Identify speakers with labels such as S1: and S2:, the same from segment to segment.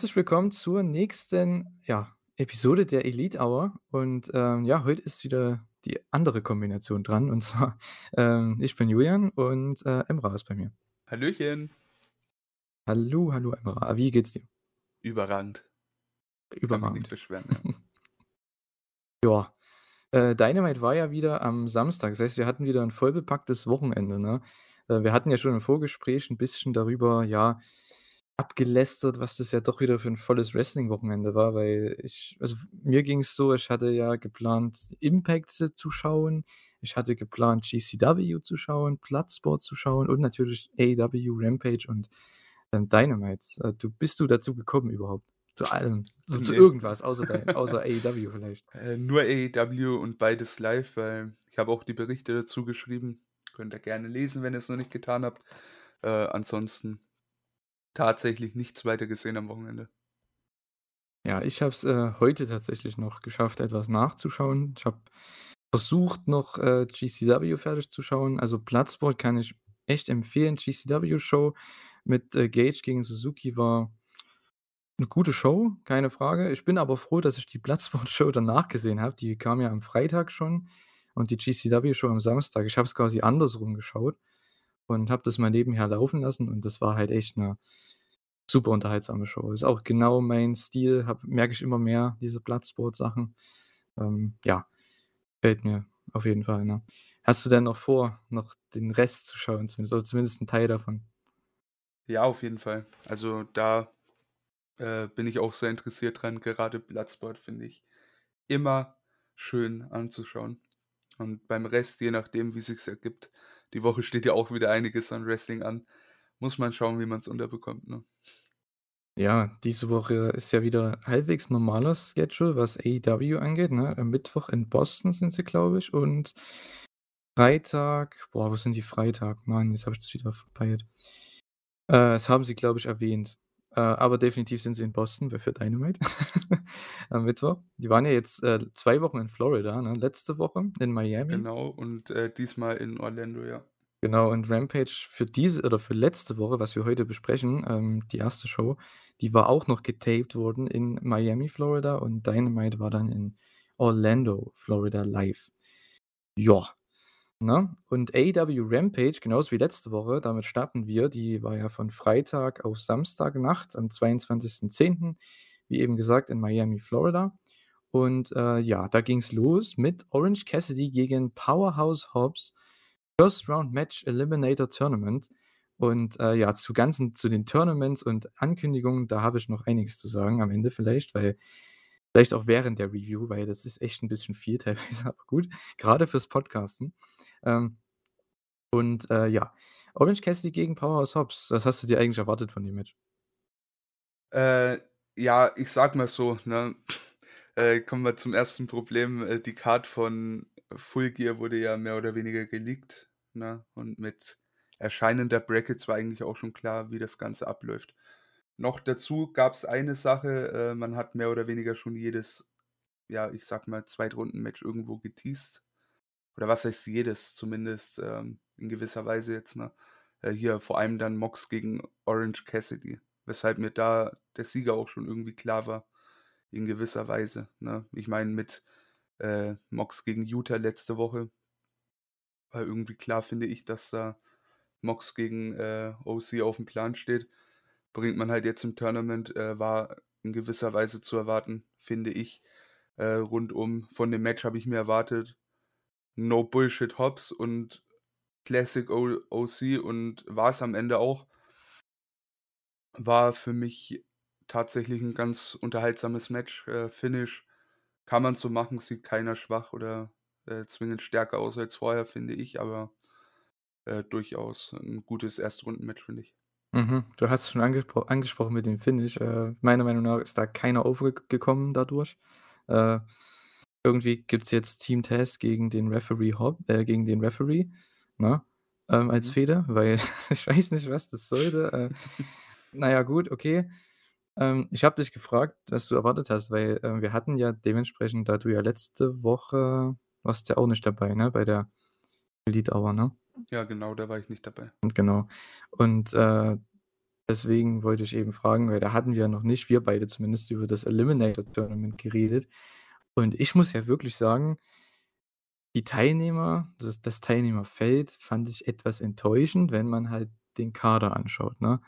S1: Herzlich willkommen zur nächsten, ja, Episode der Elite Hour und, ähm, ja, heute ist wieder die andere Kombination dran und zwar, ähm, ich bin Julian und, äh, Emra ist bei mir.
S2: Hallöchen.
S1: Hallo, hallo Emra. Wie geht's dir?
S2: Mich
S1: Überragend.
S2: nicht beschweren, ja.
S1: Ja, äh, Dynamite war ja wieder am Samstag. Das heißt, wir hatten wieder ein vollbepacktes Wochenende, ne? Äh, wir hatten ja schon im Vorgespräch ein bisschen darüber, ja, abgelästert, was das ja doch wieder für ein volles Wrestling-Wochenende war, weil ich also, mir ging's so, ich hatte ja geplant, Impact zu schauen. Ich hatte geplant, GCW zu schauen, Bloodsport zu schauen und natürlich AEW, Rampage und, ähm, Dynamite. Äh, du bist du dazu gekommen überhaupt? Zu allem? So zu
S2: Ne.
S1: irgendwas außer Dyn außer AEW vielleicht?
S2: Äh, nur AEW und beides live, weil ich habe auch die Berichte dazu geschrieben. Könnt ihr gerne lesen, wenn ihr's noch nicht getan habt. Äh, ansonsten tatsächlich nichts weiter gesehen am Wochenende.
S1: Ja, ich habe es, äh, heute tatsächlich noch geschafft, etwas nachzuschauen. Ich habe versucht, noch, äh, GCW fertig zu schauen. Also, Bloodsport kann ich echt empfehlen. GCW-Show mit, äh, Gage gegen Suzuki war 'ne gute Show, keine Frage. Ich bin aber froh, dass ich die Bloodsport-Show danach gesehen habe. Die kam ja am Freitag schon und die GCW-Show am Samstag. Ich habe es quasi andersrum geschaut und habe das mal nebenher laufen lassen und das war halt echt 'ne super unterhaltsame Show. Ist auch genau mein Stil, merke ich immer mehr, diese Bloodsport-Sachen. Ähm, ja, gefällt mir auf jeden Fall, ne? Hast du denn noch vor, noch den Rest zu schauen zumindest oder zumindest 'n Teil davon?
S2: Ja, auf jeden Fall. Also, da, äh, bin ich auch sehr interessiert dran. Gerade Bloodsport finde ich immer schön anzuschauen. Und beim Rest, je nachdem, wie sich's ergibt die Woche steht ja auch wieder einiges an Wrestling an. Muss man schauen, wie man's unterbekommt, ne?
S1: Ja, diese Woche ist ja wieder halbwegs normaler Schedule, was AEW angeht, ne? Am Mittwoch in Boston sind sie, glaube ich, und Freitag boah, wo sind die Freitag? Mann, jetzt habe ich das wieder verpeilt. Äh, das haben sie, glaube ich, erwähnt. Äh, aber definitiv sind sie in Boston, weil für Dynamite am Mittwoch. Die waren ja jetzt, äh, 2 Wochen in Florida, ne? Letzte Woche in Miami.
S2: Genau und, äh, diesmal in Orlando, ja.
S1: Genau, und Rampage für diese oder für letzte Woche, was wir heute besprechen, ähm, die erste Show, die war auch noch getaped worden in Miami, Florida und Dynamite war dann in Orlando, Florida live. Ja, ne? Und AEW Rampage, genauso wie letzte Woche, damit starten wir. Die war ja von Freitag auf Samstagnacht am 22.10., wie eben gesagt, in Miami, Florida. Und, äh, ja, da ging's los mit Orange Cassidy gegen Powerhouse Hobbs. First Round Match Eliminator Tournament. Und, äh, ja, zu ganzen zu den Tournaments und Ankündigungen, da habe ich noch einiges zu sagen am Ende vielleicht, weil vielleicht auch während der Review, weil das ist echt 'n bisschen viel teilweise, aber gut, grade fürs Podcasten. Ähm, und, äh, ja, Orange Cassidy gegen Powerhouse Hobbs. Was hast du dir eigentlich erwartet von dem Match?
S2: Äh, ja, ich sage mal so, ne, äh, kommen wir zum ersten Problem. Äh, die Card von Full Gear wurde ja mehr oder weniger geleakt, ne? Und mit Erscheinen der Brackets war eigentlich auch schon klar, wie das Ganze abläuft. Noch dazu gab's eine Sache, äh, man hat mehr oder weniger schon jedes, ja, ich sage mal, Zweitrunden-Match irgendwo geteased. Oder was heißt jedes, zumindest, ähm, in gewisser Weise jetzt, ne? Äh, hier vor allem dann Mox gegen Orange Cassidy, weshalb mir da der Sieger auch schon irgendwie klar war in gewisser Weise, ne? Ich meine, mit, äh, Mox gegen Yuta letzte Woche war irgendwie klar, finde ich, dass da Mox gegen, äh, OC aufm Plan steht. Bringt man halt jetzt im Tournament, äh, war in gewisser Weise zu erwarten, finde ich. Äh, rundum von dem Match habe ich mir erwartet, No Bullshit Hobbs und Classic O OC und war's am Ende auch. War für mich tatsächlich 'n ganz unterhaltsames Match. Äh, Finish kann man so machen, sieht keiner schwach oder, äh, zwingend stärker aus als vorher, finde ich, aber, äh, durchaus 'n gutes Erstrundenmatch, finde ich.
S1: Mhm. Du hast es schon angespro angesprochen mit dem Finish. Äh, meiner Meinung nach ist da keiner overgekommen dadurch. Äh, irgendwie gibt's jetzt Team Taz gegen den Referee Hobb äh, gegen den Referee, ne, ähm, als
S2: Mhm.
S1: Fehde, weil ich weiß nicht, was das sollte. Äh, na ja, gut, okay. Ähm, ich habe dich gefragt, was du erwartet hast, weil, äh, wir hatten ja dementsprechend, da du ja letzte Woche warst ja auch nicht dabei, ne, bei der Elite Hour, ne?
S2: Ja, genau, da war ich nicht dabei.
S1: Und genau. Und, äh, Deswegen wollte ich eben fragen, weil da hatten wir noch nicht wir beide zumindest über das Eliminator Tournament geredet. Und ich muss ja wirklich sagen die Teilnehmer das das Teilnehmerfeld fand ich etwas enttäuschend, wenn man halt den Kader anschaut, ne?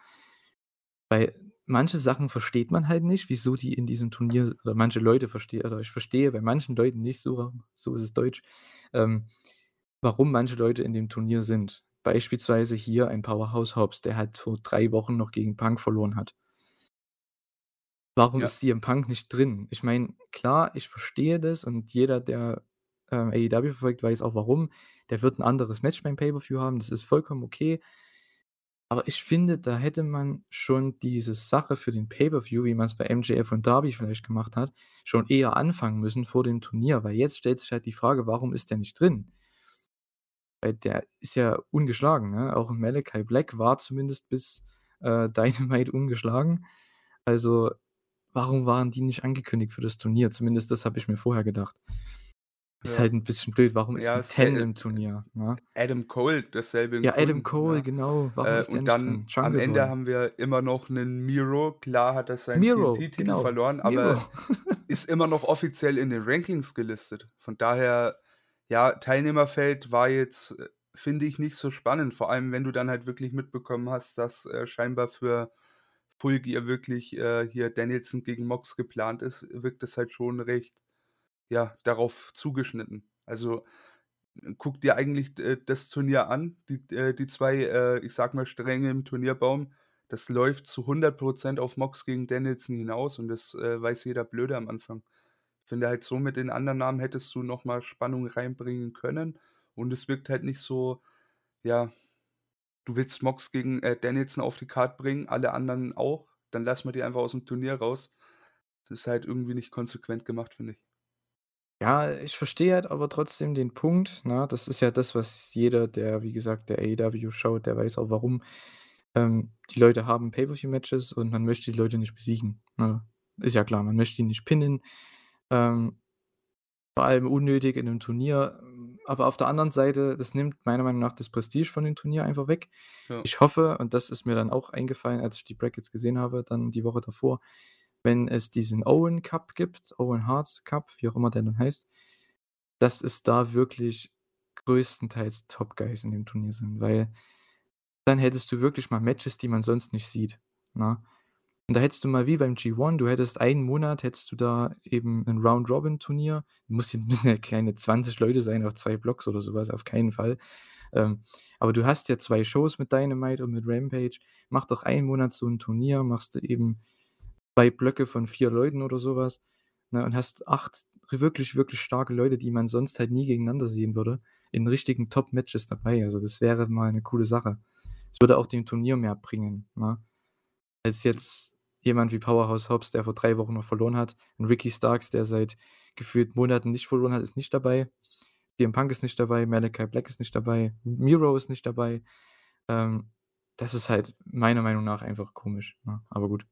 S1: Weil manche Sachen versteht man halt nicht, wieso die in diesem Turnier oder manche Leute verstehe oder ich verstehe bei manchen Leuten nicht so so ist es Deutsch, ähm, warum manche Leute in dem Turnier sind. Beispielsweise hier ein Powerhouse Hobbs, der halt vor 3 Wochen noch gegen Punk verloren hat. Warum
S2: Ja.
S1: ist CM Punk nicht drin? Ich meine, klar, ich verstehe das und jeder, der, ähm, AEW verfolgt, weiß auch warum. Der wird 'n anderes Match beim Pay-per-View haben, das ist vollkommen okay. Aber ich finde, da hätte man schon diese Sache für den Pay-per-View, wie man's bei MJF und Darby vielleicht gemacht hat, schon eher anfangen müssen vor dem Turnier, weil jetzt stellt sich halt die Frage: „Warum ist der nicht drin?“ Weil der ist ja ungeschlagen, ne? Auch Malachi Black war zumindest bis, äh, Dynamite ungeschlagen. Also, warum waren die nicht angekündigt für das Turnier? Zumindest das habe ich mir vorher gedacht. Ist
S2: Ja.
S1: halt 'n bisschen blöd. Warum ist
S2: Ja,
S1: 'n
S2: es
S1: Ten im Turnier, ne?
S2: Adam Cole, dasselbe
S1: Ja, Adam
S2: Grün,
S1: Cole,
S2: ne?
S1: genau. Warum
S2: Äh,
S1: ist der
S2: und dann am Ende
S1: Boy.
S2: haben wir immer noch 'nen Miro. Klar hat er seinen
S1: Miro,
S2: TNT-Titel
S1: genau.
S2: verloren, aber ist immer noch offiziell in den Rankings gelistet. Von daher, ja, Teilnehmerfeld war jetzt, äh, finde ich, nicht so spannend, vor allem, wenn du dann halt wirklich mitbekommen hast, dass, äh, scheinbar für Full Gear wirklich, äh, hier Danielson gegen Mox geplant ist, wirkt es halt schon recht, ja, darauf zugeschnitten. Also, guck dir eigentlich, äh, das Turnier an, die äh, die 2, äh, ich sage mal, Stränge im Turnierbaum. Das läuft zu 100 % auf Mox gegen Danielson hinaus und das, weiß jeder Blöde am Anfang. Finde halt so mit den anderen Namen hättest du noch mal Spannung reinbringen können und es wirkt halt nicht so ja, du willst Mox gegen, äh, Danielson auf die Card bringen, alle anderen auch, dann lassen wir die einfach aus'm Turnier raus. Das ist halt irgendwie nicht konsequent gemacht, finde ich.
S1: Ja, ich verstehe halt aber trotzdem den Punkt, ne? Das ist ja das, was jeder, der, wie gesagt, der AEW schaut, der weiß auch warum. Ähm, die Leute haben Pay-per-View-Matches und man möchte die Leute nicht besiegen, ne? Ist ja klar, man möchte ihn nicht pinnen, ähm, vor allem unnötig in 'nem Turnier. Aber auf der anderen Seite, das nimmt meiner Meinung nach das Prestige von dem Turnier einfach weg.
S2: Ja.
S1: Ich hoffe, und das ist mir dann auch eingefallen, als ich die Brackets gesehen habe, dann die Woche davor, wenn es diesen Owen Cup gibt, Owen Hart Cup, wie auch immer der dann heißt, dass es da wirklich größtenteils Top Guys in dem Turnier sind, weil dann hättest du wirklich mal Matches, die man sonst nicht sieht, ne? Und da hättest du mal wie beim G1 du hättest einen Monat hättest du da eben 'n Round-Robin-Turnier. Müssen ja keine 20 Leute sein auf 2 Blocks oder so was, auf keinen Fall. Ähm, aber du hast ja 2 Shows mit Dynamite und mit Rampage. Mach doch einen Monat so 'n Turnier, machst du eben 2 Blöcke von 4 Leuten oder so was, ne, und hast 8 wirklich, wirklich starke Leute, die man sonst halt nie gegeneinander sehen würde, in richtigen Top-Matches dabei. Also, das wäre mal 'ne coole Sache. Das würde auch dem Turnier mehr bringen, ne? Als jetzt jemand wie Powerhouse Hobbs, der vor 3 Wochen noch verloren hat. 'N Ricky Starks, der seit gefühlt Monaten nicht verloren hat, ist nicht dabei. CM Punk ist nicht dabei, Malachi Black ist nicht dabei, Miro ist nicht dabei. Ähm, das ist halt meiner Meinung nach einfach komisch, ne? Aber gut.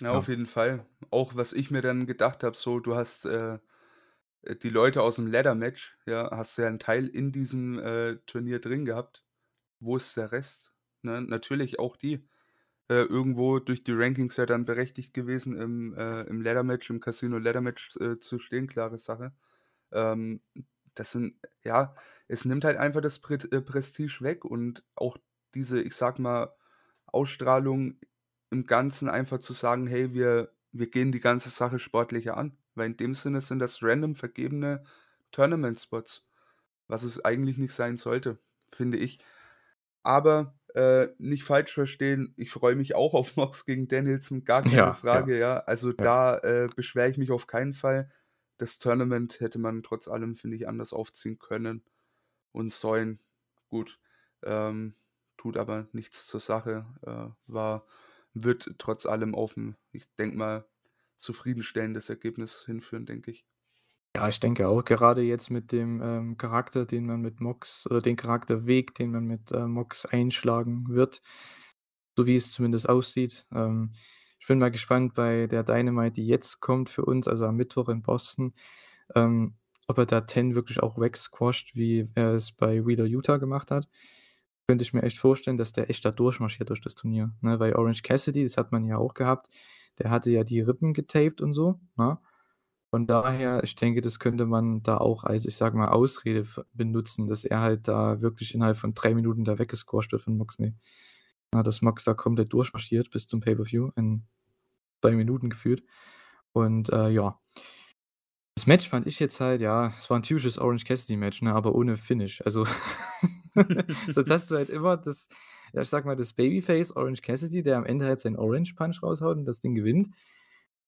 S2: Ja,
S1: Ja.
S2: auf jeden Fall. Auch was ich mir dann gedacht habe, so, du hast, äh, die Leute aus'm Ladder-Match, ja, hast ja 'n Teil in diesem, äh, Turnier drin gehabt. Wo ist der Rest, ne? Natürlich auch die, äh, irgendwo durch die Rankings ja dann berechtigt gewesen, im, äh im Ladder-Match, im Casino-Ladder-Match, äh, zu stehen, klare Sache. Ähm, das sind ja, es nimmt halt einfach das Pret äh, Prestige weg und auch diese, ich sage mal, Ausstrahlung im Ganzen einfach zu sagen: „Hey, wir wir gehen die ganze Sache sportlicher an.“ Weil in dem Sinne sind das random vergebene Tournament-Spots, was es eigentlich nicht sein sollte, finde ich. Aber, äh, nicht falsch verstehen, ich freue mich auch auf Mox gegen Danielson, gar keine
S1: Ja.
S2: Frage, ja. Also,
S1: Ja.
S2: da, äh, beschwere ich mich auf keinen Fall. Das Tournament hätte man trotz allem, finde ich, anders aufziehen können und sollen. Gut, ähm, tut aber nichts zur Sache, äh, war wird trotz allem auf 'n, ich denke mal, zufriedenstellendes Ergebnis hinführen, denke ich.
S1: Ja, ich denke auch, gerade jetzt mit dem, ähm, Charakter, den man mit Mox oder den Charakterweg, den man mit, äh, Mox einschlagen wird, so wie es zumindest aussieht. Ähm, ich bin mal gespannt bei der Dynamite, die jetzt kommt für uns, also am Mittwoch in Boston, ähm, ob er da Ten wirklich auch wegsquasht, wie er es bei Wheeler Yuta gemacht hat. könnte ich mir echt vorstellen, dass der echt da durchmarschiert durch das Turnier, ne? Weil Orange Cassidy, das hat man ja auch gehabt, der hatte ja die Rippen getaped und so, ne? Von daher, ich denke, das könnte man da auch als, ich sage mal, Ausrede benutzen, dass er halt da wirklich innerhalb von drei Minuten da weggesquasht wird von Moxley. Ja, dass Mox da komplett durchmarschiert bis zum Pay-Per-View in zwei Minuten gefühlt. Und äh, ja. Das Match fand ich jetzt halt, ja, es war ein typisches Orange Cassidy-Match, ne, aber ohne Finish. Also, sonst hast du halt immer das, ich sag mal, das Babyface Orange Cassidy, der am Ende halt seinen Orange Punch raushaut und das Ding gewinnt.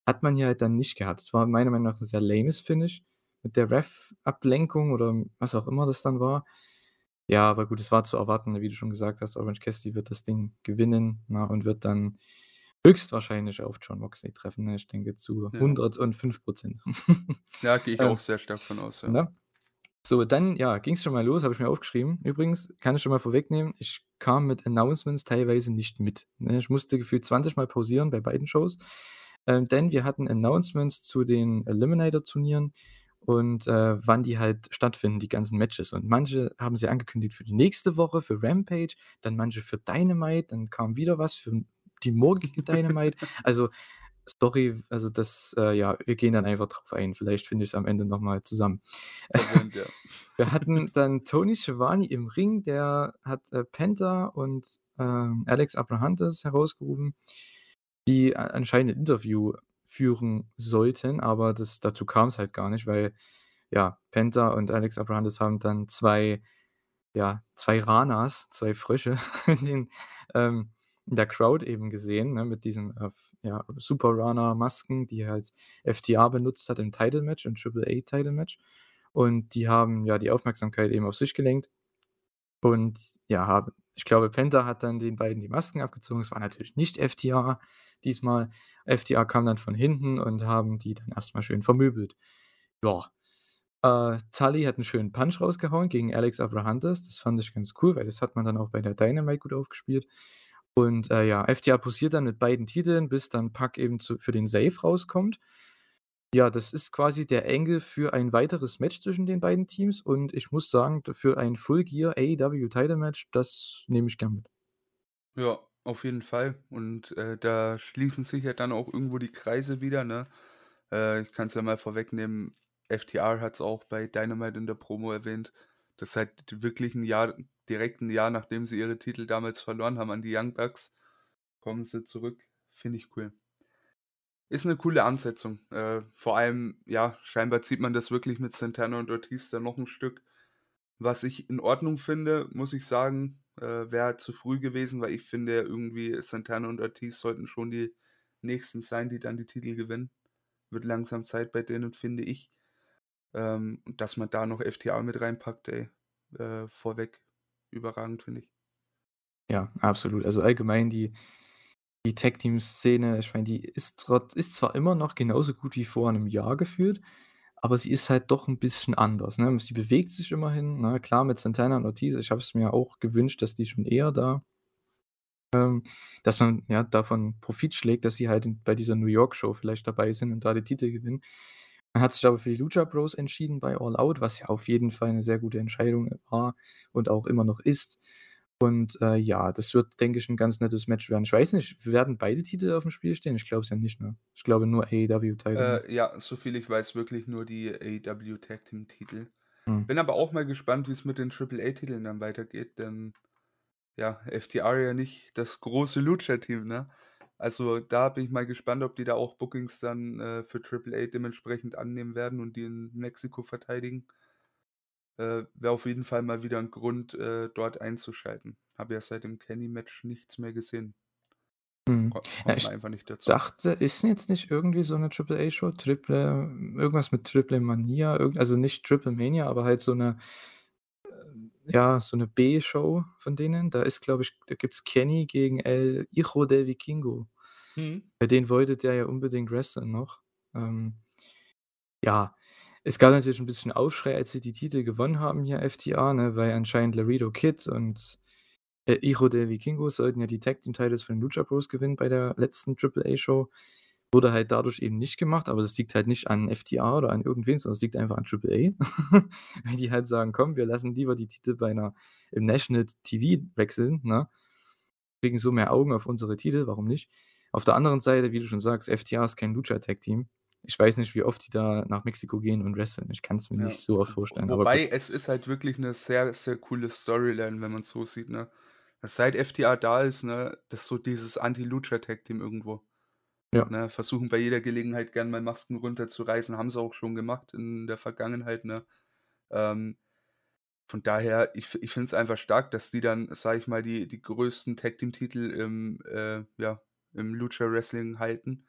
S1: Hat man hier halt dann nicht gehabt. Es war meiner Meinung nach ein sehr lames Finish mit der Ref-Ablenkung oder was auch immer das dann war. Ja, aber gut, es war zu erwarten, wie du schon gesagt hast, Orange Cassidy wird das Ding gewinnen, na, und wird dann höchstwahrscheinlich auf John Moxley treffen, ne? Ich denke zu
S2: Ja.
S1: 105%
S2: Ja, gehe ich
S1: Ähm,
S2: auch sehr stark von aus, ja.
S1: ne? So, dann, ja, ging's schon mal los, habe ich mir aufgeschrieben. Übrigens, kann ich schon mal vorwegnehmen, ich kam mit Announcements teilweise nicht mit, ne? Ich musste gefühlt 20 Mal pausieren bei beiden Shows, ähm, denn wir hatten Announcements zu den Eliminator-Turnieren und, äh, wann die halt stattfinden, die ganzen Matches. Und manche haben sie angekündigt für die nächste Woche, für Rampage, dann manche für Dynamite, dann kam wieder was für die morgige Dynamite. Also, sorry, also das, äh, ja, wir gehen dann einfach drauf ein. Vielleicht finde ich's am Ende noch mal zusammen.
S2: Verwirrend, ja.
S1: Wir hatten dann Tony Schiavone im Ring, der hat, äh, Penta und, ähm, Alex Abrahantes herausgerufen, die a anscheinend 'n Interview führen sollten, aber das dazu kam's halt gar nicht, weil, ja, Penta und Alex Abrahantes haben dann 2 ja, 2 Ranas, 2 Frösche in den ähm, in der Crowd eben gesehen, ne, mit diesen, äh, ja, Super Rana-Masken, die halt FTA benutzt hat im Title-Match, im Triple-A-Title-Match. Und die haben, ja, die Aufmerksamkeit eben auf sich gelenkt. Und ja, ich glaube, Penta hat dann den beiden die Masken abgezogen. Es war natürlich nicht FTA diesmal. FTA kam dann von hinten und haben die dann erst mal schön vermöbelt. Ja. Äh, Tully hat 'n schönen Punch rausgehauen gegen Alex Abrahantes. Das fand ich ganz cool, weil das hat man dann auch bei der Dynamite gut aufgespielt. Und, äh, ja, FTA posiert dann mit beiden Titeln, bis dann Pac eben zu für den Save rauskommt. Ja, das ist quasi der Angle für ein weiteres Match zwischen den beiden Teams und ich muss sagen, für ein Full Gear AEW Title Match, das nehme ich gern mit.
S2: Ja, auf jeden Fall. Und, äh, da schließen sich ja dann auch irgendwo die Kreise wieder, ne? Äh, ich kann's ja mal vorwegnehmen, FTR hat's auch bei Dynamite in der Promo erwähnt, dass seit wirklich 'n Jahr direkt 'n Jahr, nachdem sie ihre Titel damals verloren haben an die Young Bucks, kommen sie zurück. Finde ich cool. Ist 'ne coole Ansetzung. Äh, vor allem, ja, scheinbar zieht man das wirklich mit Santana und Ortiz dann noch 'n Stück. Was ich in Ordnung finde, muss ich sagen, äh, wäre zu früh gewesen, weil ich finde irgendwie Santana und Ortiz sollten schon die Nächsten sein, die dann die Titel gewinnen. Wird langsam Zeit bei denen, finde ich. Ähm, und dass man da noch FTA mit reinpackt, ey, äh, vorweg überragend, finde ich.
S1: Ja, absolut. Also, allgemein die die Tag-Team-Szene, ich meine, die ist trotz ist zwar immer noch genauso gut wie vor 'nem Jahr gefühlt, aber sie ist halt doch 'n bisschen anders, ne? Sie bewegt sich immerhin, ne? Klar, mit Santana und Ortiz, ich habe es mir auch gewünscht, dass die schon eher da ähm, dass man, ja, davon Profit schlägt, dass sie halt in bei dieser New York Show vielleicht dabei sind und da die Titel gewinnen. Man hat sich aber für die Lucha Bros entschieden bei All Out, was ja auf jeden Fall 'ne sehr gute Entscheidung war und auch immer noch ist. Und, äh, ja, das wird, denke ich, 'n ganz nettes Match werden. Ich weiß nicht, werden beide Titel aufm Spiel stehen? Ich glaube es ja nicht, ne? Ich glaube nur AEW Title, ne?
S2: Äh, ja, soviel ich weiß, wirklich nur die AEW Tag Team Titel.
S1: Mhm.
S2: Bin aber auch mal gespannt, wie's mit den Triple-A-Titeln dann weitergeht, denn, ja, FTR ja nicht das große Lucha-Team, ne? Also, da bin ich mal gespannt, ob die da auch Bookings dann, äh, für Triple-A dementsprechend annehmen werden und die in Mexiko verteidigen. Äh, wäre auf jeden Fall mal wieder 'n Grund, äh, dort einzuschalten. Habe ja seit dem Kenny-Match nichts mehr gesehen. Ko
S1: Ja, ich
S2: einfach nicht dazu.
S1: dachte, ist jetzt nicht irgendwie so 'ne Triple-A-Show? Triple irgendwas mit Triple Mania, also, nicht Triple Mania, aber halt so 'ne äh, ja, so 'ne B-Show von denen. Da ist, glaube ich da gibt's Kenny gegen El Hijo del Vikingo.
S2: Mhm.
S1: Bei denen wollte der ja unbedingt wresteln noch. Ähm, ja, es gab natürlich 'n bisschen Aufschrei, als sie die Titel gewonnen haben hier, FTA, ne, weil anscheinend Laredo Kid und, äh, Hijo del Vikingo sollten ja die Tag Team Titles von Lucha Bros gewinnen bei der letzten Triple-A-Show. Wurde halt dadurch eben nicht gemacht, aber das liegt halt nicht an FTR oder an irgendwen, sondern es liegt einfach an Triple A. Weil die halt sagen: „Komm, wir lassen lieber die Titel bei 'ner im National TV wechseln, ne? Kriegen so mehr Augen auf unsere Titel, warum nicht?“ Auf der anderen Seite, wie du schon sagst, FTR ist kein Lucha-Tag-Team. Ich weiß nicht, wie oft die da nach Mexiko gehen und wresteln. Ich kann's mir
S2: Ja.
S1: nicht so oft vorstellen, aber
S2: Wobei, es ist halt wirklich 'ne sehr, sehr coole Storyline, wenn man's so sieht, ne? Seit FTR da ist, ne, das ist so dieses Anti-Lucha-Tag-Team irgendwo.
S1: Ja.
S2: Ne, versuchen bei jeder Gelegenheit gern mal Masken runterzureißen, haben sie auch schon gemacht in der Vergangenheit, ne? Ähm, von daher, ich ich finde es einfach stark, dass die dann, sage ich mal, die die größten Tag-Team-Titel im, äh ja, im Lucha-Wrestling halten.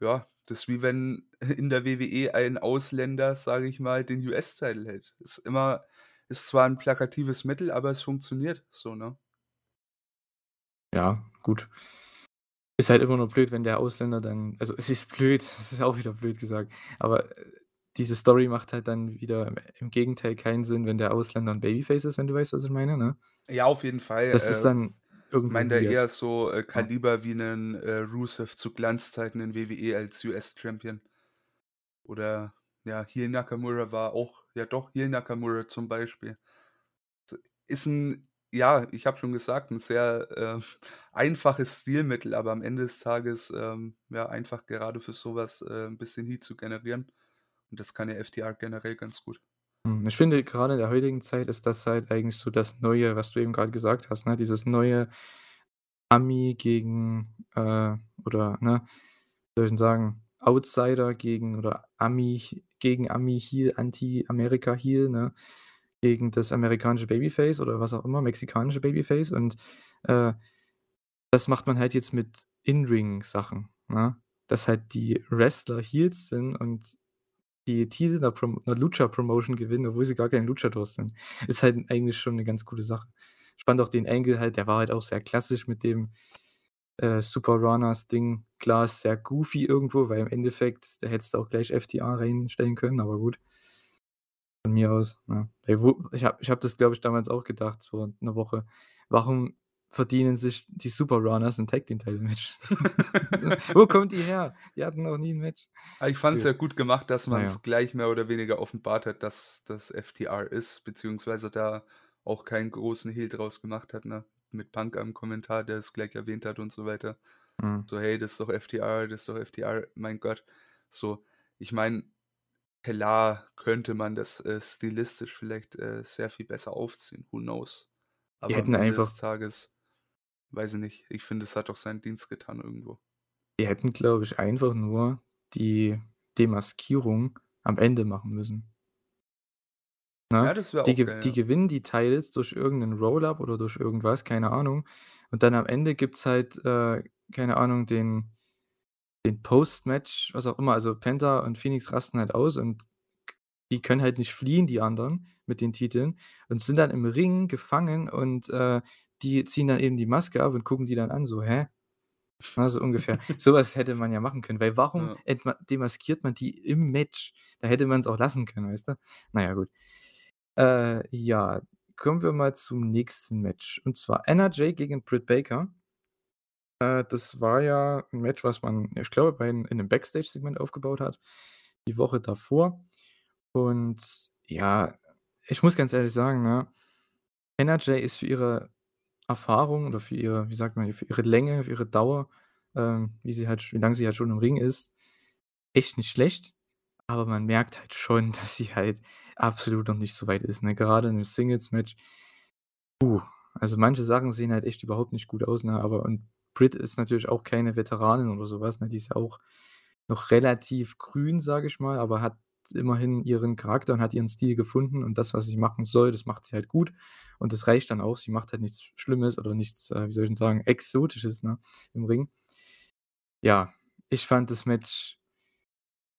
S2: Ja, das ist wie wenn in der WWE ein Ausländer, sage ich mal, den US-Title hält. Ist immer ist zwar 'n plakatives Mittel, aber es funktioniert so, ne?
S1: Ja, gut. Ist halt immer nur blöd, wenn der Ausländer dann also, es ist blöd, es ist auch wieder blöd gesagt, aber, äh, diese Story macht halt dann wieder im Gegenteil keinen Sinn, wenn der Ausländer 'n Babyface ist, wenn du weißt, was ich meine, ne?
S2: Ja, auf jeden Fall.
S1: Das ist
S2: Äh,
S1: dann irgendwo
S2: meine da eher so, äh. Kaliber wie 'nen, äh, Rusev zu Glanzzeiten in WWE als US-Champion. Oder ja, Heel Nakamura war auch ja doch, Heel Nakamura zum Beispiel. Ist 'n ja, ich habe schon gesagt, 'n sehr, äh, einfaches Stilmittel, aber am Ende des Tages, ähm, ja, einfach gerade für so was, äh, 'n bisschen Heat zu generieren. Und das kann ja FTR generell ganz gut.
S1: Hm, ich finde, grade in der heutigen Zeit ist das halt eigentlich so das Neue, was du eben grad gesagt hast, ne? Dieses neue Ami gegen, äh oder, ne, wie soll ich denn sagen, Outsider gegen oder Ami gegen Ami-Heel, Anti-Amerika-Heel, ne, gegen das amerikanische Babyface oder was auch immer, mexikanische Babyface und, äh, das macht man halt jetzt mit In-Ring-Sachen, ne? Dass halt die Wrestler Heels sind und die Titel 'ner Prom 'ner Lucha-Promotion gewinnen, obwohl sie gar keine Luchadors sind. Ist halt eigentlich schon 'ne ganz coole Sache. Fand auch den Angle halt der war halt auch sehr klassisch mit dem, äh, Super Ranas-Ding. Klar, ist sehr goofy irgendwo, weil im Endeffekt, da hättest du auch gleich FTR reinstellen können, aber gut. Von mir aus, ne? Ey, wo ich habe ich habe das, glaube ich, damals auch gedacht vor 'ner Woche. Warum verdienen sich die Super Ranas 'n Tag-Team-Title-Match? Wo kommen die her? Die hatten noch nie 'n Match.
S2: Ah, ich fand's
S1: Ja.
S2: ja gut gemacht, dass
S1: Na ja.
S2: man's gleich mehr oder weniger offenbart hat, dass das FTR ist, beziehungsweise da auch keinen großen Hehl draus gemacht hat, ne? Mit Punk am Kommentar, der es gleich erwähnt hat und so weiter.
S1: Mhm.
S2: So: „Hey, das ist doch FTR, das ist doch FTR.“ Mein Gott. So, ich meine, klar könnte man das, äh, stilistisch vielleicht, äh, sehr viel besser aufziehen, who knows?
S1: Die
S2: Aber am
S1: hätten
S2: Ende
S1: einfach
S2: des Tages weiß ich nicht. Ich finde, es hat doch seinen Dienst getan irgendwo.
S1: die hätten, glaube ich, einfach nur die Demaskierung am Ende machen müssen.
S2: Ja,
S1: Ne?
S2: das wäre
S1: Die
S2: auch
S1: gew
S2: geil,
S1: die
S2: ja.
S1: gewinnen die Titles durch irgend 'nen Roll-Up oder durch irgendwas, keine Ahnung. Und dann am Ende gibt's halt, äh, keine Ahnung, den den Post-Match, was auch immer. Also, Penta und Phoenix rasten halt aus und die können halt nicht fliehen, die anderen, mit den Titeln und sind dann im Ring gefangen und, äh, die ziehen dann eben die Maske ab und gucken die dann an so: „Hä?“ Ne, so ungefähr. So was hätte man ja machen können, weil warum
S2: Ja.
S1: demaskiert man die im Match? Da hätte man's auch lassen können, weißt du? Na ja, gut. Äh, ja, kommen wir mal zum nächsten Match und zwar NRJ gegen Britt Baker. Äh, das war ja 'n Match, was man, ich glaube, bei in 'nem Backstage-Segment aufgebaut hat, die Woche davor. Und ja, ich muss ganz ehrlich sagen, ne, NRJ ist für ihre Erfahrung oder für ihre wie sagt man, für ihre Länge, für ihre Dauer, ähm, wie sie halt wie lang sie halt schon im Ring ist, echt nicht schlecht, aber man merkt halt schon, dass sie halt absolut noch nicht so weit ist, ne? Gerade in 'nem Singles-Match. Puh, also, manche Sachen sehen halt echt überhaupt nicht gut aus, ne? Aber und Britt ist natürlich auch keine Veteranin oder so was, ne? Die ist ja auch noch relativ grün, sage ich mal, aber hat immerhin ihren Charakter und hat ihren Stil gefunden und das, was sie machen soll, das macht sie halt gut. Und das reicht dann auch. Sie macht halt nichts Schlimmes oder nichts, äh, wie soll ich denn sagen, Exotisches, ne, im Ring. Ja, ich fand das Match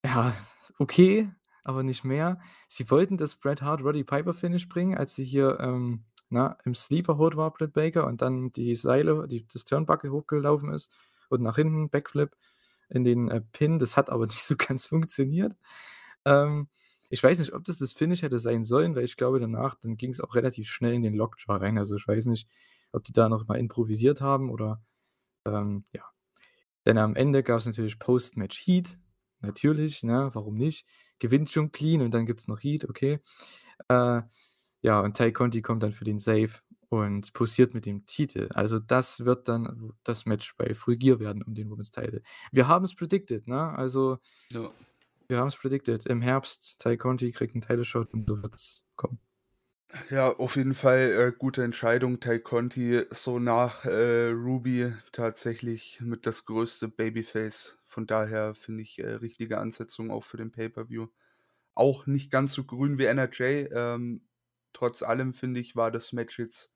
S1: ja, okay, aber nicht mehr. Sie wollten das Bret Hart-Roddy Piper-Finish bringen, als sie hier, ähm, ne, im Sleeper Hold war, Britt Baker, und dann die Seile die das Turnbuckle hochgelaufen ist und nach hinten Backflip in den, äh, Pin. Das hat aber nicht so ganz funktioniert. Ähm, ich weiß nicht, ob das das Finish hätte sein sollen, weil ich glaube danach dann ging's auch relativ schnell in den Lockjaw rein. Also, ich weiß nicht, ob die da noch mal improvisiert haben oder, ähm, ja. Denn am Ende gab's natürlich Post-Match Heat. Natürlich, ne, warum nicht? Gewinnt schon clean und dann gibt's noch Heat, okay. Äh, ja, und Tay Conti kommt dann für den Save und posiert mit dem Titel. Also, das wird dann das Match bei Full Gear werden um den Women's Title. Wir haben's predicted, ne? Also
S2: Ja.
S1: Wir haben's predicted. Im Herbst, Tay Conti kriegt 'n Title Shot und so wird's kommen.
S2: Ja, auf jeden Fall, äh, gute Entscheidung. Tay Conti so nach, äh, Ruby tatsächlich mit das größte Babyface. Von daher finde ich, äh, richtige Ansetzung auch für den Pay-per-View. Auch nicht ganz so grün wie NRJ. Ähm, trotz allem finde ich, war das Match jetzt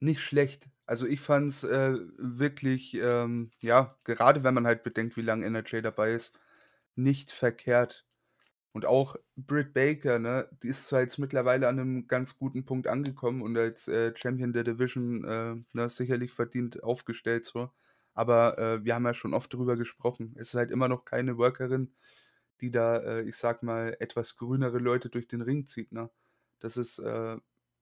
S2: nicht schlecht. Also, ich fand's, äh, wirklich, ähm, ja, gerade wenn man halt bedenkt, wie lang NRJ dabei ist, nicht verkehrt. Und auch Britt Baker, ne, die ist zwar jetzt mittlerweile an 'nem ganz guten Punkt angekommen und als, äh, Champion der Division, äh, ne, sicherlich verdient aufgestellt so. Aber, äh, wir haben ja schon oft drüber gesprochen. Es ist halt immer noch keine Workerin, die da, äh, ich sage mal, etwas grünere Leute durch den Ring zieht, ne? Das ist, äh,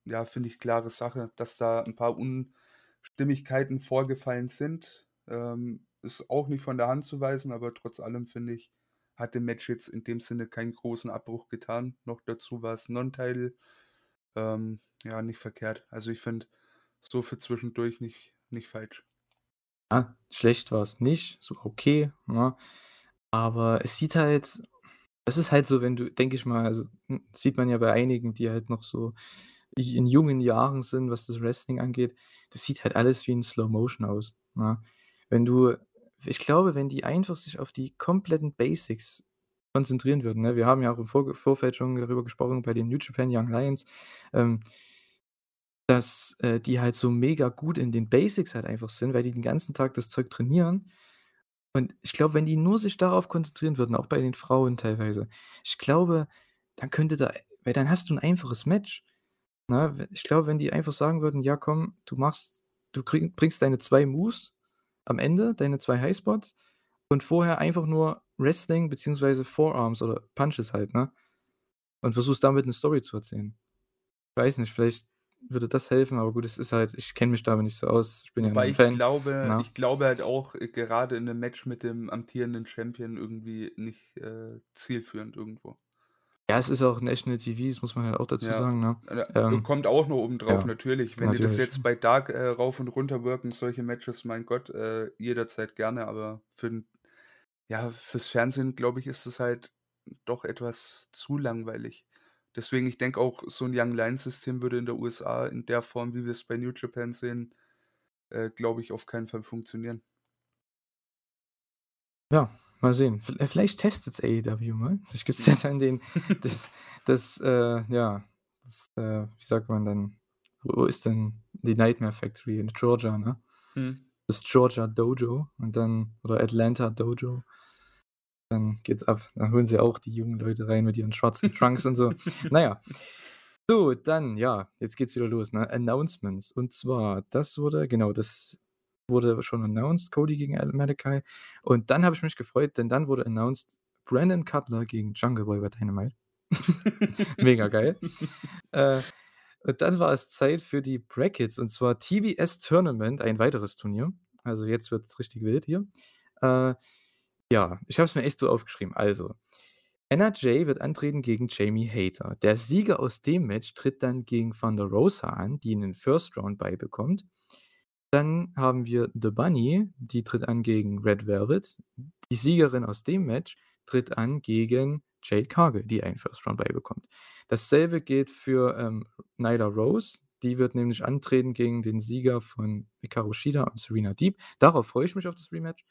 S2: ja, finde ich, klare Sache, dass da 'n paar Unstimmigkeiten vorgefallen sind. Ähm, ist auch nicht von der Hand zu weisen, aber trotz allem, finde ich, hat dem Match jetzt in dem Sinne keinen großen Abbruch getan. Noch dazu war's Non-Title. Ähm, ja, nicht verkehrt. Also, ich finde, so für zwischendurch nicht nicht falsch.
S1: Ja, schlecht war's nicht, so okay, ne? Aber es sieht halt es ist halt so, wenn du denke ich mal also, hm, sieht man ja bei einigen, die halt noch so in jungen Jahren sind, was das Wrestling angeht. Das sieht halt alles wie in Slow Motion aus, ne? Wenn du ich glaube, wenn die einfach sich auf die kompletten Basics konzentrieren würden, ne? Wir haben ja auch im Vorge Vorfeld schon darüber gesprochen bei den New Japan Young Lions, ähm dass, äh, die halt so mega gut in den Basics halt einfach sind, weil die den ganzen Tag das Zeug trainieren. Und ich glaube, wenn die nur sich darauf konzentrieren würden, auch bei den Frauen teilweise, ich glaube, dann könnte da weil dann hast du 'n einfaches Match, ne? W ich glaube, wenn die einfach sagen würden: „Ja, komm, du machst du krieg bringst deine 2 Moves am Ende, deine 2 Highspots und vorher einfach nur Wrestling beziehungsweise Forearms oder Punches halt, ne? Und versuchst damit 'ne Story zu erzählen.“ Weiß nicht, vielleicht würde das helfen, aber gut, es ist halt ich kenne mich damit nicht so aus. Ich bin ja
S2: Wobei
S1: 'n
S2: ich
S1: Fan,
S2: glaube
S1: ne?
S2: ich glaube halt auch, äh, gerade in 'nem Match mit dem amtierenden Champion irgendwie nicht, äh, zielführend irgendwo.
S1: Ja, es ist auch National TV, das muss man halt auch dazu
S2: Ja,
S1: sagen, ne?
S2: äh,
S1: Ähm,
S2: kommt auch noch oben drauf,
S1: ja,
S2: natürlich. Wenn die das
S1: natürlich.
S2: jetzt bei Dark, äh, rauf und runter worken, solche Matches, mein Gott, äh, jederzeit gerne, aber für ja, fürs Fernsehen, glaube ich, ist es halt doch etwas zu langweilig. Deswegen, ich denke auch, so 'n Young Lions System würde in der USA in der Form, wie wir's bei New Japan sehen, äh, glaube ich, auf keinen Fall funktionieren.
S1: Ja, mal sehen. Äh, vielleicht testet's AEW mal. Vielleicht gibt's ja dann den das das, äh, ja, das, äh, wie sagt man dann wo ist denn die Nightmare Factory? In Georgia, ne?
S2: Mhm.
S1: Das Georgia Dojo und dann oder Atlanta Dojo. Dann geht's ab. Dann holen sie auch die jungen Leute rein mit ihren schwarzen Trunks und so. Na ja. So, dann, ja, jetzt geht's wieder los, ne? Announcements. Und zwar, das wurde genau, das wurde schon announced, Cody gegen Al Malakai. Und dann habe ich mich gefreut, denn dann wurde announced, Brandon Cutler gegen Jungle Boy bei Dynamite. Mega geil. Äh, und dann war es Zeit für die Brackets, und zwar TBS Tournament, ein weiteres Turnier. Also, jetzt wird's richtig wild hier. Äh, ja, ich habe es mir echt so aufgeschrieben. Also, NRJ wird antreten gegen Jamie Hayter. Der Sieger aus dem Match tritt dann gegen Thunder Rosa an, die 'nen First Round Bye bekommt. Dann haben wir The Bunny, die tritt an gegen Red Velvet. Die Siegerin aus dem Match tritt an gegen Jade Cargill, die einen First Round Bye bekommt. Dasselbe gilt für, ähm, Nyla Rose. Die wird nämlich antreten gegen den Sieger von Hikaru Shida und Serena Deeb. Darauf freue ich mich auf das Rematch.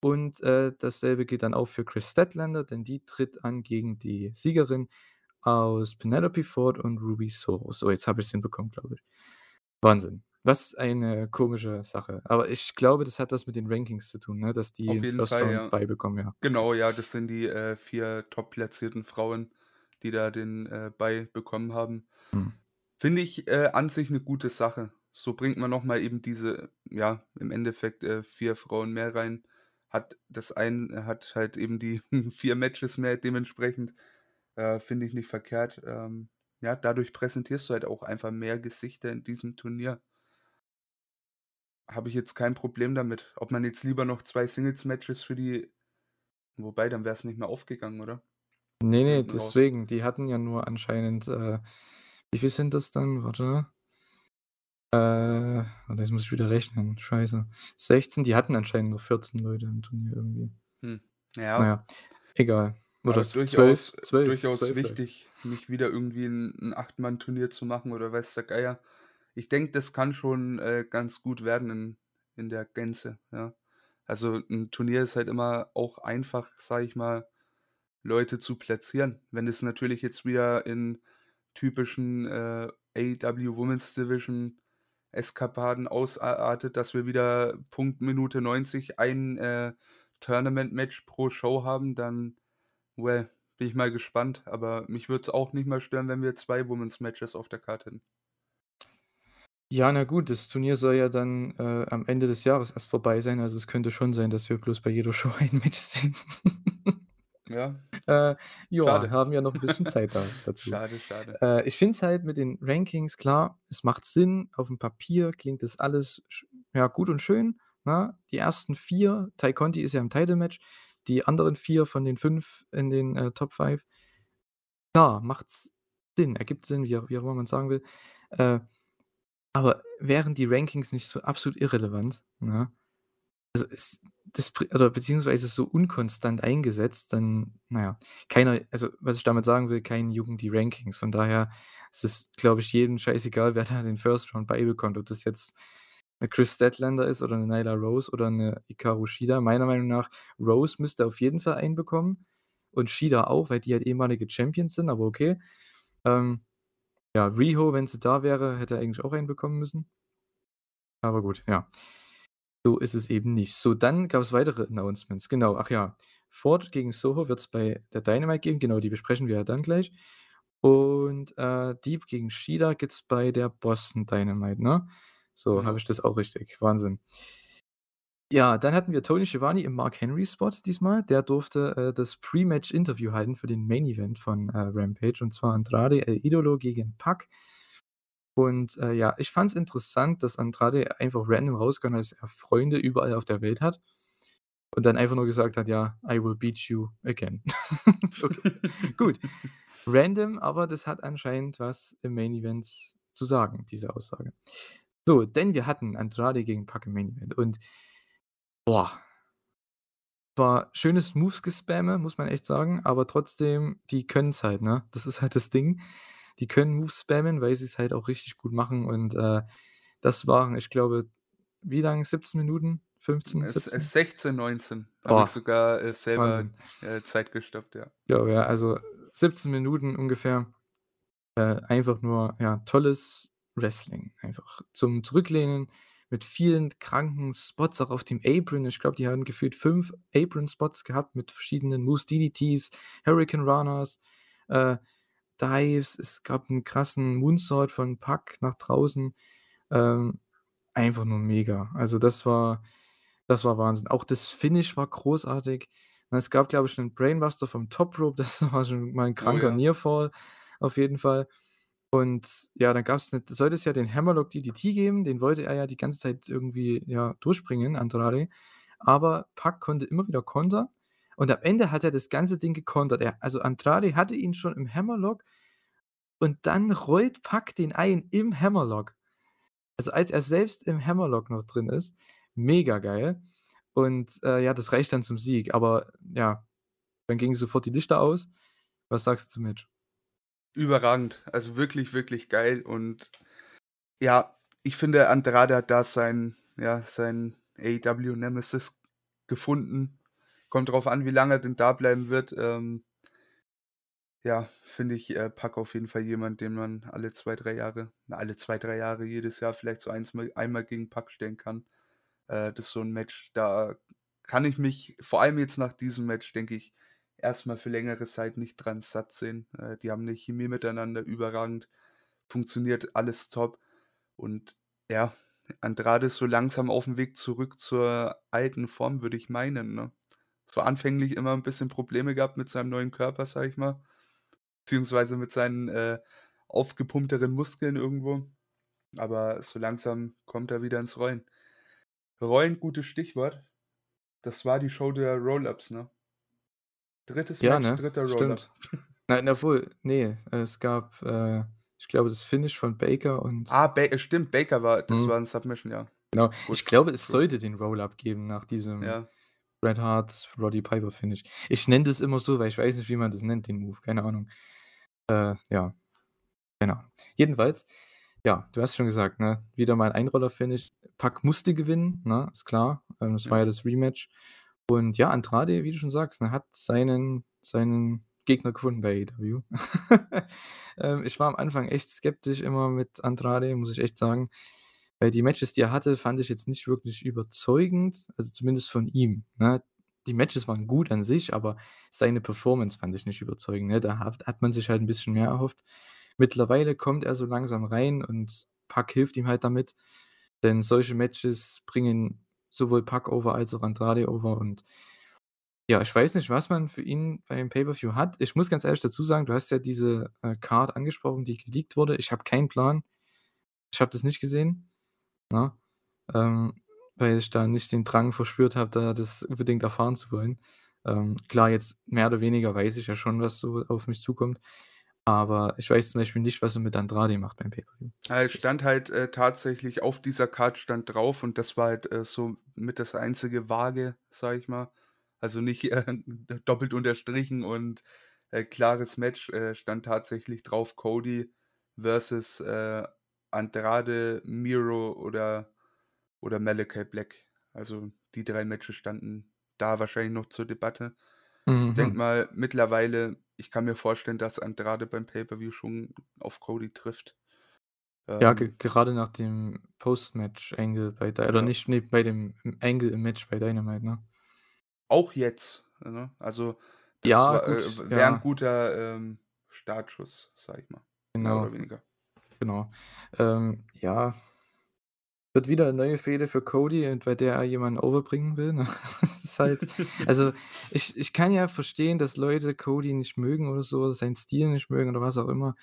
S1: Und, äh, dasselbe gilt dann auch für Kris Statlander, denn die tritt an gegen die Siegerin aus Penelope Ford und Ruby Soho. So, jetzt habe ich's hinbekommen, glaube ich. Wahnsinn. Was eine komische Sache. Aber ich glaube, das hat was mit den Rankings zu tun, ne, dass die
S2: Auf jeden
S1: First
S2: Fall, ja.
S1: Bye bekommen, ja.
S2: Genau, ja, das sind die, äh, 4 top-platzierten Frauen, die da den, äh, Bye bekommen haben.
S1: Mhm.
S2: Finde ich, äh, an sich 'ne gute Sache. So bringt man noch mal eben diese, ja, im Endeffekt, äh, 4 Frauen mehr rein. Hat das ein hat halt eben die 4 Matches mehr dementsprechend. Äh, finde ich nicht verkehrt. Ähm, ja, dadurch präsentierst du halt auch einfach mehr Gesichter in diesem Turnier. Habe ich jetzt kein Problem damit. Ob man jetzt lieber noch 2 Singles-Matches für die wobei, dann wär's nicht mehr aufgegangen, oder?
S1: Ne, ne,
S2: Hinten raus.
S1: deswegen. Die hatten ja nur anscheinend, äh wie viel sind das dann? Warte. Äh, warte, jetzt muss ich wieder rechnen. Scheiße. 16, die hatten anscheinend nur 14 Leute im Turnier irgendwie.
S2: Hm, ja.
S1: ja, egal. Oder
S2: Aber
S1: s 12,
S2: durchaus
S1: 12,
S2: durchaus
S1: 12 vielleicht.
S2: wichtig, nicht wieder irgendwie 'n 'n Acht-Mann-Turnier zu machen oder weiß der Geier. Ich denke, das kann schon, äh, ganz gut werden in in der Gänze, ja. Also, 'n Turnier ist halt immer auch einfach, sage ich mal, Leute zu platzieren. Wenn es natürlich jetzt wieder in typischen, äh, AEW Women's Division Eskapaden ausartet, dass wir wieder Punkt Minute 90 ein, äh, Tournament-Match pro Show haben, dann, well, bin ich mal gespannt. Aber mich würde es auch nicht mal stören, wenn wir 2 Women's Matches auf der Karte hätten.
S1: Ja, na gut, das Turnier soll ja dann, äh, am Ende des Jahres erst vorbei sein. Also, es könnte schon sein, dass wir bloß bei jeder Show ein Match sehen.
S2: Ja.
S1: Äh, ja,
S2: Schade.
S1: haben ja noch 'n bisschen Zeit da dazu.
S2: Schade, schade.
S1: Äh, ich finde es halt mit den Rankings klar, es macht Sinn. Aufm Papier klingt das alles ja, gut und schön, ne? Die ersten 4 Tay Conti ist ja im Title-Match. Die anderen 4 von den 5 in den, äh, Top 5 klar, macht's Sinn, ergibt Sinn, wie auch wie auch immer man's sagen will. Aber wären die Rankings nicht so absolut irrelevant, ne? Also, es das oder beziehungsweise so unkonstant eingesetzt, dann na ja, keiner also, was ich damit sagen will, keinen jucken die Rankings. Von daher ist es, glaube ich, jedem scheißegal, wer da den First Round beibekommt, ob das jetzt 'ne Kris Statlander ist oder 'ne Nyla Rose oder 'ne Hikaru Shida. Meiner Meinung nach, Rose müsste auf jeden Fall einen bekommen und Shida auch, weil die halt ehemalige Champions sind, aber okay. Ähm, ja, Riho, wenn sie da wäre, hätte eigentlich auch einen bekommen müssen. Aber gut, ja. So ist es eben nicht. So, dann gab's weitere Announcements. Genau, ach ja, Ford gegen Soho wird's bei der Dynamite geben. Genau, die besprechen wir ja dann gleich. Und, äh, Deeb gegen Shida gibt's bei der Boston Dynamite, ne? So, habe
S2: Genau.
S1: ich das auch richtig? Wahnsinn. Ja, dann hatten wir Tony Schiavone im Mark Henry Spot diesmal. Der durfte, äh, das Pre-Match-Interview halten für den Main Event von, äh, Rampage, und zwar Andrade El Idolo gegen Pac. Und, äh, ja, ich fand's interessant, dass Andrade einfach random rausgehauen hat, dass er Freunde überall auf der Welt hat und dann einfach nur gesagt hat: „Ja, I will beat you again.“ Okay, gut. Random, aber das hat anscheinend was im Main Event zu sagen, diese Aussage. So, denn wir hatten Andrade gegen Pac im Main Event und boah war schönes Moves-Gespamme, muss man echt sagen, aber trotzdem, die können's halt, ne? Das ist halt das Ding. Die können Moves spammen, weil sie's halt auch richtig gut machen und, äh, das waren, ich glaube wie lang? 17 Minuten? 15,
S2: Es
S1: 17?
S2: es 16, 19 habe ich sogar, äh, selber, äh, Zeit gestoppt, ja.
S1: Ja, ja, also 17 Minuten ungefähr. Äh, einfach nur, ja, tolles Wrestling einfach. Zum Zurücklehnen mit vielen kranken Spots auch auf dem Apron. Ich glaube, die haben gefühlt 5 Apron-Spots gehabt mit verschiedenen Moves, DDTs, Hurricane Ranas, äh, Dives. Es gab 'n krassen Moonsault von Pac nach draußen. Ähm, einfach nur mega. Also, das war das war Wahnsinn. Auch das Finish war großartig. Und es gab, glaube ich, 'nen Brainbuster vom Top Rope. Das war schon mal 'n
S2: Oh
S1: kranker
S2: ja.
S1: Near Fall auf jeden Fall. Und ja, dann gab's 'ne sollte es ja den Hammerlock DDT geben, den wollte er ja die ganze Zeit irgendwie, ja, durchbringen, Andrade. Aber Pac konnte immer wieder kontern und am Ende hat er das ganze Ding gekontert. Er also, Andrade hatte ihn schon im Hammerlock und dann rollt Pac den ein im Hammerlock. Also, als er selbst im Hammerlock noch drin ist. Mega geil. Und, äh, ja, das reicht dann zum Sieg. Aber ja, dann gingen sofort die Lichter aus. Was sagst du zum Match?
S2: Überragend. Also, wirklich, wirklich geil und ja, ich finde, Andrade hat da seinen ja, seinen AEW Nemesis gefunden. Kommt drauf an, wie lange er denn da bleiben wird. Ähm ja, finde ich, äh, Pac auf jeden Fall jemand, den man alle 2, 3 Jahre na, alle 2, 3 Jahre, jedes Jahr vielleicht so eins mal einmal gegen Pac stellen kann. Äh, das ist so 'n Match, da kann ich mich vor allem jetzt nach diesem Match, denke ich, erst mal für längere Zeit nicht dran satt sehen. Äh, die haben 'ne Chemie miteinander, überragend, funktioniert alles top. Und ja, Andrade ist so langsam aufm Weg zurück zur alten Form, würde ich meinen, ne? Zwar anfänglich immer 'n bisschen Probleme gehabt mit seinem neuen Körper, sage ich mal, beziehungsweise mit seinen, äh, aufgepumpteren Muskeln irgendwo, aber so langsam kommt er wieder ins Rollen. Rollen, gutes Stichwort. Das war die Show der Roll-Ups, ne? Drittes
S1: Ja,
S2: Match,
S1: ne?
S2: dritter Roll-Up.
S1: Stimmt. Nein, obwohl, ne, es gab, äh, ich glaube, das Finish von Baker und
S2: Ah, Ba äh, stimmt, Baker war das
S1: Mhm.
S2: war 'n Submission, ja.
S1: Genau.
S2: Gut,
S1: Ich glaube, es sollte den Roll-Up geben nach diesem
S2: Ja.
S1: Bret Hart, Roddy Piper Finish. Ich nenne das immer so, weil ich weiß nicht, wie man das nennt, den Move, keine Ahnung. Äh, ja. Genau. Jedenfalls, ja, du hast schon gesagt, ne, wieder mal 'n Einroller-Finish. Pac musste gewinnen, ne, ist klar. Ähm, das war
S2: Ja.
S1: ja das Rematch. Und ja, Andrade, wie du schon sagst, ne, hat seinen seinen Gegner gefunden bei AEW. Ähm, ich war am Anfang echt skeptisch immer mit Andrade, muss ich echt sagen. Weil die Matches, die er hatte, fand ich jetzt nicht wirklich überzeugend, also zumindest von ihm, ne? Die Matches waren gut an sich, aber seine Performance fand ich nicht überzeugend, ne? Da hat hat man sich halt 'n bisschen mehr erhofft. Mittlerweile kommt er so langsam rein und Pac hilft ihm halt damit, denn solche Matches bringen sowohl Pac over als auch Andrade over und ja, ich weiß nicht, was man für ihn beim Pay-per-View hat. Ich muss ganz ehrlich dazu sagen, du hast ja diese, äh, Card angesprochen, die geleakt wurde. Ich habe keinen Plan. Ich habe das nicht gesehen, ne? Ähm, weil ich da nicht den Drang verspürt habe, da das unbedingt erfahren zu wollen. Ähm, klar, jetzt mehr oder weniger weiß ich ja schon, was so auf mich zukommt, aber ich weiß zum Beispiel nicht, was er mit Andrade macht beim Pay-per-View.
S2: Es stand halt, äh, tatsächlich auf dieser Card stand drauf und das war halt, äh, so mit das einzige Vage, sage ich mal. Also nicht, äh, doppelt unterstrichen und, äh, klares Match, äh, stand tatsächlich drauf Cody versus, äh, Andrade, Miro oder oder Malachi Black. Also die 3 Matches standen da wahrscheinlich noch zur Debatte. Ich denke
S1: Mhm.
S2: mal, mittlerweile ich kann mir vorstellen, dass Andrade beim Pay-per-View schon auf Cody trifft.
S1: Ja, ge
S2: Ähm
S1: gerade nach dem Post-Match-Angle bei Dy oder
S2: Ja.
S1: nicht, ne, bei dem Angle im Match bei Dynamite, ne?
S2: Auch jetzt, ne? Also, das
S1: Ja,
S2: war, äh, wäre
S1: ja.
S2: guter, ähm, Startschuss, sage ich mal, mehr
S1: Genau.
S2: oder weniger.
S1: Genau. Ähm, ja. Wird wieder 'ne neue Fehde für Cody und bei der er jemanden overbringen will, ne? Ist halt also, ich ich kann ja verstehen, dass Leute Cody nicht mögen oder so, seinen Stil nicht mögen oder was auch immer.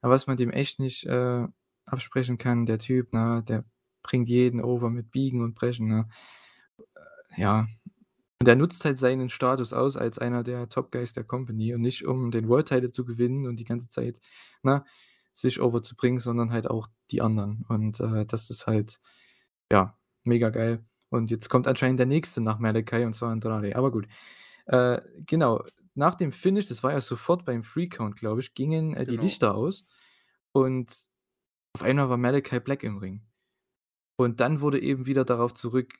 S1: Aber was man dem echt nicht, äh, absprechen kann, der Typ, ne, der bringt jeden over mit Biegen und Brechen, ne? Äh, ja. Und er nutzt halt seinen Status aus als einer der Top Guys der Company und nicht, um den World Title zu gewinnen und die ganze Zeit, ne, sich overzubringen, sondern halt auch die anderen. Und, äh, das ist halt, ja, mega geil. Und jetzt kommt anscheinend der Nächste nach Malachi und zwar Andrade. Aber gut. Äh, genau, nach dem Finish, das war ja sofort beim Free Count, glaube ich, gingen, äh, die
S2: Genau.
S1: Lichter aus und auf einmal war Malachi Black im Ring. Und dann wurde eben wieder darauf zurück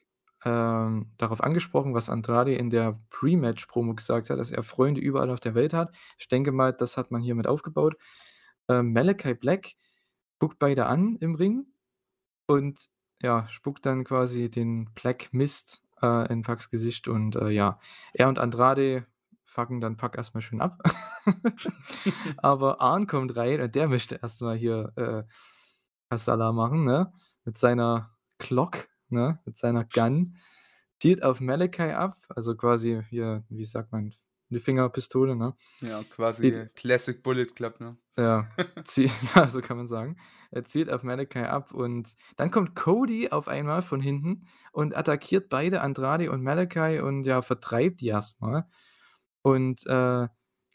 S1: ähm, darauf angesprochen, was Andrade in der Pre-Match-Promo gesagt hat, dass er Freunde überall auf der Welt hat. Ich denke mal, das hat man hiermit aufgebaut. Ähm, Malachi Black guckt beide an im Ring und, ja, spuckt dann quasi den Black Mist, äh, in Pacs Gesicht und, äh, ja, er und Andrade fucken dann Pac erst mal schön ab. Aber Arn kommt rein und der möchte erst mal hier, äh, Kasala machen, ne, mit seiner Clock, ne, mit seiner Gun, zielt auf Malachi ab, also quasi hier, wie sagt man, 'ne Fingerpistole, ne?
S2: Ja, quasi
S1: Zielt
S2: Classic Bullet Club, ne?
S1: Ja, zie ja, so kann man sagen. Er zielt auf Malachi ab und dann kommt Cody auf einmal von hinten und attackiert beide Andrade und Malachi und, ja, vertreibt die erst mal und, äh,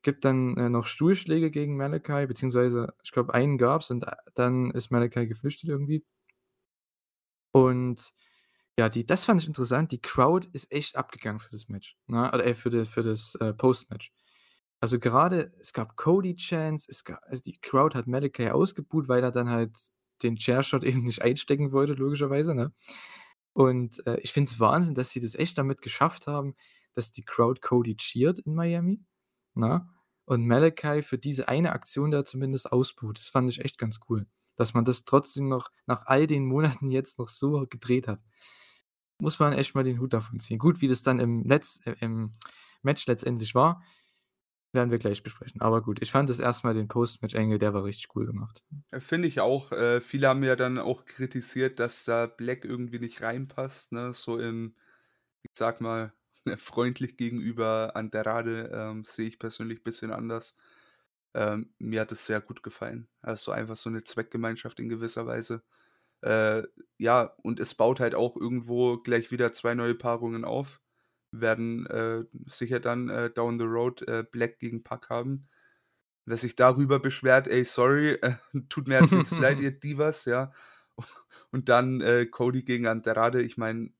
S1: gibt dann, äh, noch Stuhlschläge gegen Malachi, beziehungsweise ich glaube, einen gab's und dann ist Malachi geflüchtet irgendwie. Und ja, die das fand ich interessant. Die Crowd ist echt abgegangen für das Match, ne? Oder, äh, für de für das, äh, Post-Match. Also, gerade es gab ga also, die Crowd hat Malachi ausgebuht, weil er dann halt den Chairshot eben nicht einstecken wollte, logischerweise, ne? Und, äh, ich finde es Wahnsinn, dass sie das echt damit geschafft haben, dass die Crowd Cody cheert in Miami, ne? Und Malachi für diese eine Aktion da zumindest ausbuht. Das fand ich echt ganz cool, dass man das trotzdem noch nach all den Monaten jetzt noch so gedreht hat. Muss man echt mal den Hut davon ziehen. Gut, wie das dann im Letz äh, im Match letztendlich war, werden wir gleich besprechen. Aber gut, ich fand das erst mal den Post-Match-Angle, der war richtig cool gemacht.
S2: Äh, finde ich auch. Äh, viele haben ja dann auch kritisiert, dass da Black irgendwie nicht reinpasst, ne? So in, ich sage mal, freundlich gegenüber Andrade, ähm, sehe ich persönlich bisschen anders. Ähm, mir hat es sehr gut gefallen. Also, einfach so 'ne Zweckgemeinschaft in gewisser Weise. Äh, ja, und es baut halt auch irgendwo gleich wieder 2 neue Paarungen auf. Werden, äh, sicher dann, äh, down the road, äh, Black gegen Pac haben. Wer sich darüber beschwert, ey, sorry, äh, tut mir herzlichst leid, ihr Divas, ja. Und dann, äh, Cody gegen Andrade. Ich meine,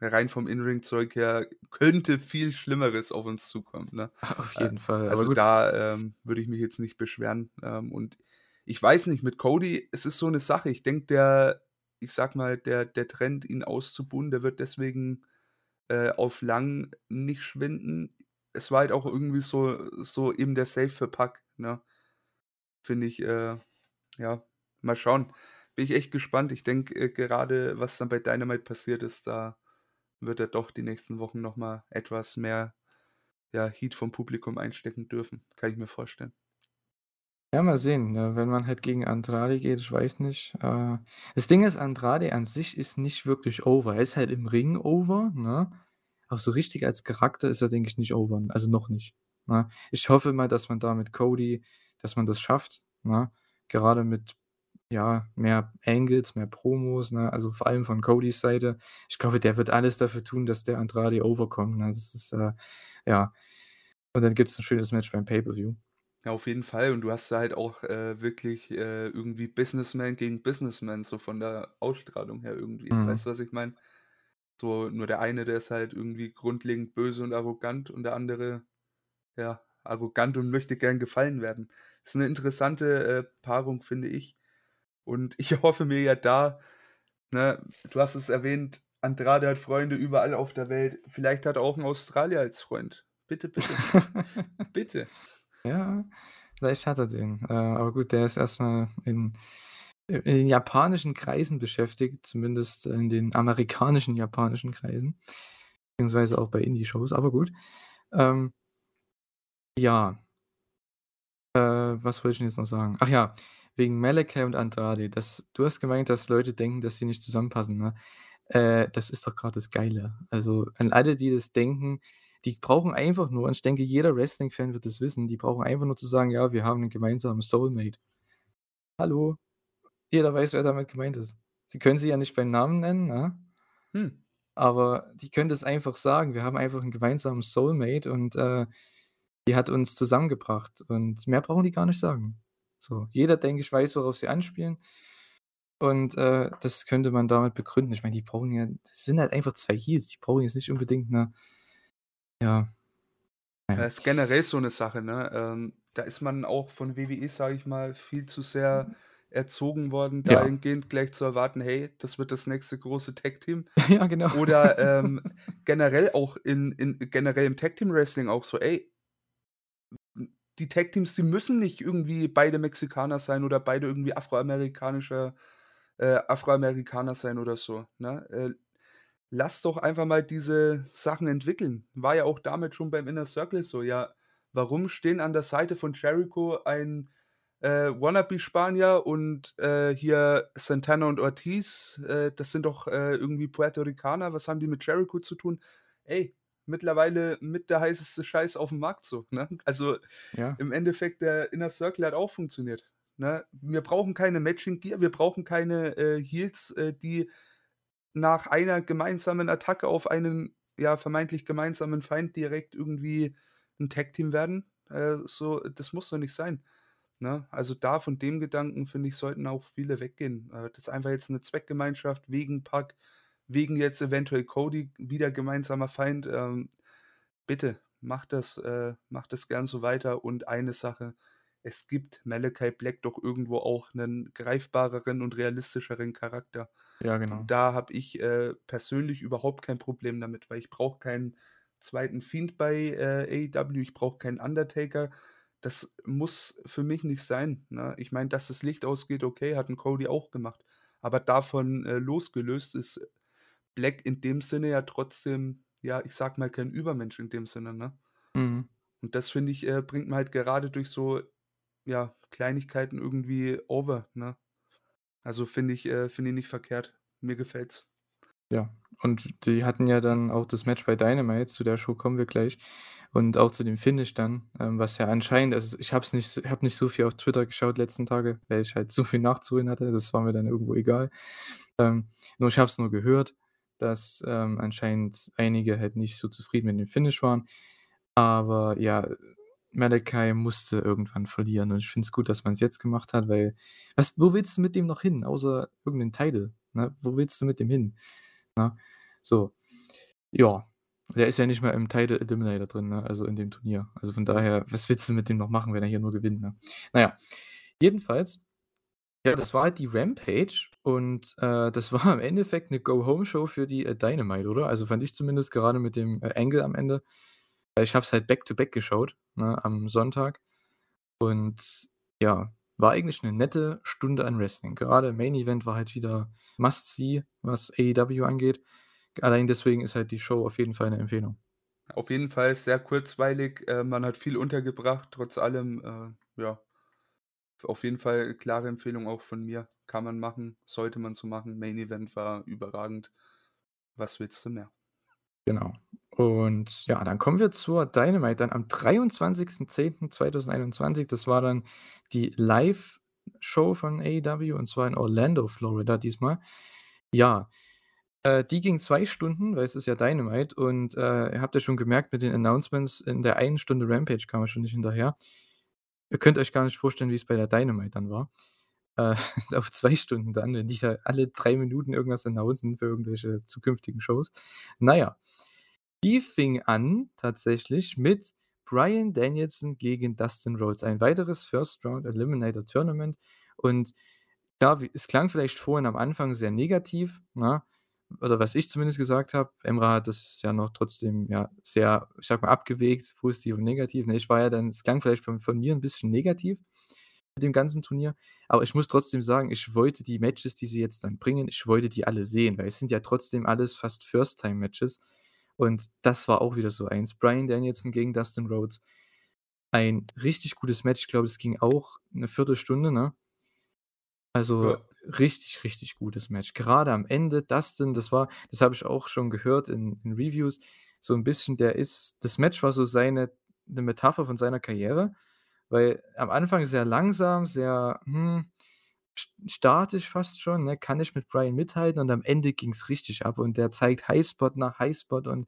S2: rein vom In-Ring-Zeug her könnte viel Schlimmeres auf uns zukommen, ne?
S1: Auf jeden Fall,
S2: also da, ähm, würde ich mich jetzt nicht beschweren. Ähm, und ich weiß nicht, mit Cody, es ist so 'ne Sache. Ich denke, der ich sage mal, der der Trend, ihn auszubuhen, der wird deswegen, äh, auf lang nicht schwinden. Es war halt auch irgendwie so so eben der Save für Pac, ne? Finde ich, äh ja, mal schauen. Bin ich echt gespannt. Ich denke, äh, gerade was dann bei Dynamite passiert ist, da wird er doch die nächsten Wochen noch mal etwas mehr, ja, Heat vom Publikum einstecken dürfen. Kann ich mir vorstellen.
S1: Ja, mal sehen, ne, wenn man halt gegen Andrade geht, ich weiß nicht. Äh, das Ding ist, Andrade an sich ist nicht wirklich over. Er ist halt im Ring over, ne? Aber so richtig als Charakter ist er, denke ich, nicht over, also noch nicht, ne? Ich hoffe mal, dass man da mit Cody dass man das schafft, ne? Gerade mit, ja, mehr Angles, mehr Promos, ne? Also, vor allem von Codys Seite. Ich glaube, der wird alles dafür tun, dass der Andrade over kommt, ne? Das ist, äh ja. Und dann gibt's 'n schönes Match beim Pay-per-View.
S2: Ja, auf jeden Fall. Und du hast da halt auch, äh, wirklich, äh, irgendwie Businessman gegen Businessman, so von der Ausstrahlung her irgendwie.
S1: Mhm.
S2: Weißt du, was ich meine? So, nur der eine, der ist halt irgendwie grundlegend böse und arrogant und der andere, ja, arrogant und möchte gern gefallen werden. Ist 'ne interessante, äh, Paarung, finde ich. Und ich erhoffe mir ja da ne, du hast es erwähnt, Andrade hat Freunde überall auf der Welt. Vielleicht hat er auch 'n Australier als Freund. Bitte, bitte. Bitte.
S1: Ja, vielleicht hat er den. Äh, aber gut, der ist erst mal in in japanischen Kreisen beschäftigt, zumindest in den amerikanischen japanischen Kreisen, beziehungsweise auch bei Indie-Shows, aber gut. Ähm ja. Äh, was wollte ich denn jetzt noch sagen? Ach ja, wegen Malakai und Andrade. Das du hast gemeint, dass Leute denken, dass sie nicht zusammenpassen, ne? Äh, das ist doch grad das Geile. Also, an alle, die das denken, die brauchen einfach nur und ich denke, jeder Wrestling-Fan wird das wissen, die brauchen einfach nur zu sagen: „Ja, wir haben 'nen gemeinsamen Soulmate.“ Hallo? Jeder weiß, wer damit gemeint ist. Sie können sie ja nicht beim Namen nennen, ne?
S2: Hm.
S1: Aber die können das einfach sagen. Wir haben einfach 'n gemeinsamen Soulmate und, äh, die hat uns zusammengebracht und mehr brauchen die gar nicht sagen. So, jeder, denke ich, weiß, worauf sie anspielen. Und, äh, das könnte man damit begründen. Ich meine, die brauchen ja das sind halt einfach 2 Heels, die brauchen jetzt nicht unbedingt 'ne ja.
S2: Ja,
S1: ja.
S2: ist generell so 'ne Sache, ne? Ähm, da ist man auch von WWE, sage ich mal, viel zu sehr erzogen worden,
S1: Ja.
S2: dahingehend gleich zu erwarten: „Hey, das wird das nächste große Tag-Team.“
S1: Ja, genau.
S2: Oder, ähm, generell auch in in generell im Tag-Team-Wrestling auch so: „Ey“ „Hm, die Tag-Teams, die müssen nicht irgendwie beide Mexikaner sein oder beide irgendwie afroamerikanischer äh, Afroamerikaner sein oder so, ne? Äh, lass doch einfach mal diese Sachen entwickeln. War ja auch damit schon beim Inner Circle so. Ja, warum stehen an der Seite von Jericho ein, äh, Wannabe-Spanier und, äh, hier Santana und Ortiz, äh, das sind doch, äh, irgendwie Puerto Ricaner. Was haben die mit Jericho zu tun? Ey, mittlerweile mit der heißeste Scheiß aufm Markt so, ne? Also,
S1: Ja.
S2: im Endeffekt, der Inner Circle hat auch funktioniert, ne? Wir brauchen keine Matching Gear, wir brauchen keine, äh, Heels, äh, die nach einer gemeinsamen Attacke auf einen, ja, vermeintlich gemeinsamen Feind direkt irgendwie 'n Tag-Team werden. Äh, so das muss doch nicht sein, ne? Also, da von dem Gedanken, finde ich, sollten auch viele weggehen. Äh, das ist einfach jetzt 'ne Zweckgemeinschaft wegen Pac, wegen jetzt eventuell Cody, wieder gemeinsamer Feind. Ähm, bitte macht das äh, macht das gern so weiter. Und eine Sache, es gibt Malakai Black doch irgendwo auch 'nen greifbareren und realistischeren Charakter.
S1: Ja, genau.
S2: Da habe ich, äh, persönlich überhaupt kein Problem damit, weil ich brauche keinen 2. Fiend bei, äh, AEW, ich brauche keinen Undertaker. Das muss für mich nicht sein, ne? Ich meine, dass das Licht ausgeht, okay, hat 'n Cody auch gemacht. Aber davon, äh, losgelöst ist Black in dem Sinne ja trotzdem, ja, ich sage mal, kein Übermensch in dem Sinne, ne?
S1: Mhm.
S2: Und das finde ich, äh, bringt man halt gerade durch so, ja, Kleinigkeiten irgendwie over, ne? Also, finde ich äh, finde ich nicht verkehrt. Mir gefällt's.
S1: Ja, und die hatten ja dann auch das Match bei Dynamite, zu der Show kommen wir gleich. Und auch zu dem Finish dann, ähm, was ja anscheinend also, ich habe nicht habe nicht so viel auf Twitter geschaut letzten Tage, weil ich halt so viel nachzuholen hatte. Das war mir dann irgendwo egal. Ähm, nur ich habe es nur gehört, dass, ähm, anscheinend einige halt nicht so zufrieden mit dem Finish waren. Aber ja, Malachi musste irgendwann verlieren und ich finde es gut, dass man es jetzt gemacht hat, weil was wo willst du mit dem noch hin, außer irgend 'nen Title, ne? Wo willst du mit dem hin, ne? So. Ja. Der ist ja nicht mal im Title Eliminator drin, ne, also in dem Turnier. Also von daher, was willst du mit dem noch machen, wenn er hier nur gewinnt, ne? Na ja, jedenfalls ja, das war halt die Rampage und, äh, das war im Endeffekt 'ne Go-Home-Show für die, äh, Dynamite, oder? Also fand ich zumindest gerade mit dem, äh, Angle am Ende. Ich habe es halt back to back geschaut, ne, am Sonntag. Und ja, war eigentlich 'ne nette Stunde an Wrestling. Gerade Main Event war halt wieder must see, was AEW angeht. Allein deswegen ist halt die Show auf jeden Fall 'ne Empfehlung.
S2: Auf jeden Fall sehr kurzweilig. Äh, man hat viel untergebracht, trotz allem, äh, ja. Auf jeden Fall klare Empfehlung auch von mir. Kann man machen, sollte man so machen. Main Event war überragend. Was willst du mehr?
S1: Genau. Und ja, dann kommen wir zur Dynamite dann am 23.10.2021. Das war dann die Live-Show von AEW und zwar in Orlando, Florida diesmal. Ja, äh, die ging 2 Stunden, weil es ist ja Dynamite und, äh, ihr habt ja schon gemerkt mit den Announcements, in der einen Stunde Rampage kam man schon nicht hinterher. Ihr könnt euch gar nicht vorstellen, wie's bei der Dynamite dann war. Äh, auf 2 Stunden dann, wenn die da alle 3 Minuten irgendwas announcen für irgendwelche zukünftigen Shows. Na ja, die fing an tatsächlich mit Bryan Danielson gegen Dustin Rhodes, ein weiteres First Round Eliminator Tournament. Und ja, es klang vielleicht vorhin am Anfang sehr negativ, ne? Oder was ich zumindest gesagt habe. Emra hat das ja noch trotzdem, ja, sehr, ich sage mal, abgewägt, positiv und negativ, ne? Ich war ja dann es klang vielleicht von von mir 'n bisschen negativ mit dem ganzen Turnier, aber ich muss trotzdem sagen, ich wollte die Matches, die sie jetzt dann bringen ich wollte die alle sehen, weil es sind ja trotzdem alles fast First-Time-Matches. Und das war auch wieder so eins. Bryan Danielson gegen Dustin Rhodes. Ein richtig gutes Match. Ich glaube, es ging auch 'ne Viertelstunde, ne? Also,
S2: Ja.
S1: richtig, richtig gutes Match. Gerade am Ende, Dustin, das war das habe ich auch schon gehört in in Reviews, so 'n bisschen der ist das Match war so seine 'ne Metapher von seiner Karriere, weil am Anfang sehr langsam, sehr, hm, statisch fast schon, ne? Kann nicht mit Bryan mithalten und am Ende ging's richtig ab und der zeigt Highspot nach Highspot und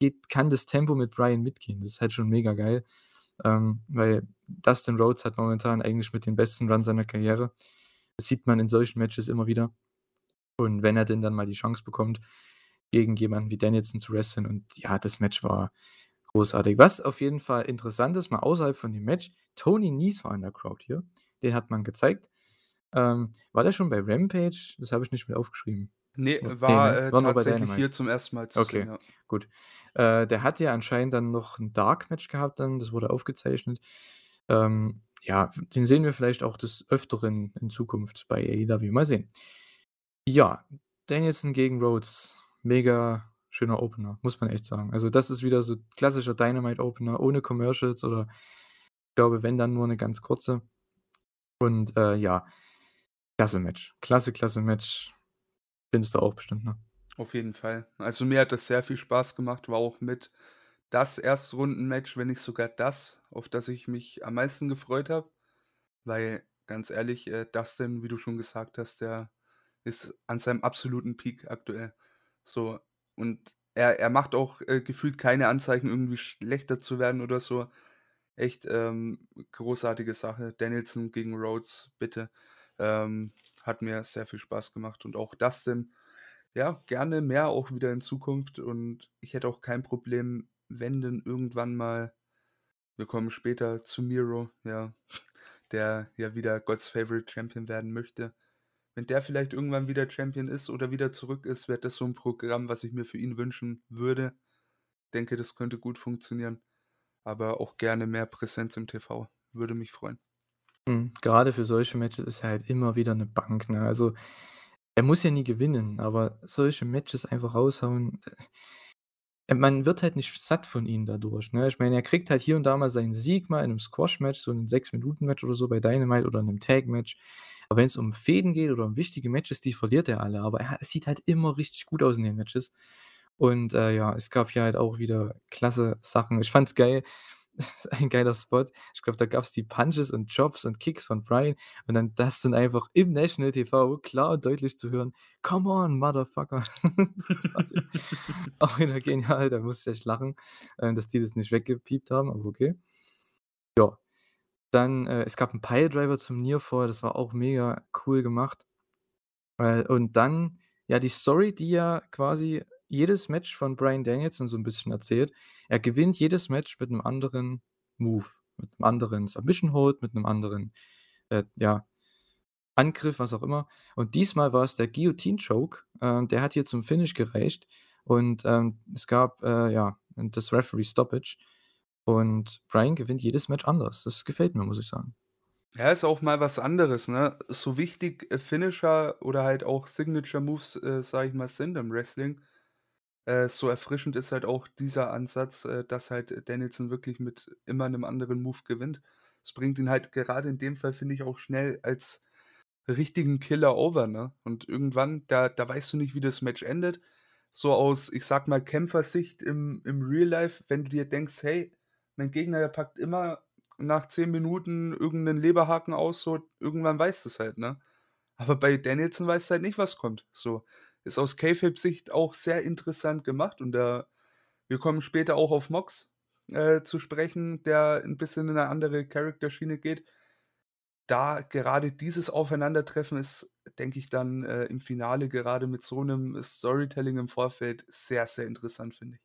S1: geht kann das Tempo mit Bryan mitgehen. Das ist halt schon mega geil, ähm, weil Dustin Rhodes hat momentan eigentlich mit den besten Run seiner Karriere. Das sieht man in solchen Matches immer wieder. Und wenn er denn dann mal die Chance bekommt, gegen jemanden wie Danielson zu wresteln und ja, das Match war großartig. Was auf jeden Fall interessant ist, mal außerhalb von dem Match, Tony Nese war in der Crowd hier. Den hat man gezeigt. Ähm, war der schon bei Rampage? Das habe ich nicht mit aufgeschrieben.
S2: Ne,
S1: Ne,
S2: war,
S1: ne?
S2: äh,
S1: War
S2: tatsächlich hier zum 1. Mal zu
S1: Okay,
S2: sehen, ja.
S1: gut. Äh, der hat ja anscheinend dann noch 'n Dark-Match gehabt dann, das wurde aufgezeichnet. Ähm, ja, den sehen wir vielleicht auch des Öfteren in Zukunft bei AEW. Mal sehen. Ja, Danielson gegen Rhodes. Mega schöner Opener, muss man echt sagen. Also, das ist wieder so klassischer Dynamite-Opener ohne Commercials oder ich glaube, wenn, dann nur 'ne ganz kurze. Und, äh, ja, klasse Match. Klasse, klasse Match. Findest du auch bestimmt, ne?
S2: Auf jeden Fall. Also, mir hat das sehr viel Spaß gemacht, war auch mit das Erstrunden-Match, wenn nicht sogar das, auf das ich mich am meisten gefreut habe. Weil, ganz ehrlich, äh, Dustin, wie du schon gesagt hast, der ist an seinem absoluten Peak aktuell. So, und er er macht auch, äh, gefühlt keine Anzeichen, irgendwie schlechter zu werden oder so. Echt, ähm, großartige Sache. Danielson gegen Rhodes, bitte. Ähm, hat mir sehr viel Spaß gemacht und auch Dustin, ja, gerne mehr auch wieder in Zukunft und ich hätte auch kein Problem, wenn denn irgendwann mal wir kommen später zu Miro, ja, der ja wieder God's Favorite Champion werden möchte. Wenn der vielleicht irgendwann wieder Champion ist oder wieder zurück ist, wäre das so 'n Programm, was ich mir für ihn wünschen würde. Denke, das könnte gut funktionieren, aber auch gerne mehr Präsenz im TV. Würde mich freuen.
S1: Mhm. Gerade für solche Matches ist er halt immer wieder 'ne Bank, ne? Also, er muss ja nie gewinnen, aber solche Matches einfach raushauen, äh man wird halt nicht satt von ihm dadurch, ne? Ich meine, er kriegt halt hier und da mal seinen Sieg mal in 'nem Squash-Match, so 'n 6-Minuten-Match oder so bei Dynamite oder 'nem Tag-Match. Aber wenn's um Fehden geht oder um wichtige Matches, die verliert er alle. Aber er er sieht halt immer richtig gut aus in den Matches. Und, äh, ja, es gab hier halt auch wieder klasse Sachen. Ich fand's geil, ein geiler Spot. Ich glaube, da gab's die Punches und Chops und Kicks von Bryan und dann das dann einfach im National TV klar und deutlich zu hören: „Come on, Motherfucker.“ Das war so auch wieder genial, da musste ich echt lachen, äh, dass die das nicht weggepiept haben, aber okay. Ja, dann, äh, es gab 'n Piledriver zum Nearfall, das war auch mega cool gemacht. Äh, und dann, ja, die Story, die ja quasi jedes Match von Bryan Danielson so 'n bisschen erzählt. Er gewinnt jedes Match mit 'nem anderen Move, mit 'nem anderen Submission Hold, mit 'nem anderen, äh, ja, Angriff, was auch immer. Und diesmal war's der Guillotine Choke, ähm, der hat hier zum Finish gereicht und, ähm, es gab, äh, ja, das Referee Stoppage und Bryan gewinnt jedes Match anders. Das gefällt mir, muss ich sagen.
S2: Ja, ist auch mal was anderes, ne? So wichtig, äh, Finisher oder halt auch Signature Moves, äh, sage ich mal, sind im Wrestling, äh, so erfrischend ist halt auch dieser Ansatz, äh, dass halt Danielson wirklich mit immer 'nem anderen Move gewinnt. Es bringt ihn halt gerade in dem Fall, finde ich, auch schnell als richtigen Killer over, ne? Und irgendwann, da da weißt du nicht, wie das Match endet. So aus, ich sage mal, Kämpfersicht im im Real Life, wenn du dir denkst: „Hey, mein Gegner, der packt immer nach 10 Minuten irgend 'nen Leberhaken aus“, so, irgendwann weißt du's halt, ne? Aber bei Danielson weißt du halt nicht, was kommt, so. Ist aus Kayfabe-Sicht auch sehr interessant gemacht und da wir kommen später auch auf Mox, äh, zu sprechen, der 'n bisschen in 'ne andere Character-Schiene geht. Da gerade dieses Aufeinandertreffen ist, denke ich dann, äh, im Finale gerade mit so 'nem Storytelling im Vorfeld sehr, sehr interessant, finde ich.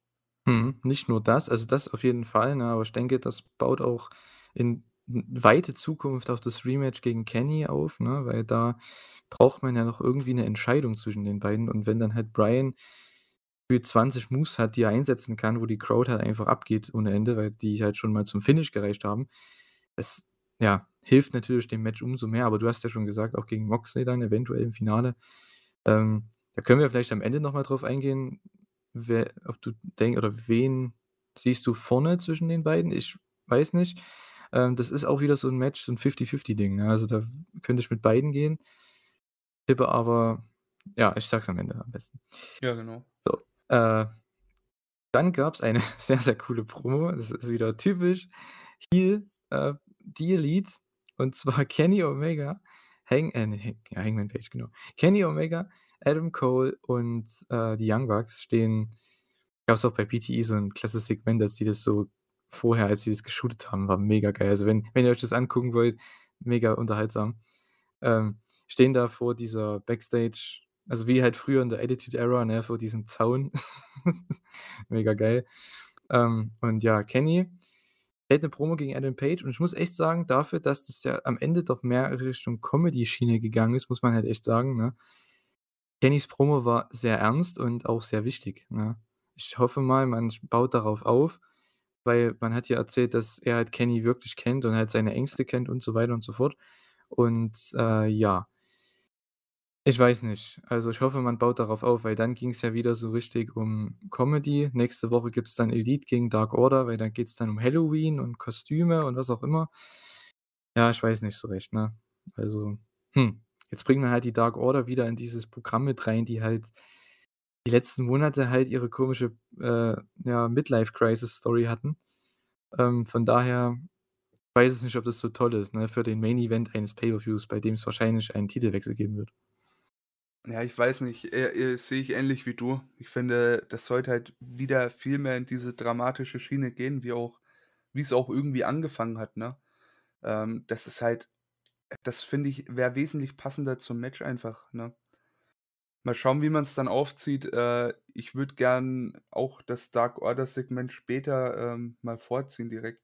S1: Mhm, nicht nur das, also das auf jeden Fall, ne, aber ich denke, das baut auch in weite Zukunft auf das Rematch gegen Kenny auf, ne, weil da braucht man ja noch irgendwie 'ne Entscheidung zwischen den beiden und wenn dann halt Bryan gefühlt 20 Moves hat, die er einsetzen kann, wo die Crowd halt einfach abgeht ohne Ende, weil die halt schon mal zum Finish gereicht haben. Es, ja, hilft natürlich dem Match umso mehr, aber du hast ja schon gesagt, auch gegen Moxley dann eventuell im Finale. Ähm, da können wir vielleicht am Ende noch mal drauf eingehen, wer ob du denk oder wen siehst du vorne zwischen den beiden? Ich weiß nicht. Ähm, das ist auch wieder so 'n Match, so 'n Fifty-Fifty-Ding, ne? Also, da könnte ich mit beiden gehen. Tippe aber ja, ich sage es am Ende am besten.
S2: Ja, genau.
S1: So, äh, dann gab's eine sehr, sehr coole Promo. Das ist wieder typisch Heel, äh, die Elite und zwar Kenny Omega, Hang äh, ne, Hang ja, Hangman Page, genau. Kenny Omega, Adam Cole und, äh, die Young Bucks stehen gab's auch bei PTE so 'n klasse Segment, dass die das so vorher, als sie das geshootet haben, war mega geil. Also, wenn wenn ihr euch das angucken wollt, mega unterhaltsam. Ähm, stehen da vor dieser Backstage also, wie halt früher in der Attitude Era, ne, vor diesem Zaun. Mega geil. Ähm, und ja, Kenny hält 'ne Promo gegen Adam Page und ich muss echt sagen, dafür, dass das ja am Ende doch mehr Richtung Comedy-Schiene gegangen ist, muss man halt echt sagen, ne? Kennys Promo war sehr ernst und auch sehr wichtig, ne? Ich hoffe mal, man baut darauf auf, weil man hat ja erzählt, dass er halt Kenny wirklich kennt und halt seine Ängste kennt und so weiter und so fort. Und, äh, ja ich weiß nicht. Also, ich hoffe, man baut darauf auf, weil dann ging's ja wieder so richtig um Comedy. Nächste Woche gibt's dann Elite gegen Dark Order, weil dann geht's dann um Halloween und Kostüme und was auch immer. Ja, ich weiß nicht so recht, ne? Also, hm, jetzt bringen wir halt die Dark Order wieder in dieses Programm mit rein, die halt die letzten Monate halt ihre komische, äh, ja, Midlife-Crisis-Story hatten. Ähm, von daher weiß ich nicht, ob das so toll ist, ne, für den Main Event eines Pay-per-Views, bei dem es wahrscheinlich einen Titelwechsel geben wird.
S2: Ja, ich weiß nicht, äh, äh, sehe ich ähnlich wie du. Ich finde, das sollte halt wieder viel mehr in diese dramatische Schiene gehen, wie auch wie's auch irgendwie angefangen hat, ne? Ähm, das ist halt das finde ich, wäre wesentlich passender zum Match einfach, ne? Mal schauen, wie man's dann aufzieht. Äh, ich würde gern auch das Dark Order Segment später, ähm, mal vorziehen direkt.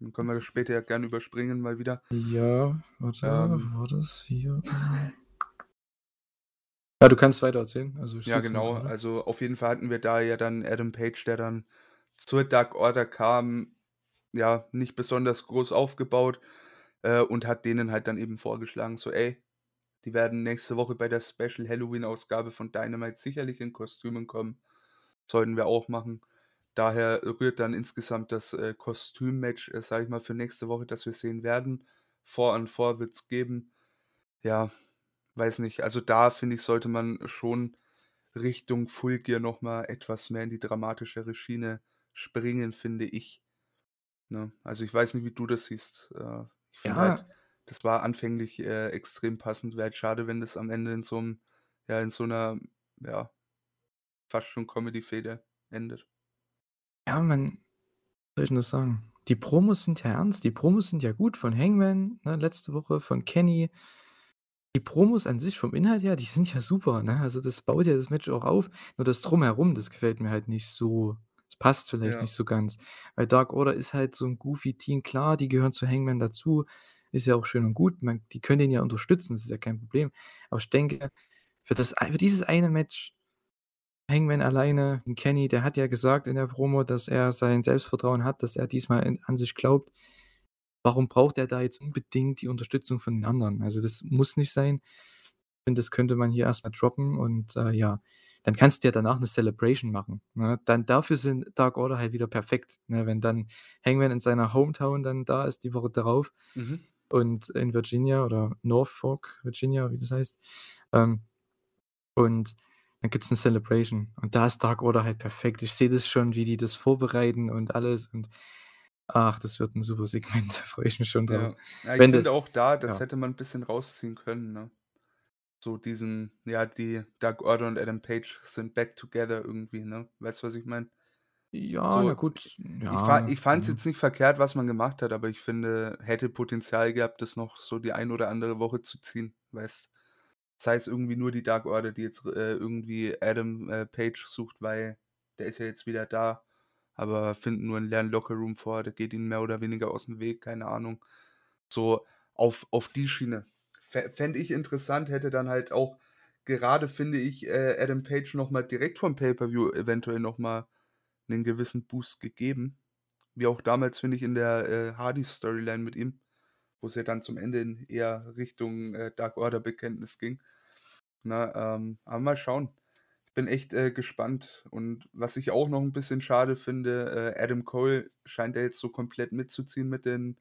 S2: Dann können wir das später ja gern überspringen mal wieder.
S1: Ja, warte,
S2: Ähm
S1: war das? Hier. Ja, du kannst weitererzählen. Also, ich
S2: Ja, genau. Also, auf jeden Fall hatten wir da ja dann Adam Page, der dann zur Dark Order kam, ja, nicht besonders groß aufgebaut, äh, und hat denen halt dann eben vorgeschlagen, so: „Ey, die werden nächste Woche bei der Special Halloween-Ausgabe von Dynamite sicherlich in Kostümen kommen. Sollten wir auch machen.“ Daher rührt dann insgesamt das, äh, Kostüm-Match, äh, sage ich mal, für nächste Woche, das wir sehen werden. Four on Four wird's geben. Ja, weiß nicht. Also, da finde ich, sollte man schon Richtung Full Gear noch mal etwas mehr in die dramatischere Schiene springen, finde ich, ne? Also, ich weiß nicht, wie du das siehst. Äh, ich finde halt,
S1: Ja.
S2: Das war anfänglich, äh, extrem passend. Wäre halt schade, wenn das am Ende in so 'nem ja, in so 'ner, ja fast schon Comedy-Fehde endet.
S1: Ja, man soll ich das sagen? Die Promos sind ja ernst, die Promos sind ja gut von Hangman, ne, letzte Woche, von Kenny. Die Promos an sich vom Inhalt her, die sind ja super, ne? Also, das baut ja das Match auch auf. Nur das Drumherum, das gefällt mir halt nicht so. Es passt vielleicht
S2: Ja.
S1: nicht so ganz, weil Dark Order ist halt so 'n goofy Team. Klar, die gehören zu Hangman dazu, ist ja auch schön und gut. Man die können den ja unterstützen, das ist ja kein Problem. Aber ich denke, für das für dieses eine Match Hangman alleine Kenny, der hat ja gesagt in der Promo, dass er sein Selbstvertrauen hat, dass er diesmal in an sich glaubt. Warum braucht er da jetzt unbedingt die Unterstützung von den anderen? Also, das muss nicht sein. Ich finde, das könnte man hier erst mal droppen und, äh, ja, dann kannst du ja danach 'ne Celebration machen, ne? Dann dafür sind Dark Order halt wieder perfekt, ne? Wenn dann Hangman in seiner Hometown dann da ist die Woche darauf
S2: Mhm.
S1: Und in Virginia oder Norfolk, Virginia, wie das heißt. Ähm, und dann gibt's 'ne Celebration und da ist Dark Order halt perfekt. Ich sehe das schon, wie die das vorbereiten und alles und ach, das wird 'n super Segment, da freue ich mich schon drauf.
S2: Ja. Ja, ich
S1: Wenn das
S2: finde auch da, das
S1: ja.
S2: hätte man 'n bisschen rausziehen können, ne? So diesen ja, die Dark Order und Adam Page sind back together irgendwie, ne? Weißt du, was ich meine?
S1: Ja, na
S2: So,
S1: gut,
S2: ich fa
S1: ja,
S2: ich fand's
S1: ja.
S2: jetzt nicht verkehrt, was man gemacht hat, aber ich finde, hätte Potenzial gehabt, das noch so die ein oder andere Woche zu ziehen, weißt? Sei es irgendwie nur die Dark Order, die jetzt, äh, irgendwie Adam, äh, Page sucht, weil der ist ja jetzt wieder da, aber finden nur 'n leeren Lockerroom vor, der geht ihnen mehr oder weniger aus'm Weg, keine Ahnung. So auf auf die Schiene. Fä fände ich interessant, hätte dann halt auch gerade, finde ich, äh, Adam Page noch mal direkt vorm Pay-per-View eventuell noch mal 'nen gewissen Boost gegeben. Wie auch damals, finde ich, in der, äh, Hardy-Storyline mit ihm, wo's ja dann zum Ende in eher Richtung, äh, Dark Order-Bekenntnis ging, ne? Ähm, aber mal schauen. Ich bin echt, äh, gespannt und was ich auch noch 'n bisschen schade finde, äh, Adam Cole scheint ja jetzt so komplett mitzuziehen mit den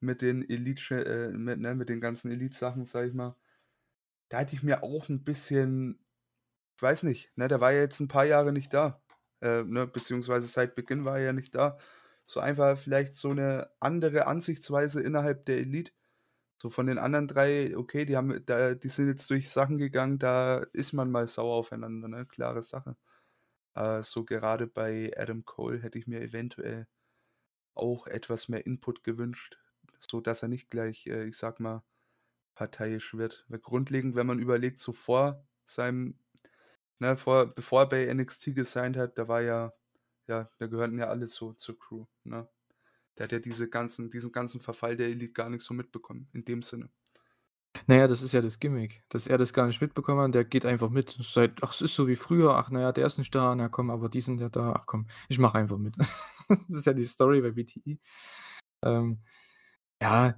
S2: mit den Elite äh, mit ne, mit den ganzen Elite-Sachen, sage ich mal. Da hätte ich mir auch 'n bisschen ich weiß nicht, ne, der war ja jetzt 'n paar Jahre nicht da, äh, ne, beziehungsweise seit Beginn war er ja nicht da. So einfach vielleicht so 'ne andere Ansichtsweise innerhalb der Elite. So von den anderen 3, okay, die haben da die sind jetzt durch Sachen gegangen, da ist man mal sauer aufeinander, ne, klare Sache. Äh, so gerade bei Adam Cole hätte ich mir eventuell auch etwas mehr Input gewünscht, sodass er nicht gleich, äh, ich sage mal, parteiisch wird. Weil grundlegend, wenn man überlegt, so vor seinem ne, vor bevor er bei NXT gesigned hat, da war ja ja, da gehörten ja alle so zur Crew, ne? Der hat ja diese ganzen diesen ganzen Verfall der Elite gar nicht so mitbekommen in dem Sinne.
S1: Na ja, das ist ja das Gimmick, dass er das gar nicht mitbekommen hat, der geht einfach mit. Seit „Ach, es ist so wie früher. Ach, na ja, der ist nicht da. Na komm, aber die sind ja da. Ach komm, ich mache einfach mit.“ Das ist ja die Story bei BTE. Ähm, ja,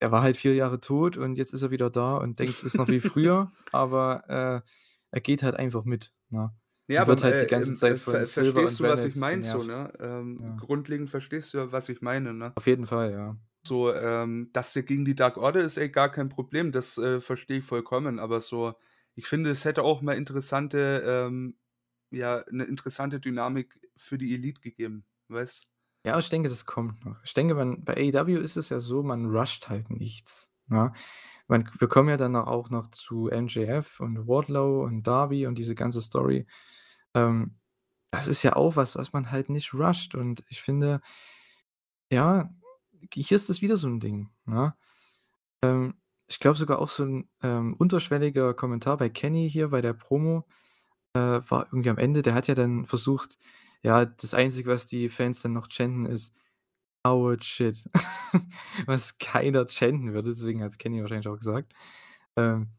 S1: er war halt 4 Jahre tot und jetzt ist er wieder da und denkt, es ist noch wie früher, aber, äh, er geht halt einfach mit, ne?
S2: Ja, aber,
S1: halt die
S2: äh,
S1: ganze
S2: ähm, äh,
S1: Zeit von
S2: ver
S1: Silver
S2: verstehst du, was ich meine so, ne? Ähm,
S1: Ja.
S2: grundlegend verstehst du ja, was ich meine, ne?
S1: Auf jeden Fall, ja.
S2: So, ähm, dass der gegen die Dark Order ist, ey, gar kein Problem. Das, äh, verstehe ich vollkommen, aber so ich finde, es hätte auch mal interessante, ähm ja, 'ne interessante Dynamik für die Elite gegeben, weißt?
S1: Ja, ich denke, das kommt noch. Ich denke, man bei AEW ist es ja so, man rusht halt nichts, ne? Man wir kommen ja dann auch noch zu MJF und Wardlow und Darby und diese ganze Story. Ähm, das ist ja auch was, was man halt nicht rusht und ich finde ja, hier ist das wieder so 'n Ding, ne? Ähm, ich glaube sogar auch so 'n, ähm, unterschwelliger Kommentar bei Kenny hier bei der Promo, äh, war irgendwie am Ende, der hat ja dann versucht ja, das Einzige, was die Fans dann noch chanten, ist „Coward shit“, was keiner chanten würde, deswegen hat's Kenny wahrscheinlich auch gesagt. Ähm,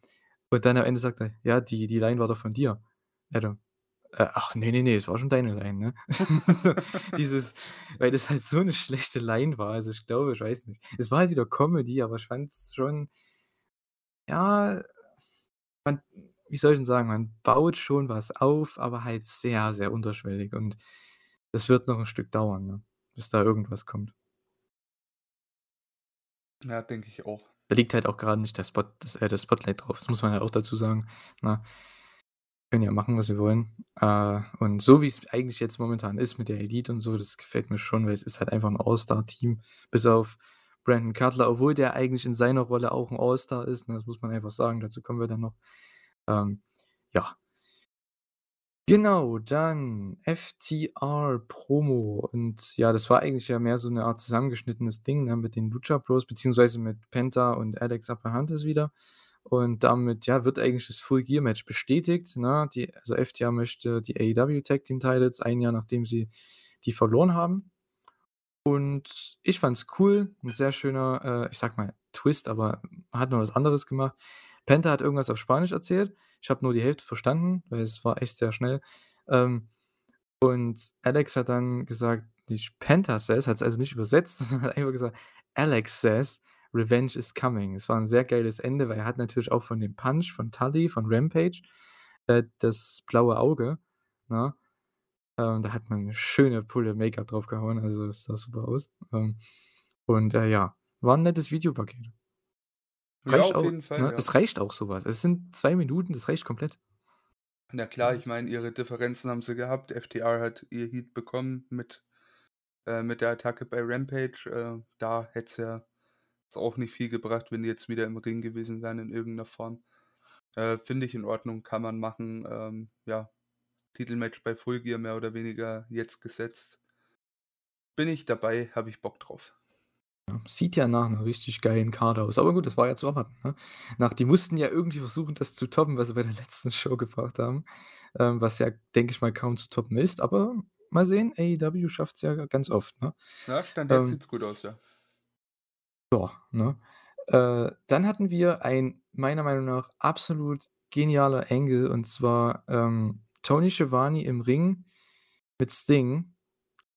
S1: und dann am Ende sagt er: „Ja, die die Line war doch von dir, Adam.“ Äh, ach, ne, ne, ne, es war schon deine Line, ne? So dieses weil das halt so 'ne schlechte Line war. Also, ich glaube ich weiß nicht. Es war halt wieder Comedy, aber ich fand's schon ja, man wie soll ich denn sagen, man baut schon was auf, aber halt sehr, sehr unterschwellig und es wird noch 'n Stück dauern, ne, bis da irgendwas kommt.
S2: Ja, denke ich auch.
S1: Da liegt halt auch grade nicht der Spot das äh, das Spotlight drauf. Das muss man halt auch dazu sagen, ne? Können ja machen, was sie wollen. Äh, und so wie's eigentlich jetzt momentan ist mit der Elite und so, das gefällt mir schon, weil es ist halt einfach 'n All-Star-Team, bis auf Brandon Cutler, obwohl der eigentlich in seiner Rolle auch 'n All-Star ist, ne? Das muss man einfach sagen, dazu kommen wir dann noch. Ähm, ja. Genau, dann FTR Promo und ja, das war eigentlich ja mehr so 'ne Art zusammengeschnittenes Ding, ne, mit den Lucha Bros beziehungsweise mit Penta und Alex Abrahantes wieder. Und damit, ja, wird eigentlich das Full Gear Match bestätigt, ne? Die also FTR möchte die AEW Tag Team Titles, ein Jahr nachdem sie die verloren haben. Und ich fand's cool, 'n sehr schöner, äh, ich sage mal, Twist, aber hat mal was anderes gemacht. Penta hat irgendwas auf Spanisch erzählt. Ich habe nur die Hälfte verstanden, weil es war echt sehr schnell. Ähm, und Alex hat dann gesagt, nicht Penta says, hat's also nicht übersetzt, sondern hat einfach gesagt: „Alex says revenge is coming.“ Es war 'n sehr geiles Ende, weil er hat natürlich auch von dem Punch von Tully, von Rampage, äh, das blaue Auge, ne? Ähm, da hat man 'ne schöne Pulle Make-up draufgehauen, also das sah super aus. Ähm, und, äh, ja, war 'n nettes Videopaket.
S2: Ja,
S1: Reicht
S2: auf
S1: auch,
S2: jeden Fall,
S1: ne?
S2: ja.
S1: Es reicht auch so was. Es sind 2 Minuten, das reicht komplett.
S2: Na klar, ich meine, ihre Differenzen haben sie gehabt. FTR hat ihr Heat bekommen mit äh, mit der Attacke bei Rampage. Äh, da hätte es ja auch nicht viel gebracht, wenn die jetzt wieder im Ring gewesen wären in irgend 'ner Form. Äh, finde ich in Ordnung, kann man machen. Ähm, ja, Titelmatch bei Full Gear mehr oder weniger jetzt gesetzt. Bin ich dabei, habe ich Bock drauf.
S1: Ja, sieht ja nach 'ner richtig geilen Card aus. Aber gut, das war ja zu erwarten, ne? Nach die mussten ja irgendwie versuchen, das zu toppen, was sie bei der letzten Show gebracht haben, ähm, was ja, denke ich mal, kaum zu toppen ist. Aber mal sehen, AEW schafft's ja ganz oft, ne?
S2: Ja, Stand jetzt
S1: Ähm
S2: sieht's gut aus, ja.
S1: Ja, ne? Äh, dann hatten wir ein meiner Meinung nach absolut genialer Angle, und zwar, ähm, Tony Schiavone im Ring mit Sting.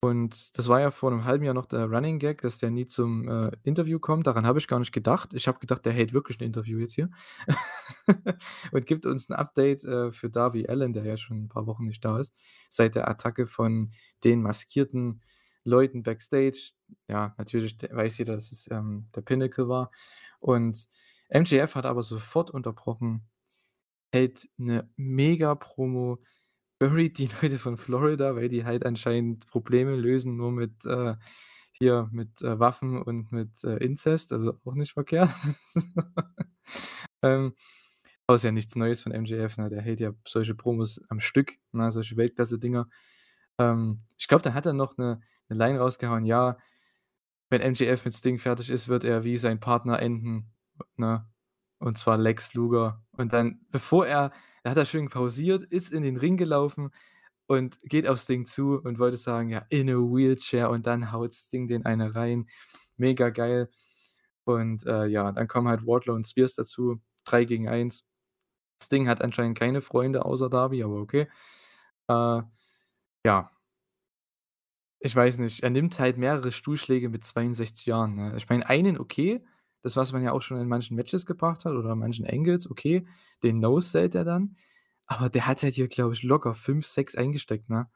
S1: Und das war ja vor 'nem halben Jahr noch der Running Gag, dass der nie zum, äh, Interview kommt. Daran habe ich gar nicht gedacht. Ich habe gedacht, der hält wirklich 'n Interview jetzt hier und gibt uns 'n Update, äh, für Darby Allin, der ja schon 'n paar Wochen nicht da ist, seit der Attacke von den maskierten Leuten backstage. Ja, natürlich weiß jeder, dass es, ähm, der Pinnacle war. Und MJF hat aber sofort unterbrochen, hält 'ne Mega-Promo, buried die Leute von Florida, weil die halt anscheinend Probleme lösen nur mit, äh hier mit, äh, Waffen und mit, äh, Inzest, also auch nicht verkehrt. Ähm, aber ist ja nichts Neues von MJF, ne? Der hält ja solche Promos am Stück, ne, solche Weltklasse-Dinger. Ähm, ich glaube, da hat er noch 'ne 'ne Line rausgehauen, ja, wenn MJF mit Sting fertig ist, wird er wie sein Partner enden, ne? Und zwar Lex Luger. Und dann, bevor er er hat da schön pausiert, ist in den Ring gelaufen und geht auf Sting zu und wollte sagen, ja: „In a wheelchair“, und dann haut Sting den eine rein. Mega geil. Und, äh, ja, dann kommen halt Wardlow und Spears dazu, 3 gegen 1. Sting hat anscheinend keine Freunde außer Darby, aber okay. Äh, ja. Ich weiß nicht, er nimmt halt mehrere Stuhlschläge mit 62 Jahren, ne? Ich meine, einen okay, das, was man ja auch schon in manchen Matches gebracht hat oder manchen Angles, okay, den No-Sellt er dann, aber der hat halt hier, glaube ich, locker 5, 6 eingesteckt, ne?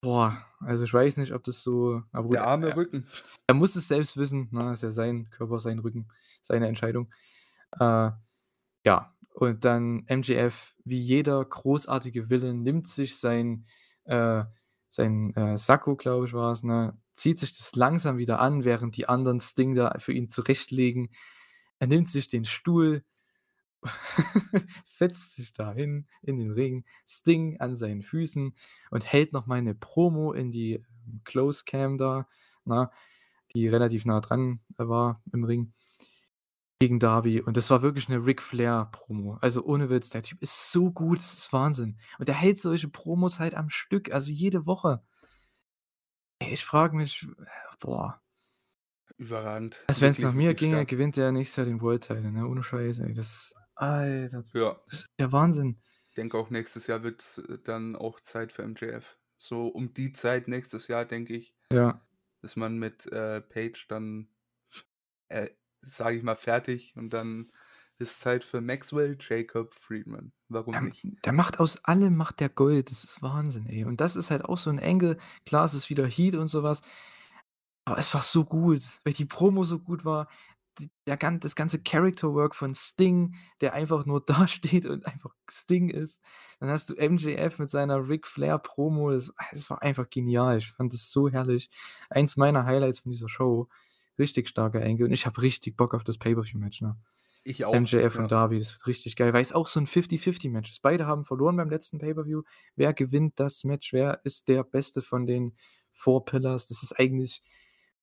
S1: Boah, also ich weiß nicht, ob das so aber
S2: Der arme
S1: er
S2: Rücken.
S1: er muss es selbst wissen, ne? Ist ja sein Körper, sein Rücken, seine Entscheidung. Äh, ja, und dann MJF, wie jeder großartige Villain, nimmt sich sein, äh sein, äh, Sakko, glaube ich, war's, ne, zieht sich das langsam wieder an, während die anderen Sting da für ihn zurechtlegen. Er nimmt sich den Stuhl, setzt sich da hin in den Ring, Sting an seinen Füßen und hält noch mal 'ne Promo in die Close Cam da, ne, die relativ nah dran, äh, war im Ring gegen Darby. Und das war wirklich 'ne Ric Flair-Promo. Also ohne Witz, der Typ ist so gut, das ist Wahnsinn. Und der hält solche Promos halt am Stück, also jede Woche. Ich frage mich, boah.
S2: Überragend.
S1: Also wenn's
S2: Wirklich,
S1: nach mir ginge,
S2: stark.
S1: gewinnt der nächstes Jahr den World Title, ne? Ohne Scheiß, ey. Das Alter,
S2: Ja.
S1: das ist ja Wahnsinn.
S2: Ich denke auch nächstes Jahr wird's, äh, dann auch Zeit für MJF. So um die Zeit nächstes Jahr, denke ich,
S1: Ja.
S2: ist man mit, äh, Page dann, äh, sage ich mal, fertig und dann ist Zeit für Maxwell Jacob Friedman. Warum
S1: Ähm,
S2: nicht?
S1: der macht aus allem macht der Gold. Das ist Wahnsinn, ey. Und das ist halt auch so 'n Angle. Klar, es ist wieder Heat und so was, aber es war so gut, weil die Promo so gut war. d der das ganze Character Work von Sting, der einfach nur dasteht und einfach Sting ist. Dann hast du MJF mit seiner Ric Flair Promo, das es war einfach genial. Ich fand das so herrlich. Eins meiner Highlights von dieser Show. Richtig starker Angle und ich habe richtig Bock auf das Pay-per-View-Match, ne?
S2: Ich auch,
S1: MJF
S2: ja.
S1: und Darby, das wird richtig geil, weil es auch so 'n 50-50 Match ist. Beide haben verloren beim letzten Pay-per-View. Wer gewinnt das Match? Wer ist der Beste von den 4 Pillars? Das ist eigentlich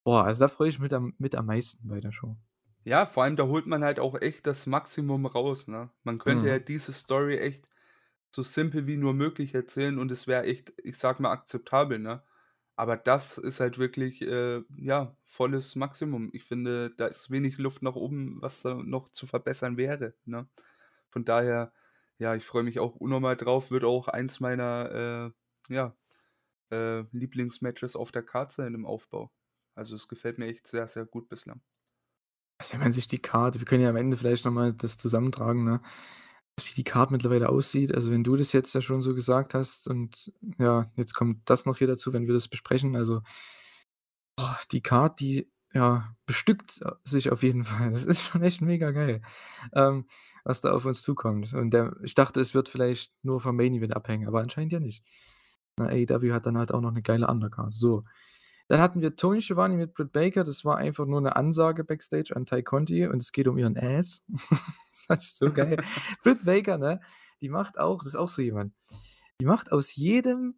S1: boah, also da freue ich mich mit am mit am meisten bei der Show.
S2: Ja, vor allem, da holt man halt auch echt das Maximum raus, ne? Man könnte ja
S1: Mhm.
S2: diese Story echt so simpel wie nur möglich erzählen und es wäre echt, ich sage mal, akzeptabel, ne? Aber das ist halt wirklich, äh, ja, volles Maximum. Ich finde, da ist wenig Luft nach oben, was da noch zu verbessern wäre, ne? Von daher, ja, ich freue mich auch unnormal drauf. Wird auch eins meiner, äh, ja, äh, Lieblingsmatches auf der Card sein im Aufbau. Also, es gefällt mir echt sehr, sehr gut bislang.
S1: Also, wenn man sich die Card wir können ja am Ende vielleicht noch mal das zusammentragen, ne, wie die Card mittlerweile aussieht. Also, wenn du das jetzt ja schon so gesagt hast und ja, jetzt kommt das noch hier dazu, wenn wir das besprechen. Also boah, die Card, die, ja, bestückt, sich auf jeden Fall. Das ist schon echt mega geil, ähm, was da auf uns zukommt. Und der ich dachte, es wird vielleicht nur vom Main Event abhängen, aber anscheinend ja nicht. Ne, AEW hat dann halt auch noch 'ne geile Undercard. So, dann hatten wir Tony Schiavone mit Britt Baker. Das war einfach nur 'ne Ansage backstage an Tay Conti und es geht um ihren Ass. Das ich so geil. Britt Baker, ne, die macht auch das ist auch so jemand, die macht aus jedem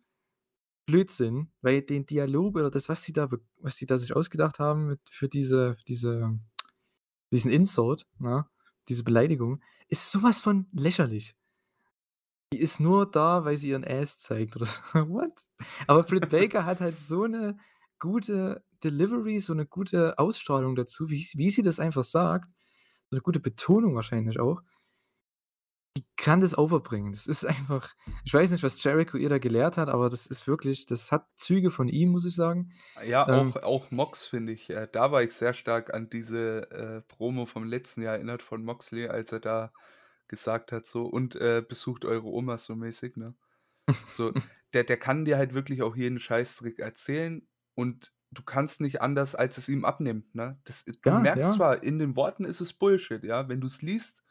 S1: Blödsinn, weil den Dialog oder das, was sie da was sie da sich ausgedacht haben mit für diese diese diesen Insult, ne, diese Beleidigung, ist so was von lächerlich. Die ist nur da, weil sie ihren Ass zeigt oder so. What? Aber Britt Baker hat halt so 'ne gute Delivery, so 'ne gute Ausstrahlung dazu, wie wie sie das einfach sagt. So 'ne gute Betonung wahrscheinlich auch. Die kann das overbringen. Das ist einfach ich weiß nicht, was Jericho ihr da gelehrt hat, aber das ist wirklich das hat Züge von ihm, muss ich sagen.
S2: Ja,
S1: Ähm
S2: auch auch Mox, finde ich, äh, da war ich sehr stark an diese, äh, Promo vom letzten Jahr erinnert von Moxley, als er da gesagt hat so: „Und, äh, besucht eure Oma“, so mäßig, ne? So, der der kann dir halt wirklich auch jeden Scheißdreck erzählen und du kannst nicht anders, als es ihm abnehmen, ne? Das du
S1: Ja,
S2: merkst
S1: ja.
S2: zwar, in den Worten ist es Bullshit, ja? Wenn du's liest,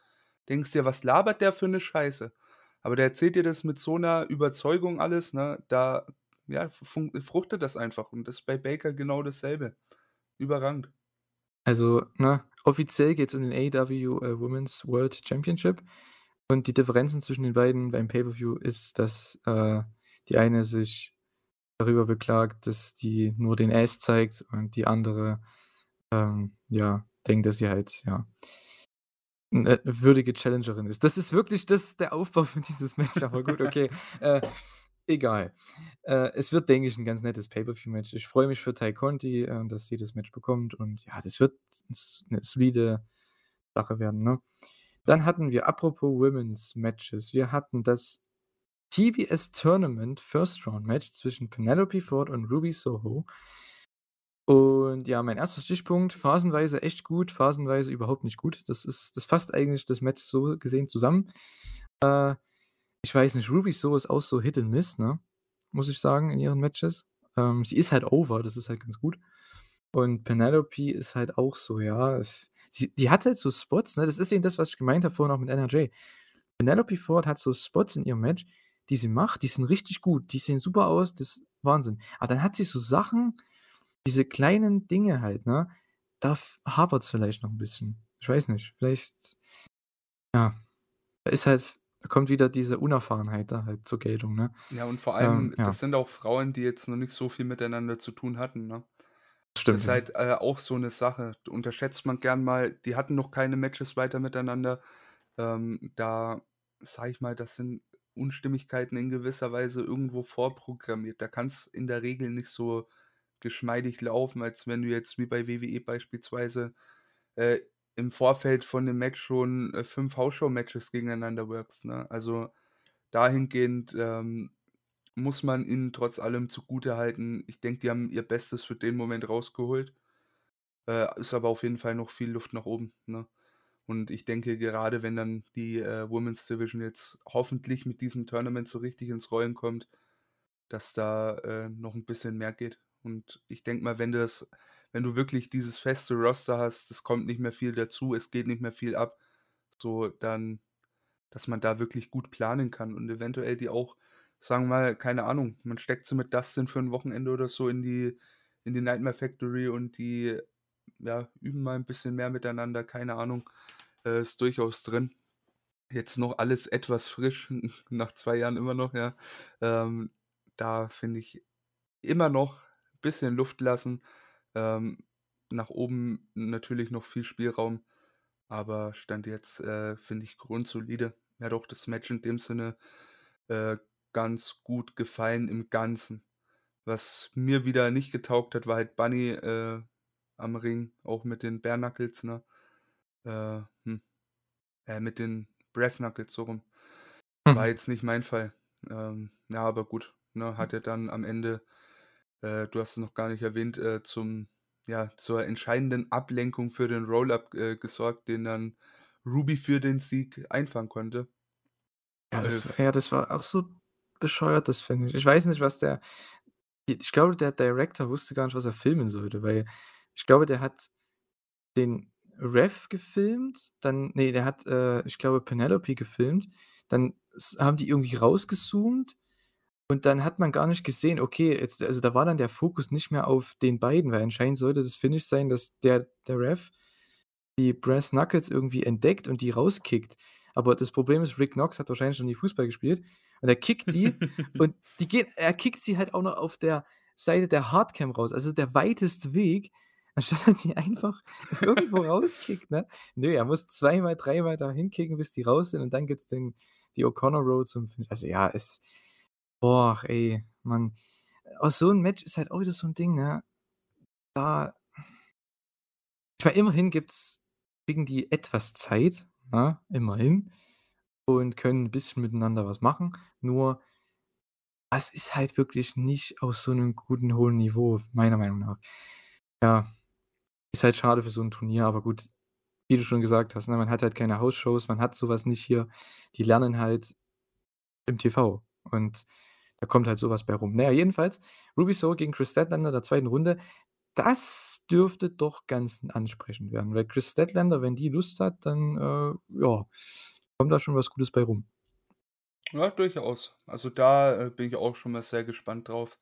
S2: denkst dir: „Was labert der für 'ne Scheiße?“ Aber der erzählt dir das mit so 'ner Überzeugung alles, ne? Da, ja, fruchtet das einfach und das ist bei Baker genau dasselbe. Überragend.
S1: Also, ne, offiziell geht's um den AEW, äh, Women's World Championship und die Differenzen zwischen den beiden beim Pay-per-View ist, dass, äh, die eine sich darüber beklagt, dass die nur den Ass zeigt und die andere, ähm, ja, denkt, dass sie halt, ja 'ne würdige Challengerin ist. Das ist wirklich das der Aufbau für dieses Match, aber gut, okay. Äh, egal. Äh, es wird, denke ich, 'n ganz nettes Pay-per-View-Match. Ich freue mich für Tay Conti, äh, dass sie das Match bekommt und ja, das wird s 'ne solide Sache werden, ne? Dann hatten wir apropos Women's Matches, wir hatten das TBS Tournament First Round Match zwischen Penelope Ford und Ruby Soho. Und ja, mein 1. Stichpunkt, phasenweise echt gut, phasenweise überhaupt nicht gut. Das ist das fasst eigentlich das Match so gesehen zusammen. Äh, ich weiß nicht, Ruby Soho ist auch so Hit and Miss, ne, muss ich sagen, in ihren Matches. Ähm, sie ist halt over, das ist halt ganz gut. Und Penelope ist halt auch so, ja, sie die hat halt so Spots, ne? Das ist eben das, was ich gemeint habe vorhin auch mit NRJ. Penelope Ford hat so Spots in ihrem Match, die sie macht, die sind richtig gut. Die sehen super aus, das Wahnsinn. Aber dann hat sie so Sachen, diese kleinen Dinge halt, ne? Da f hapert's vielleicht noch 'n bisschen. Ich weiß nicht, vielleicht ja, da ist halt da kommt wieder diese Unerfahrenheit da halt zur Geltung, ne?
S2: Ja, und vor
S1: Ähm,
S2: allem,
S1: ja.
S2: das sind auch Frauen, die jetzt noch nicht so viel miteinander zu tun hatten, ne? Das
S1: Stimmt,
S2: ist
S1: ja.
S2: halt, äh, auch so 'ne Sache, unterschätzt man gern mal. Die hatten noch keine Matches weiter miteinander. Ähm, da sage ich mal, das sind Unstimmigkeiten in gewisser Weise irgendwo vorprogrammiert. Da kann's in der Regel nicht so geschmeidig laufen, als wenn du jetzt wie bei WWE beispielsweise, äh, im Vorfeld von 'nem Match schon, äh, 5 House-Show-Matches gegeneinander workst, ne? Also, dahingehend, ähm, muss man ihnen trotz allem zugutehalten. Ich denke, die haben ihr Bestes für den Moment rausgeholt. Äh, ist aber auf jeden Fall noch viel Luft nach oben, ne? Und ich denke, gerade wenn dann die, äh, Women's Division jetzt hoffentlich mit diesem Tournament so richtig ins Rollen kommt, dass da, äh, noch 'n bisschen mehr geht. Und ich denke mal, wenn das wenn du wirklich dieses feste Roster hast, es kommt nicht mehr viel dazu, es geht nicht mehr viel ab, so dann dass man da wirklich gut planen kann und eventuell die auch, sagen wir mal, keine Ahnung, man steckt sie mit Dustin für 'n Wochenende oder so in die in die Nightmare Factory und die, ja, üben mal 'n bisschen mehr miteinander, keine Ahnung, äh, ist durchaus drin. Jetzt noch alles etwas frisch, nach 2 Jahren immer noch, ja. Ähm, da finde ich immer noch bisschen Luft lassen. Ähm, nach oben natürlich noch viel Spielraum, aber Stand jetzt, äh, finde ich grundsolide. Hat auch das Match in dem Sinne, äh, ganz gut gefallen im Ganzen. Was mir wieder nicht getaugt hat, war halt Bunny, äh, am Ring, auch mit den Bare Knuckles, ne? Äh, hm, äh, mit den Brass Knuckles, so rum. War
S1: Mhm.
S2: jetzt nicht mein Fall. Ähm, ja, aber gut, ne, hat ja dann am Ende, äh, du hast es noch gar nicht erwähnt, äh, zum ja, zur entscheidenden Ablenkung für den Roll-Up, äh, gesorgt, den dann Ruby für den Sieg einfangen konnte.
S1: Ja,
S2: Äh,
S1: das war ja, das war auch so bescheuert, das finde ich. Ich weiß nicht, was der ich glaube, der Director wusste gar nicht, was er filmen sollte, weil ich glaube, der hat den Ref gefilmt, dann ne, der hat, äh, ich glaube, Penelope gefilmt, dann haben die irgendwie rausgezoomt und dann hat man gar nicht gesehen, okay, jetzt also, da war dann der Fokus nicht mehr auf den beiden, weil anscheinend sollte das Finish sein, dass der der Ref die Brass Knuckles irgendwie entdeckt und die rauskickt. Aber das Problem ist, Rick Knox hat wahrscheinlich noch nie Fußball gespielt und er kickt die und die geht er kickt sie halt auch noch auf der Seite der Hardcam raus, also der weiteste Weg, anstatt dass die einfach irgendwo rauskickt, ne? Ne, er muss zweimal, dreimal da hinkicken, bis die raus sind und dann gibt's den die O'Connor Roll zum Finish. Also, ja, es boah, ey, Mann. Auch so 'n Match ist halt auch wieder so 'n Ding, ne? Da ich meine, immerhin gibt's kriegen die etwas Zeit, ne, immerhin und können 'n bisschen miteinander was machen. Nur das ist halt wirklich nicht auf so 'nem guten, hohen Niveau, meiner Meinung nach. Ja, ist halt schade für so 'n Turnier, aber gut, wie du schon gesagt hast, ne, man hat halt keine Hausshows, man hat so was nicht hier. Die lernen halt im TV und da kommt halt so was bei rum. Na ja, jedenfalls Ruby Soho gegen Kris Statlander der 2. Runde. Das dürfte doch ganz ansprechend werden, weil Kris Statlander, wenn die Lust hat, dann, äh, ja, kommt da schon was Gutes bei rum.
S2: Ja, durchaus. Also, da, äh, bin ich auch schon mal sehr gespannt drauf.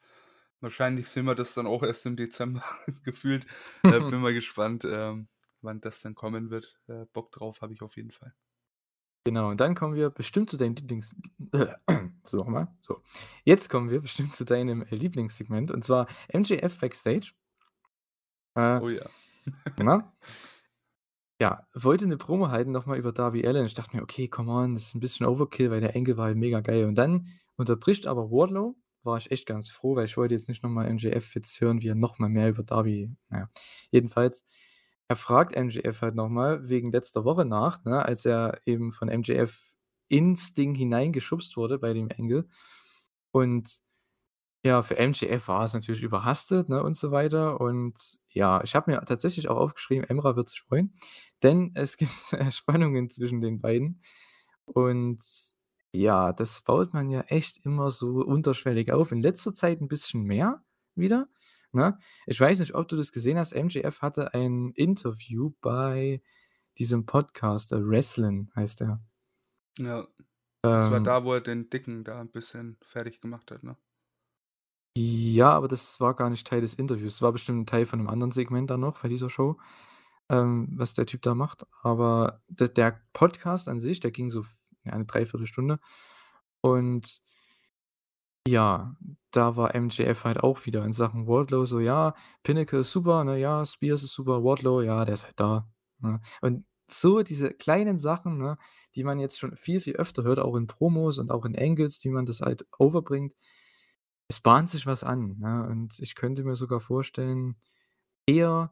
S2: Wahrscheinlich sehen wir das dann auch erst im Dezember gefühlt. Äh, bin mal gespannt, ähm, wann das dann kommen wird. Äh, Bock drauf habe ich auf jeden Fall.
S1: Genau, und dann kommen wir bestimmt zu deinem Lieblings so, noch mal. So. Jetzt kommen wir bestimmt zu deinem, äh, Lieblingssegment und zwar MJF Backstage. Äh,
S2: Oh ja.
S1: genau. Ja, wollte 'ne Promo halten noch mal über Darby Allin. Ich dachte mir: „Okay, come on, das ist 'n bisschen Overkill, weil der Angle war halt mega geil.“ Und dann unterbricht aber Wardlow, war ich echt ganz froh, weil ich wollte jetzt nicht noch mal MJF jetzt hören, wie er noch mal mehr über Darby na ja. Jedenfalls, er fragt MJF halt noch mal wegen letzter Woche nach, ne, als er eben von MJF ins Ding hineingeschubst wurde bei dem Angle. Und ja, für MJF war es natürlich überhastet, ne, und so weiter. Und ja, ich habe mir tatsächlich auch aufgeschrieben, Emra wird sich freuen, denn es gibt, Spannungen zwischen den beiden. Und ja, das baut man ja echt immer so unterschwellig auf. In letzter Zeit 'n bisschen mehr wieder, ne? Ich weiß nicht, ob du das gesehen hast, MJF hatte ein Interview bei diesem Podcast, äh, Wrestlin heißt der.
S2: Ja. Das war
S1: Ähm
S2: da, wo er den Dicken da 'n bisschen fertig gemacht hat, ne?
S1: Ja, aber das war gar nicht Teil des Interviews. Das war bestimmt 'n Teil von 'nem anderen Segment dann noch bei dieser Show, ähm, was der Typ da macht. Aber d der Podcast an sich, der ging so f ja, 'ne 3/4 Stunde. Und ja, da war MJF halt auch wieder in Sachen Wardlow so: „Ja, Pinnacle ist super, ne? Ja, Spears ist super, Wardlow, ja, der ist halt da“, ne? Und so diese kleinen Sachen, ne, die man jetzt schon viel, viel öfter hört, auch in Promos und auch in Angles, wie man das halt overbringt. Es bahnt sich was an, ne? Und ich könnte mir sogar vorstellen, eher,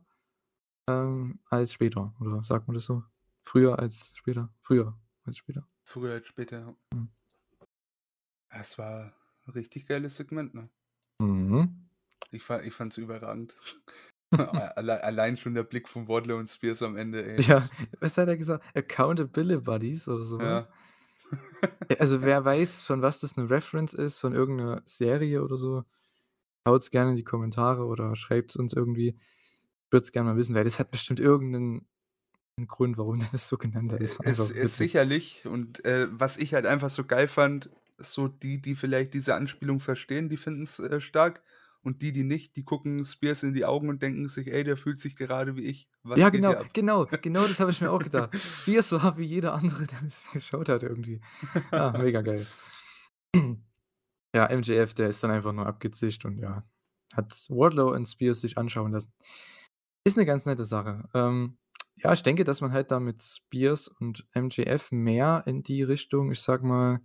S1: ähm, als später, oder sagt man das so? Früher als später? Früher als später.
S2: Früher als später, ja.
S1: Mhm.
S2: Es war 'n richtig geiles Segment, ne?
S1: Mhm.
S2: Ich fa ich fand's überragend. Alle allein schon der Blick von Wardlow und Spears am Ende, ey,
S1: Ja, was hat er gesagt? „Accountability Buddies“ oder so, oder?
S2: Ja.
S1: Also, wer weiß, von was das 'ne Reference ist, von irgend 'ner Serie oder so, haut's gerne in die Kommentare oder schreibt's uns irgendwie. würde es gerne mal wissen, weil das hat bestimmt irgendeinen 'n Grund, warum das so genannt war
S2: Es ist sicherlich und, äh, was ich halt einfach so geil fand, so die, die vielleicht diese Anspielung verstehen, die finden's, äh, stark und die, die nicht, die gucken Spears in die Augen und denken sich: „Ey, der fühlt sich gerade wie ich. Was
S1: Ja, genau,
S2: hier ab?“
S1: genau, genau das habe ich mir auch gedacht. Spears war wie jeder andere, der das geschaut hat irgendwie. Ah, mega geil. Ja, MJF, der ist dann einfach nur abgezischt und ja, hat Wardlow und Spears sich anschauen lassen. Ist 'ne ganz nette Sache. Ähm, ja, ich denke, dass man halt da mit Spears und MJF mehr in die Richtung, ich sage mal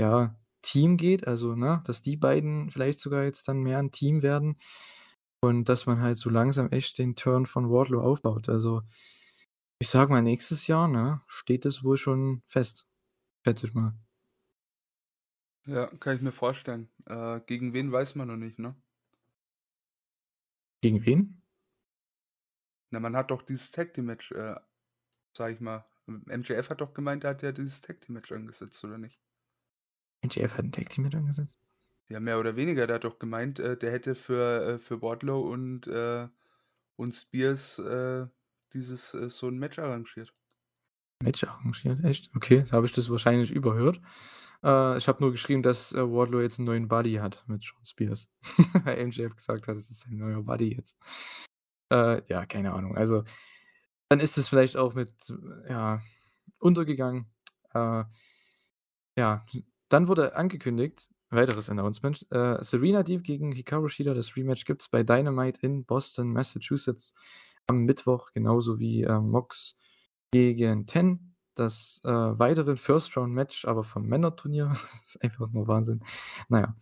S1: ja, Team geht, also, ne, dass die beiden vielleicht sogar jetzt dann mehr 'n Team werden und dass man halt so langsam echt den Turn von Wardlow aufbaut. Also, ich sage mal, nächstes Jahr, ne, steht das wohl schon fest, schätze ich mal.
S2: Ja, kann ich mir vorstellen. Äh, gegen wen weiß man noch nicht, ne?
S1: Gegen wen?
S2: Na, man hat doch dieses Tag Team Match, äh, sage ich mal MJF hat doch gemeint, er hat ja dieses Tag Team Match angesetzt, oder nicht?
S1: MJF hat 'n Tag Team Match angesetzt?
S2: Ja, mehr oder weniger. Der hat doch gemeint, äh, der hätte für äh, für Wardlow und, äh und Spears, äh, dieses äh, so 'n Match arrangiert.
S1: Match arrangiert, echt? Okay, da habe ich das wahrscheinlich überhört. Äh, ich habe nur geschrieben, dass, Wardlow jetzt 'n neuen Buddy hat mit Shawn Spears, weil MJF gesagt hat, das ist sein neuer Buddy jetzt. Äh, ja, keine Ahnung. Also, dann ist es vielleicht auch mit ja, untergegangen. Äh, ja, dann wurde angekündigt weiteres Announcement, äh, Serena Deeb gegen Hikaru Shida. Das Rematch gibt's bei Dynamite in Boston, Massachusetts am Mittwoch, genauso wie, äh, Mox gegen Ten. Das, äh, weitere First Round Match, aber vom Männerturnier. Das ist einfach nur Wahnsinn. Na ja.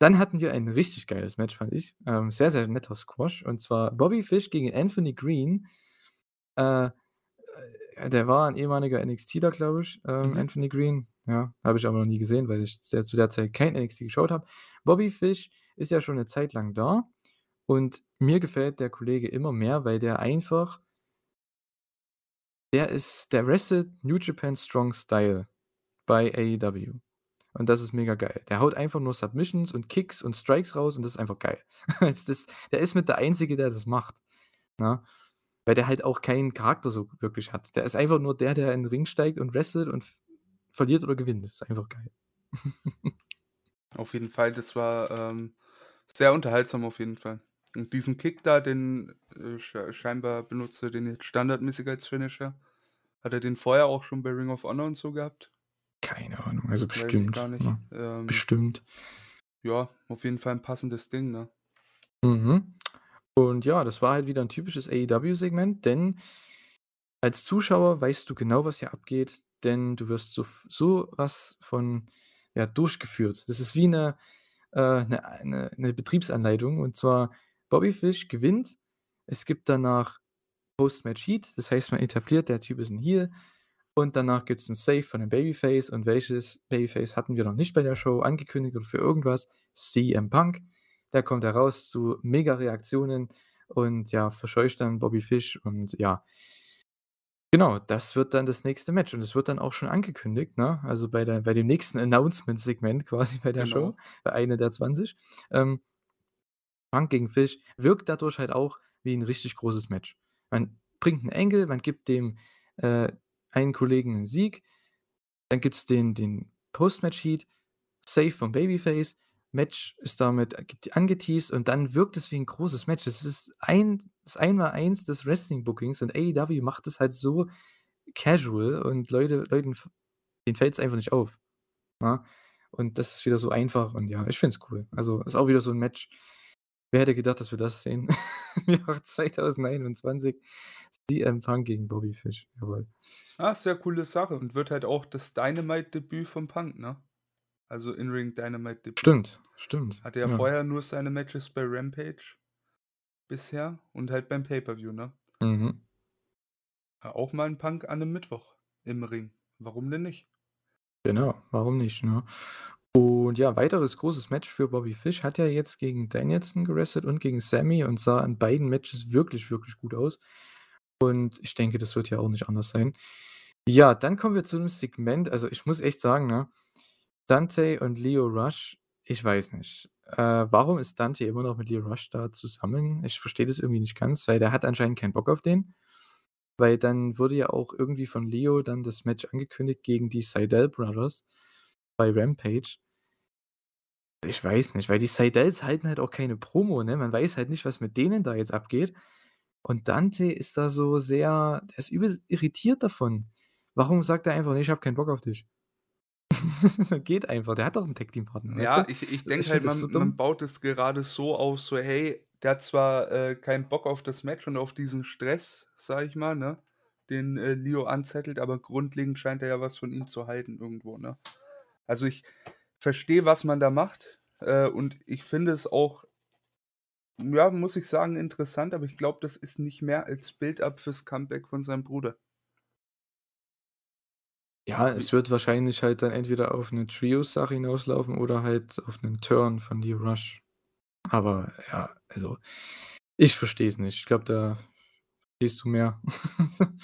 S1: Dann hatten wir ein richtig geiles Match, fand ich. Ähm, sehr, sehr netter Squash und zwar Bobby Fish gegen Anthony Green. Äh, äh, der war 'n ehemaliger NXTler, glaube ich, ähm,
S2: Mhm.
S1: Anthony Green. Ja, habe ich aber noch nie gesehen, weil ich zu der Zeit kein NXT geschaut habe. Bobby Fish ist ja schon 'ne Zeit lang da und mir gefällt der Kollege immer mehr, weil der einfach der ist der wrestelt New Japan Strong Style bei AEW. Und das ist mega geil. Der haut einfach nur Submissions und Kicks und Strikes raus und das ist einfach geil. Das der ist mit der Einzige, der das macht, ne? Weil der halt auch keinen Charakter so wirklich hat. Der ist einfach nur der, der in 'n Ring steigt und wrestelt und verliert oder gewinnt. Das ist einfach geil.
S2: Auf jeden Fall, das war, ähm, sehr unterhaltsam auf jeden Fall. Und diesen Kick da, den, äh, schei scheinbar benutzt er den jetzt standardmäßig als Finisher. Hat er den vorher auch schon bei Ring of Honor und so gehabt?
S1: Keine Ahnung, also bestimmt, ne?
S2: Ähm
S1: Bestimmt.
S2: ja, auf jeden Fall 'n passendes Ding, ne?
S1: Mhm. Und ja, das war halt wieder 'n typisches AEW-Segment, denn als Zuschauer weißt du genau, was hier abgeht, denn du wirst so so was von, ja, durchgeführt. Das ist wie 'ne äh, 'ne a 'ne 'ne Betriebsanleitung und zwar Bobby Fish gewinnt. Es gibt danach Post-Match Heat, das heißt, man etabliert, der Typ ist 'n Heel und danach gibt's 'n Save von 'nem Babyface und welches Babyface hatten wir noch nicht bei der Show angekündigt oder für irgendwas? CM Punk. Der kommt da raus zu Mega-Reaktionen und ja, verscheucht dann Bobby Fish und ja. Genau, das wird dann das nächste Match und es wird dann auch schon angekündigt, ne? Also, bei der bei dem nächsten Announcement-Segment quasi bei der
S2: Genau.
S1: Show, bei eine der 20. Ähm Punk gegen Fish wirkt dadurch halt auch wie 'n richtig großes Match. Man bringt 'n Angle, man gibt dem, äh, einen Kollegen 'n Sieg, dann gibt's den den Post-Match Heat, Save vom Babyface, Match ist damit get angeteased und dann wirkt es wie 'n großes Match. Das ist ein das Einmaleins des Wrestling-Bookings und AEW macht es halt so casual und Leute Leuten denen fällt's einfach nicht auf, ne? Und das ist wieder so einfach und ja, ich finde es cool. Also, ist auch wieder so 'n Match. Wer hätte gedacht, dass wir das sehen im Jahr 2021? CM Punk gegen Bobby Fish, jawohl.
S2: Ah, sehr coole Sache und wird halt auch das Dynamite-Debüt von Punk, ne? Also, In-Ring Dynamite-Debüt.
S1: Stimmt, stimmt,
S2: Hatte ja
S1: ja.
S2: vorher nur seine Matches bei Rampage bisher und halt beim Pay-Per-View, ne?
S1: Mhm.
S2: Ja, auch mal 'n Punk an 'nem Mittwoch im Ring. Warum denn nicht?
S1: Genau, warum nicht, ne? Und ja, weiteres großes Match für Bobby Fish hat er jetzt gegen Danielson gewrestelt und gegen Sammy und sah in beiden Matches wirklich, wirklich gut aus. Und ich denke, das wird hier auch nicht anders sein. Ja, dann kommen wir zu 'nem Segment. Also, ich muss echt sagen, ne, Dante und Lio Rush, ich weiß nicht. äh, warum ist Dante immer noch mit Lio Rush da zusammen? Ich verstehe das irgendwie nicht ganz, weil der hat anscheinend keinen Bock auf den. Weil dann wurde ja auch irgendwie von Leo dann das Match angekündigt gegen die Seidel Brothers bei Rampage. Ich weiß nicht, weil die Seidels halten halt auch keine Promo, ne? Man weiß halt nicht, was mit denen da jetzt abgeht. Und Dante ist da so sehr der ist übelst irritiert davon. Warum sagt er einfach: „Ne, ich habe keinen Bock auf dich?“ Geht einfach, der hat doch 'n Tag-Team-Partner, weißt
S2: Ja,
S1: du?
S2: ich ich denke halt,
S1: das so
S2: man man baut es gerade so auf, so: „Hey, der hat zwar, äh, keinen Bock auf das Match und auf diesen Stress, sage ich mal, ne, den, äh, Lio anzettelt, aber grundlegend scheint er ja was von ihm zu halten irgendwo, ne?“ Also, ich verstehe, was man da macht, äh, und ich finde es auch ja, muss ich sagen, interessant, aber ich glaube, das ist nicht mehr als Build-up fürs Comeback von seinem Bruder.
S1: Ja, es wird wahrscheinlich halt dann entweder auf 'ne Trios-Sache hinauslaufen oder halt auf 'nen Turn von Lio Rush. Aber ja, also, ich verstehe es nicht. Ich glaube, da verstehst du mehr.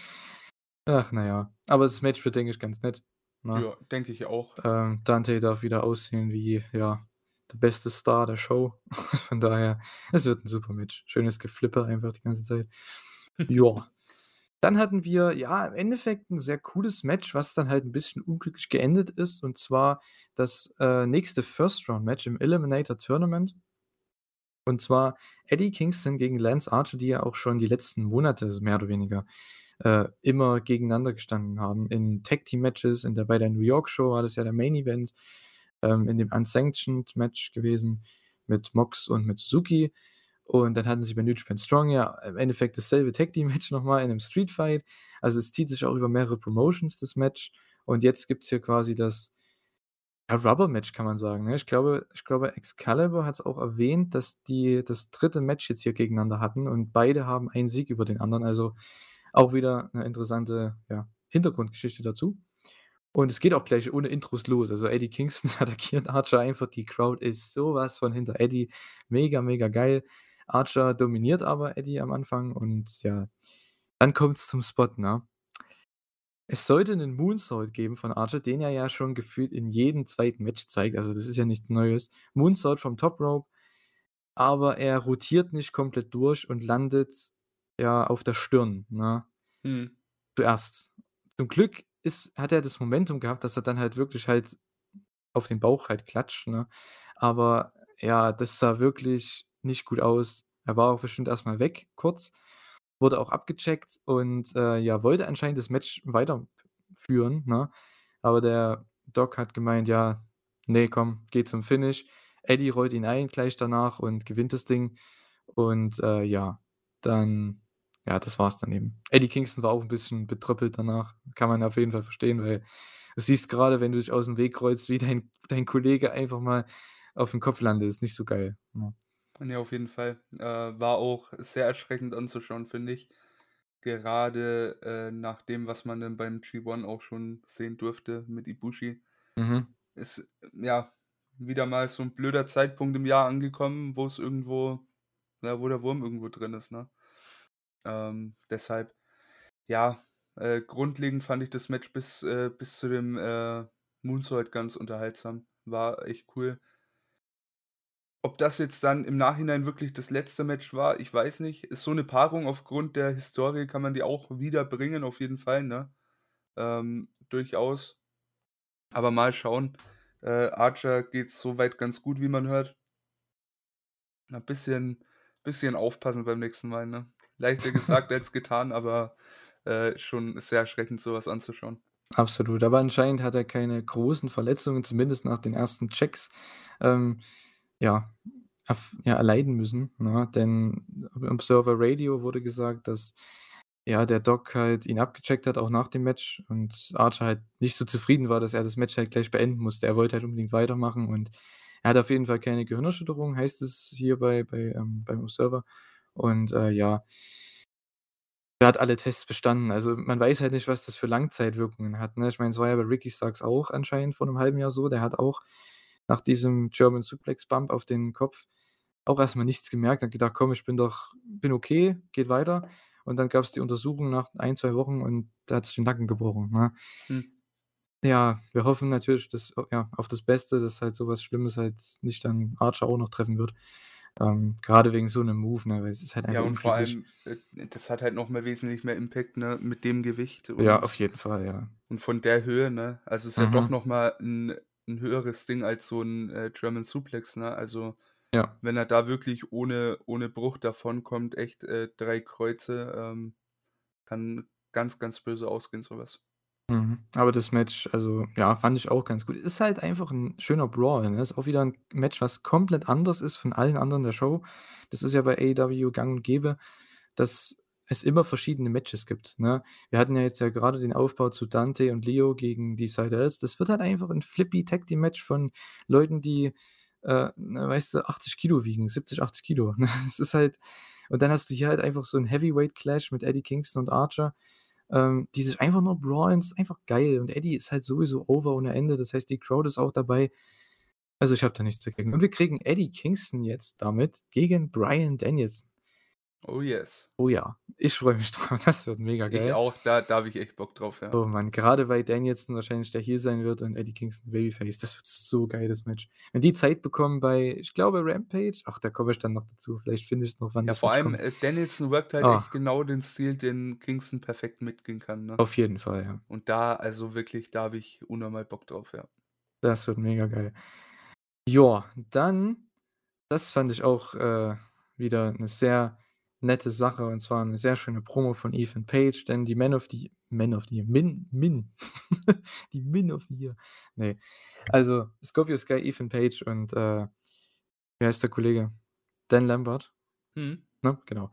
S1: Ach, na ja. Aber das Match wird, denke ich, ganz nett, ne?
S2: Ja, denke ich auch.
S1: Ähm, Dante darf wieder aussehen wie, ja, der beste Star der Show. Von daher, es wird 'n super Match. Schönes Geflippe einfach die ganze Zeit. Ja. Dann hatten wir, ja, im Endeffekt 'n sehr cooles Match, was dann halt 'n bisschen unglücklich geendet ist, und zwar das, äh, nächste First-Round-Match im Eliminator Tournament. Und zwar Eddie Kingston gegen Lance Archer, die ja auch schon die letzten Monate so mehr oder weniger, äh, immer gegeneinander gestanden haben in Tag-Team-Matches. In der bei der New York Show war das ja der Main Event, ähm, in dem Unsanctioned-Match gewesen mit Mox und mit Suzuki. Und dann hatten sie bei New Japan Strong ja im Endeffekt dasselbe Tag-Team-Match noch mal in 'nem Street-Fight. Also, es zieht sich auch über mehrere Promotions, das Match. Und jetzt gibt's hier quasi das, ja, Rubber-Match, kann man sagen, ne? Ich glaube ich glaube, Excalibur hat's auch erwähnt, dass die das 3. Match jetzt hier gegeneinander hatten und beide haben einen Sieg über den anderen. Also, auch wieder 'ne interessante, ja, Hintergrundgeschichte dazu. Und es geht auch gleich ohne Intros los. Also, Eddie Kingston attackiert Archer einfach. Die Crowd ist so was von hinter Eddie. Mega, mega geil. Archer dominiert aber Eddie am Anfang und ja, dann kommt's zum Spot, ne? Es sollte 'nen Moonsault geben von Archer, den er ja schon gefühlt in jedem 2. Match zeigt. Also, das ist ja nichts Neues. Moonsault vom Top Rope, aber er rotiert nicht komplett durch und landet, ja, auf der Stirn, ne?
S2: Mhm.
S1: Zuerst. Zum Glück ist hat er das Momentum gehabt, dass er dann halt wirklich halt auf den Bauch halt klatscht, ne? Aber ja, das sah wirklich nicht gut aus. Er war auch bestimmt erst mal weg kurz, wurde auch abgecheckt und, äh, ja, wollte anscheinend das Match weiterführen, ne? Aber der Doc hat gemeint: „Ja, ne, komm, geh zum Finish.“ Eddie rollt ihn ein gleich danach und gewinnt das Ding. Und, äh, ja, dann ja, das war's dann eben. Eddie Kingston war auch 'n bisschen betröppelt danach. Kann man auf jeden Fall verstehen, weil du siehst grade, wenn du dich aus'm Weg rollst, wie dein dein Kollege einfach mal aufm Kopf landet. Ist nicht so geil, ne?
S2: Ne, auf jeden Fall. Äh, war auch sehr erschreckend anzuschauen, finde ich. Gerade, äh, nach dem, was man dann beim G1 auch schon sehen durfte mit Ibushi.
S1: Mhm.
S2: Ist, ja, wieder mal so 'n blöder Zeitpunkt im Jahr angekommen, wo's irgendwo ja, wo der Wurm irgendwo drin ist, ne? Ähm, deshalb, ja, äh, grundlegend fand ich das Match bis äh, bis zu dem, äh, Moonsault ganz unterhaltsam. War echt cool. Ob das jetzt dann im Nachhinein wirklich das letzte Match war, ich weiß nicht. Ist so 'ne Paarung aufgrund der Historie kann man die auch wieder bringen, auf jeden Fall, ne? Ähm, durchaus. Aber mal schauen. Äh, Archer geht's so weit ganz gut, wie man hört. Na, bisschen bisschen aufpassen beim nächsten Mal, ne? Leichter gesagt als getan, aber, äh, schon sehr erschreckend, so was anzuschauen.
S1: Absolut, aber anscheinend hat er keine großen Verletzungen, zumindest nach den ersten Checks, ähm, ja, ja, erleiden müssen, ne? Denn Observer Radio wurde gesagt, dass, ja, der Doc halt ihn abgecheckt hat, auch nach dem Match und Archer halt nicht so zufrieden war, dass er das Match halt gleich beenden musste. Er wollte halt unbedingt weitermachen und er hat auf jeden Fall keine Gehirnerschütterung, heißt es hier bei bei, ähm beim Observer. Und, äh, ja er hat alle Tests bestanden. Also, man weiß halt nicht, was das für Langzeitwirkungen hat, ne? Ich meine, es war ja bei Ricky Starks auch anscheinend vor 'nem halben Jahr so. Der hat auch nach diesem German Suplex Bump auf den Kopf auch erst mal nichts gemerkt, hat gedacht: „Komm, ich bin doch bin okay, geht weiter.“ Und dann gab's die Untersuchung nach 1, 2 Wochen und der hat sich den Nacken gebrochen, ne?
S2: Hm.
S1: Ja, wir hoffen natürlich, dass ja, auf das Beste, dass halt so was Schlimmes halt nicht dann Archer auch noch treffen wird. Ähm, grade wegen so 'nem Move, ne, weil es ist halt
S2: Ja,
S1: einfach
S2: und vor allem, äh, das hat halt noch mal wesentlich mehr Impact, ne, mit dem Gewicht
S1: Ja, auf
S2: und
S1: jeden Fall, ja.
S2: und von der Höhe, ne? Also, ist ja doch
S1: Mhm.
S2: noch mal 'n 'n höheres Ding als so 'n, äh, German Suplex, ne? Also,
S1: Ja.
S2: wenn er da wirklich ohne ohne Bruch davonkommt, echt, äh, 3 Kreuze, ähm, kann ganz, ganz böse ausgehen, so was.
S1: Mhm. Aber das Match, also, ja, fand ich auch ganz gut. Ist halt einfach 'n schöner Brawl, ne? Ist auch wieder 'n Match, was komplett anders ist von allen anderen der Show. Das ist ja bei AEW gang und gäbe, dass es immer verschiedene Matches gibt, ne? Wir hatten ja jetzt ja grade den Aufbau zu Dante und Lio gegen die Sydals. Das wird halt einfach 'n Flippy Tag Team Match von Leuten, die, äh, weißt du, 80 Kilo wiegen, 70, 80 Kilo, ne? Es ist halt und dann hast du hier halt einfach so 'n Heavyweight Clash mit Eddie Kingston und Archer, ähm, die sich einfach nur brawlen. Ist einfach geil und Eddie ist halt sowieso over ohne Ende. Das heißt, die Crowd ist auch dabei. Also, ich habe da nichts dagegen. Und wir kriegen Eddie Kingston jetzt damit gegen Bryan Danielson.
S2: Oh yes.
S1: Oh ja, ich freue mich drauf. Das wird mega
S2: Ich
S1: geil.
S2: auch, da da habe ich echt Bock drauf, ja.
S1: Oh Mann, grade weil Danielson wahrscheinlich der Heel sein wird und Eddie Kingston Babyface. Das wird so geil, das Match. Wenn die Zeit bekommen bei, ich glaube, Rampage ach, da komme ich dann noch dazu. Vielleicht finde ich noch, wann
S2: Ja, vor allem,
S1: kommt.
S2: äh, Danielson workt halt
S1: Ah.
S2: echt genau den Stil, den Kingston perfekt mitgehen kann, ne?
S1: Auf jeden Fall, ja.
S2: Und da also wirklich, da habe ich unnormal Bock drauf, ja.
S1: Das wird mega geil. Ja, dann das fand ich auch, äh, wieder 'ne sehr nette Sache, und zwar 'ne sehr schöne Promo von Ethan Page, denn die Man of the Man of the Year, Min Min die Min of the Year. Ne, also, Scorpio Sky, Ethan Page und, äh, wie heißt der Kollege? Dan Lambert,
S2: Mhm.
S1: ne? Genau.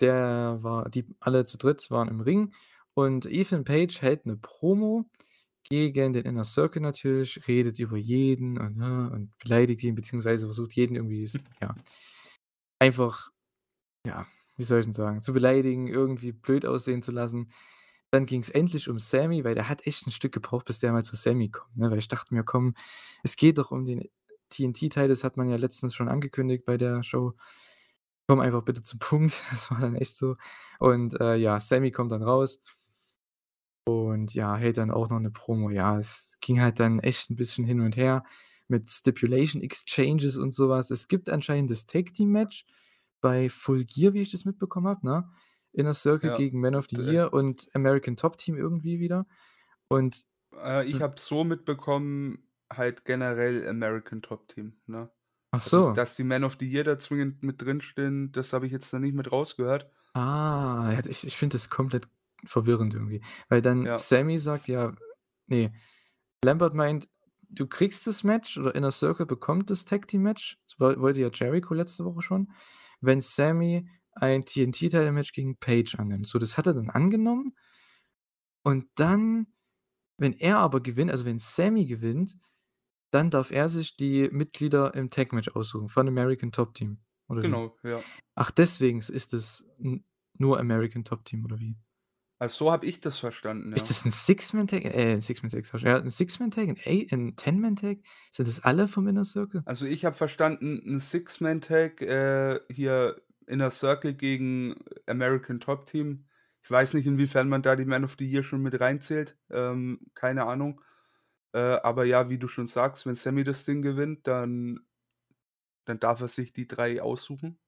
S1: Der war die alle zu dritt waren im Ring und Ethan Page hält 'ne Promo gegen den Inner Circle natürlich, redet über jeden und, ne, und beleidigt ihn, beziehungsweise versucht jeden irgendwie ja einfach, ja, wie soll ich denn sagen, zu beleidigen, irgendwie blöd aussehen zu lassen. Dann ging's endlich um Sammy, weil der hat echt 'n Stück gebraucht, bis der mal zu Sammy kommt, ne? Weil ich dachte mir: „Komm, es geht doch um den TNT-Title.“ Das hat man ja letztens schon angekündigt bei der Show. „Komm einfach bitte zum Punkt.“ Das war dann echt so. Und, äh, ja, Sammy kommt dann raus und ja, hält dann auch noch 'ne Promo. Ja, es ging halt dann echt 'n bisschen hin und her mit Stipulation Exchanges und so was. Es gibt anscheinend das Tag Team Match bei Full Gear, wie ich das mitbekommen habe, ne? Inner Circle
S2: Ja,
S1: gegen Man of the
S2: äh
S1: Year und American Top Team irgendwie wieder. Und
S2: Äh, ich
S1: hm
S2: habe so mitbekommen, halt generell American Top Team, ne?
S1: Ach
S2: Also,
S1: so.
S2: dass die Man of the Year da zwingend mit drinstehen, das habe ich jetzt da nicht mit rausgehört.
S1: Ah, ja, ich ich finde das komplett verwirrend irgendwie, weil dann
S2: Ja.
S1: Sammy sagt ja ne, Lambert meint: „Du kriegst das Match oder Inner Circle bekommt das Tag Team Match.“ Das woll wollte ja Jericho letzte Woche schon, wenn Sammy ein TNT-Title Match gegen Page annimmt. So, das hat er dann angenommen und dann, wenn er aber gewinnt also, wenn Sammy gewinnt, dann darf er sich die Mitglieder im Tag Match aussuchen von American Top Team, oder wie?
S2: Genau, ja.
S1: Ach, deswegen ist es nur American Top Team oder wie?
S2: Also, so habe ich das verstanden,
S1: Ist
S2: ja.
S1: das 'n Six-Man-Tag? Äh, Six-Man-Tag, sage ich ja, 'n Six-Man-Tag, 'n Ei 'n Ten-Man-Tag? Sind das alle vom Inner Circle?
S2: Also, ich habe verstanden, 'n Six-Man-Tag, äh, hier Inner Circle gegen American Top Team. Ich weiß nicht, inwiefern man da die Man of the Year schon mit reinzählt, ähm, keine Ahnung. Äh, aber ja, wie du schon sagst, wenn Sammy das Ding gewinnt, dann dann darf er sich die 3 aussuchen.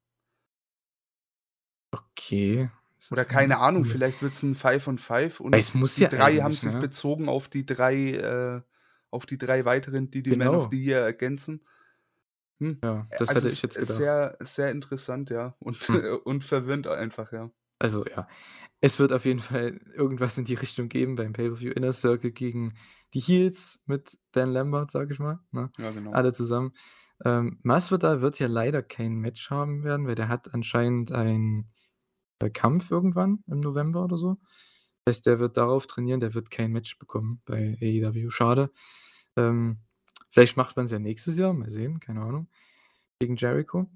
S1: Okay.
S2: Oder keine Ahnung,
S1: cool.
S2: vielleicht wird's 'n Five on Five
S1: Es
S2: und
S1: muss
S2: die
S1: ja
S2: 3 haben sich
S1: ne?
S2: bezogen auf die 3 äh, auf die 3 weiteren, die die Man of
S1: Genau.
S2: the Year ergänzen. Hm,
S1: Ja, das
S2: also,
S1: hätte
S2: es
S1: ich jetzt
S2: ist
S1: gedacht.
S2: sehr sehr interessant, ja, und
S1: Hm.
S2: und verwirrend einfach, ja.
S1: Also, ja, es wird auf jeden Fall irgendwas in die Richtung geben beim Pay-per-View. Inner Circle gegen die Heels mit Dan Lambert, sage ich mal, ne?
S2: Ja, genau.
S1: Alle zusammen. Ähm, Masvidal wird ja leider kein Match haben werden, weil der hat anscheinend einen, äh, Kampf irgendwann im November oder so. Heißt, der wird darauf trainieren, der wird kein Match bekommen bei AEW. Schade. Ähm, vielleicht macht man's ja nächstes Jahr, mal sehen, keine Ahnung, gegen Jericho.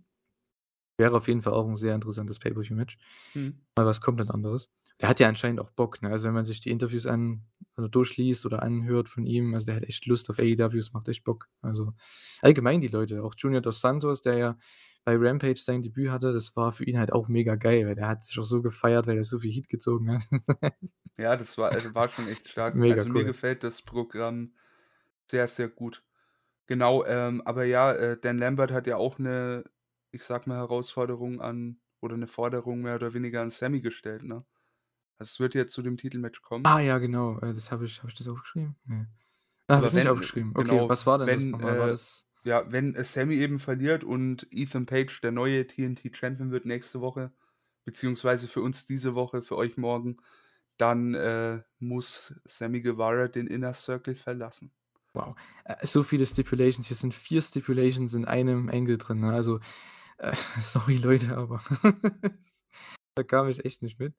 S1: Wäre auf jeden Fall auch 'n sehr interessantes Pay-per-View-Match.
S2: Mhm.
S1: Mal was komplett anderes. Der hat ja anscheinend auch Bock, ne? Also, wenn man sich die Interviews an also, durchliest oder anhört von ihm, also, der hat echt Lust auf AEW, es macht echt Bock. Also, allgemein die Leute, auch Junior dos Santos, der ja bei Rampage sein Debüt hatte, das war für ihn halt auch mega geil, weil der hat sich auch so gefeiert, weil er so viel Heat gezogen hat.
S2: Ja, das war also, war schon echt stark.
S1: Mega
S2: Also, mir
S1: cool.
S2: gefällt das Programm sehr, sehr gut. Genau, ähm, aber ja, äh, Dan Lambert hat ja auch 'ne, ich sage mal, Herausforderung an oder 'ne Forderung mehr oder weniger an Sammy gestellt, ne? Also, es wird ja zu dem Titelmatch kommen.
S1: Ah ja, genau, äh, das habe ich habe ich das aufgeschrieben? Ne. Ah, habe ich nicht
S2: wenn
S1: aufgeschrieben. Okay,
S2: genau,
S1: was war denn das
S2: wenn,
S1: noch mal? War
S2: äh
S1: das
S2: ja, wenn, Sammy eben verliert und Ethan Page der neue TNT-Champion wird nächste Woche, beziehungsweise für uns diese Woche, für euch morgen, dann, äh, muss Sammy Guevara den Inner Circle verlassen.
S1: Wow, äh, so viele Stipulations. Hier sind 4 Stipulations in einem Angle drin, ne? Also, äh, sorry Leute, aber da kam ich echt nicht mit.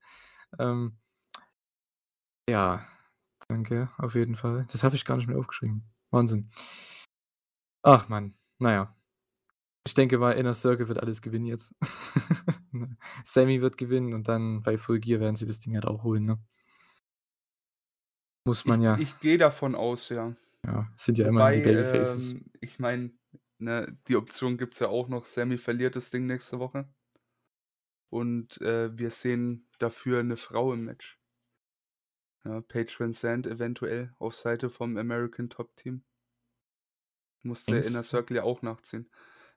S1: Ähm ja, danke, auf jeden Fall. Das habe ich gar nicht mehr aufgeschrieben. Wahnsinn. Ach Mann, na ja. Ich denke mal, Inner Circle wird alles gewinnen jetzt. Sammy wird gewinnen und dann bei Full Gear werden sie das Ding halt auch holen, ne? Muss man
S2: Ich
S1: ja
S2: ich gehe davon aus, ja.
S1: Ja, sind ja immerhin die Babyfaces.
S2: ähm, ich meine, ne, die Option gibt's ja auch noch, Sammy verliert das Ding nächste Woche. Und, äh, wir sehen dafür 'ne Frau im Match. Ja, Paige VanZant eventuell auf Seite vom American Top Team. Muss der Inner? Circle ja auch nachziehen.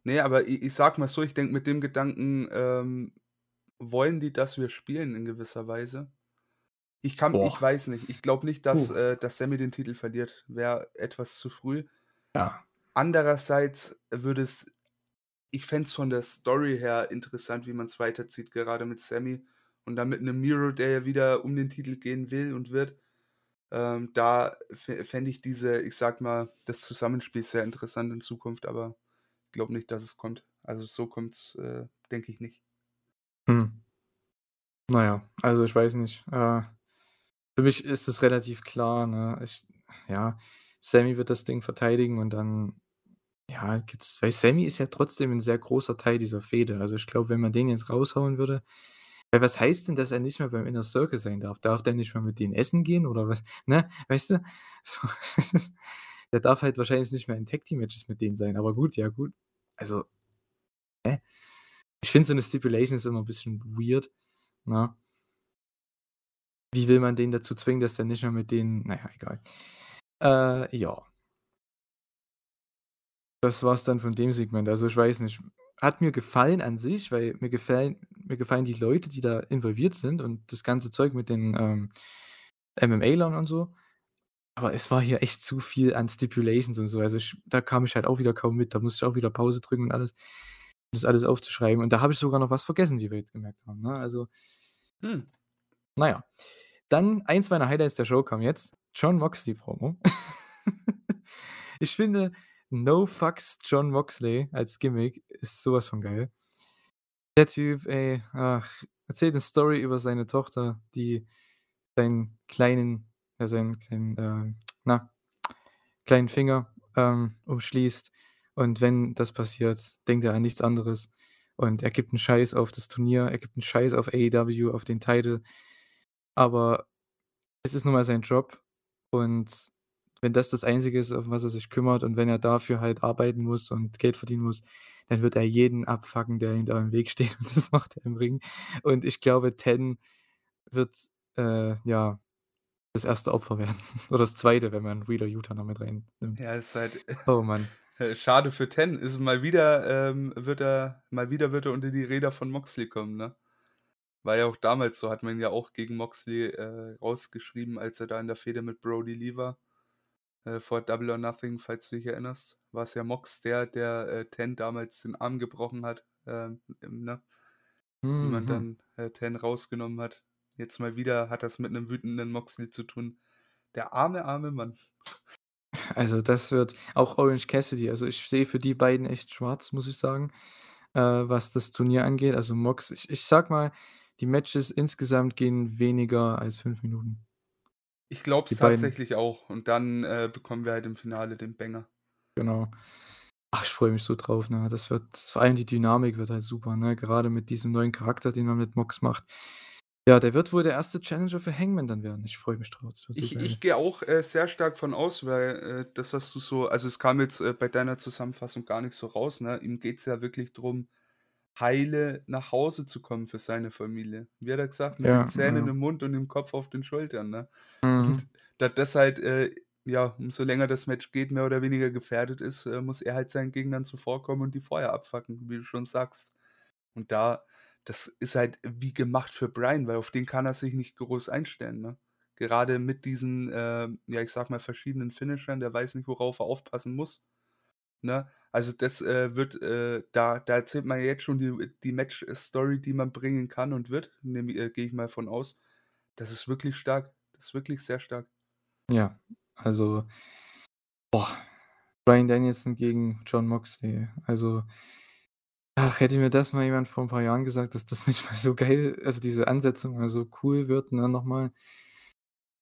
S2: Ne, aber i ich sage mal so, ich denke, mit dem Gedanken, ähm, wollen die, dass wir spielen in gewisser Weise. Ich kann ich
S1: Boah.
S2: weiß nicht. Ich glaube nicht, dass äh, dass Sammy den Titel verliert. Wäre etwas zu früh.
S1: Ja.
S2: Andererseits würde es ich fände es von der Story her interessant, wie man's weiterzieht, gerade mit Sammy und dann mit 'nem Miro, der ja wieder um den Titel gehen will und wird. Ähm, da fä fände ich diese ich sage mal, das Zusammenspiel sehr interessant in Zukunft, aber glaube nicht, dass es kommt. Also, so kommt's, äh, denke ich nicht.
S1: Mhm. Na ja, also, ich weiß nicht. Äh, für mich ist es relativ klar, ne? Ich ja, Sammy wird das Ding verteidigen und dann, ja, gibt's weil Sammy ist ja trotzdem 'n sehr großer Teil dieser Fehde. Also, ich glaube, wenn man den jetzt raushauen würde weil was heißt denn, dass er nicht mehr beim Inner Circle sein darf? Darf der nicht mehr mit denen essen gehen oder was, ne? Weißt du? So der darf halt wahrscheinlich nicht mehr in Tag Team Matches mit denen sein, aber gut, ja gut. Also hä? Ich finde so 'ne Stipulation ist immer 'n bisschen weird, ne? Wie will man den dazu zwingen, dass der nicht mehr mit denen na ja, egal. Äh, ja. Das war's dann von dem Segment. Also, ich weiß nicht. Hat mir gefallen an sich, weil mir gefällen mir gefallen die Leute, die da involviert sind und das ganze Zeug mit den, ähm, MMA-Lern und so. Aber es war hier echt zu viel an Stipulations und so. Also, ich da kam ich halt auch wieder kaum mit. Da musste ich auch wieder Pause drücken und alles, um das alles aufzuschreiben. Und da habe ich sogar noch was vergessen, wie wir jetzt gemerkt haben, ne? Also
S2: Hm.
S1: na ja. Dann eins meiner Highlights der Show kam jetzt, Jon Moxley Promo. Ich finde, No Fucks Jon Moxley als Gimmick ist so was von geil. Der Typ, ey, ach, erzählt 'ne Story über seine Tochter, die seinen kleinen ja, seinen kleinen, ähm, na, kleinen Finger, ähm, umschließt. Und wenn das passiert, denkt er an nichts anderes. Und er gibt 'n Scheiß auf das Turnier, er gibt 'n Scheiß auf AEW, auf den Title. Aber es ist nun mal sein Job. Und wenn das das Einzige ist, um was er sich kümmert und wenn er dafür halt arbeiten muss und Geld verdienen muss, dann wird er jeden abfucken, der ihm da im Weg steht und das macht er im Ring. Und ich glaube, Ten wird, äh, ja, das 1. Opfer werden oder das 2., wenn man Wheeler Yuta noch mit reinnimmt.
S2: Ja, ist halt
S1: Oh Mann.
S2: äh, schade für Ten. Ist mal wieder, ähm wird er mal wieder wird er unter die Räder von Moxley kommen, ne? War ja auch damals so, hat man ihn ja auch gegen Moxley, äh, rausgeschrieben, als er da in der Fehde mit Brodie Lee war. Äh, vor Double or Nothing, falls du dich erinnerst, war's ja Mox der, der, äh, Ten damals den Arm gebrochen hat, ähm, ne? Wie man
S1: Mhm.
S2: dann, äh, Ten rausgenommen hat. Jetzt mal wieder hat er's mit 'nem wütenden Moxley zu tun. Der arme, arme Mann.
S1: Also, das wird auch Orange Cassidy also, ich sehe für die beiden echt schwarz, muss ich sagen, äh, was das Turnier angeht. Also, Mox ich ich sage mal, die Matches insgesamt gehen weniger als 5 Minuten.
S2: Ich glaube es
S1: beiden
S2: tatsächlich auch und dann, äh, bekommen wir halt im Finale den Banger.
S1: Genau. Ach, ich freue mich so drauf, ne? Das wird vor allem die Dynamik wird halt super, ne? Gerade mit diesem neuen Charakter, den man mit Mox macht. Ja, der wird wohl der 1. Challenger für Hangman dann werden. Ich freue mich drauf.
S2: Ich ich gehe auch, äh, sehr stark von aus, weil, äh, das hast du so also, es kam jetzt, äh, bei deiner Zusammenfassung gar nicht so raus, ne? Ihm geht's ja wirklich drum, heile nach Hause zu kommen für seine Familie. Wie hat er gesagt? Mit den
S1: Ja,
S2: Zähnen
S1: ja.
S2: im Mund und dem Kopf auf den Schultern, ne?
S1: Mhm.
S2: Und da das halt, äh, ja, umso länger das Match geht, mehr oder weniger gefährdet ist, äh, muss er halt seinen Gegnern zuvorkommen und die vorher abfacken, wie du schon sagst. Und da das ist halt wie gemacht für Bryan, weil auf den kann er sich nicht groß einstellen, ne? Gerade mit diesen, ähm, ja, ich sage mal, verschiedenen Finishern, der weiß nicht, worauf er aufpassen muss, ne? Also, das, äh, wird, äh da da erzählt man jetzt schon die die Match-Story, die man bringen kann und wird, nehme äh, gehe ich mal von aus. Das ist wirklich stark. Das ist wirklich sehr stark.
S1: Ja, also boah, Bryan Danielson gegen Jon Moxley. Also ach, hätte mir das mal jemand vor 'n paar Jahren gesagt, dass das Match mal so geil also, diese Ansetzung mal so cool wird, ne, noch mal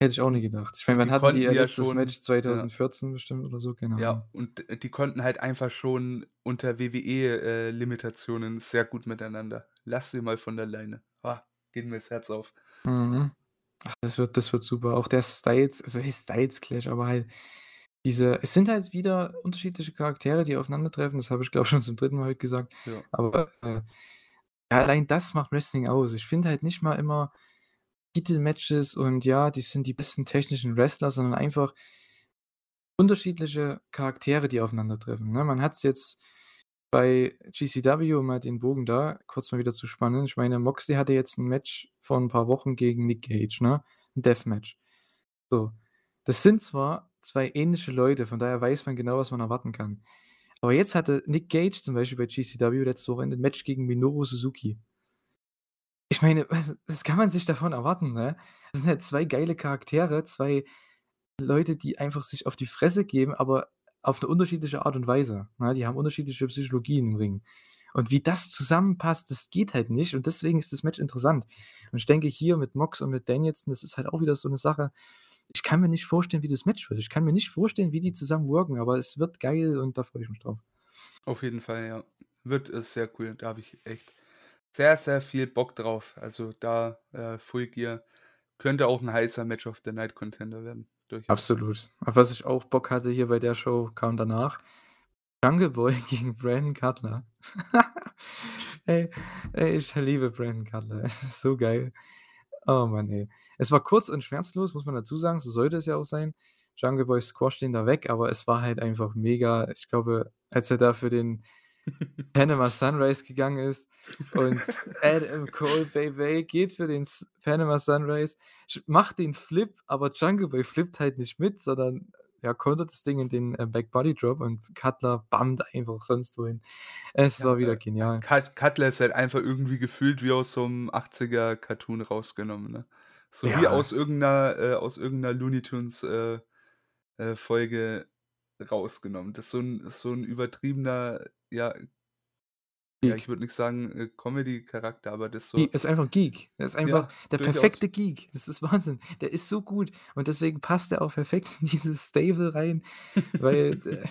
S1: hätte ich auch nie
S2: Und
S1: gedacht. Ich meine, wann
S2: die
S1: hatten die ihr
S2: ja
S1: letztes
S2: schon
S1: Match?
S2: ja.
S1: 2014 bestimmt oder so? Ahnung.
S2: Ja, und, die konnten halt einfach schon unter WWE, äh, sehr gut miteinander. Lass die mal von der Leine. Ah, geht mir das Herz auf.
S1: Mhm. Ach, das wird das wird super. Auch der Styles also nicht Styles Clash, aber halt diese es sind halt wieder unterschiedliche Charaktere, die aufeinandertreffen. Das habe ich, glaube ich, schon zum 3. Mal heute gesagt.
S2: Ja.
S1: Aber, äh, ja, allein das macht Wrestling aus. Ich finde halt nicht mal immer Titelmatches und ja, die sind die besten technischen Wrestler, sondern einfach unterschiedliche Charaktere, die aufeinandertreffen, ne? Man hat's jetzt bei GCW, um mal den Bogen da kurz mal wieder zu spannen. Ich meine, Moxley hatte jetzt 'n Match vor 'n paar Wochen gegen Nick Gage, ne? 'N Deathmatch. So. Das sind zwar 2 ähnliche Leute, von daher weiß man genau, was man erwarten kann. Aber jetzt hatte Nick Gage zum Beispiel bei GCW letztes Wochenende 'n Match gegen Minoru Suzuki. Ich meine, was was kann man sich davon erwarten, ne? Das sind halt 2 geile Charaktere, 2 Leute, die einfach sich auf die Fresse geben, aber auf 'ne unterschiedliche Art und Weise, ne? Die haben unterschiedliche Psychologien im Ring. Und wie das zusammenpasst, das geht halt nicht und deswegen ist das Match interessant. Und ich denke hier mit Mox und mit Danielson, das ist halt auch wieder so 'ne Sache. Ich kann mir nicht vorstellen, wie das Match wird. Ich kann mir nicht vorstellen, wie die zusammen worken, aber es wird geil und da freue ich mich drauf.
S2: Auf jeden Fall, ja. Wird, äh, sehr cool. Da habe ich echt sehr, sehr viel Bock drauf. Also, da, äh, Full Gear könnte auch 'n heißer Match of the Night Contender werden, durchaus.
S1: Absolut. Auf was ich auch Bock hatte hier bei der Show, kam danach. Jungle Boy gegen Brandon Cutler. Ey, ey, ich liebe Brandon Cutler. Es ist so geil. Oh Mann, ey. Es war kurz und schmerzlos, muss man dazu sagen, so sollte es ja auch sein. Jungle Boy squasht den da weg, aber es war halt einfach mega. Ich glaube, als er da für den Panama Sunrise gegangen ist und Adam Cole, Baby, geht für den Panama Sunrise, macht den Flip, aber Jungle Boy flippt halt nicht mit, sondern, ja, kontert das Ding in den, äh, Back Body Drop und Cutler bammt einfach sonst wohin. Es
S2: Ja,
S1: war wieder
S2: äh,
S1: genial.
S2: Cut Cutler ist halt einfach irgendwie gefühlt wie aus so 'nem 80er Cartoon rausgenommen, ne? So wie
S1: Ja.
S2: aus irgend 'ner äh, aus irgend 'ner Looney Tunes, äh, äh, Folge rausgenommen. Das ist so 'n ist so 'n übertriebener, ja ja, ich
S1: Geek.
S2: würde nicht sagen, äh, Comedy-Charakter, aber das so
S1: ist einfach Geek. Er ist einfach
S2: Ja,
S1: der perfekte Geek. Das ist Wahnsinn. Der ist so gut und deswegen passt er auch perfekt in dieses Stable rein, weil, d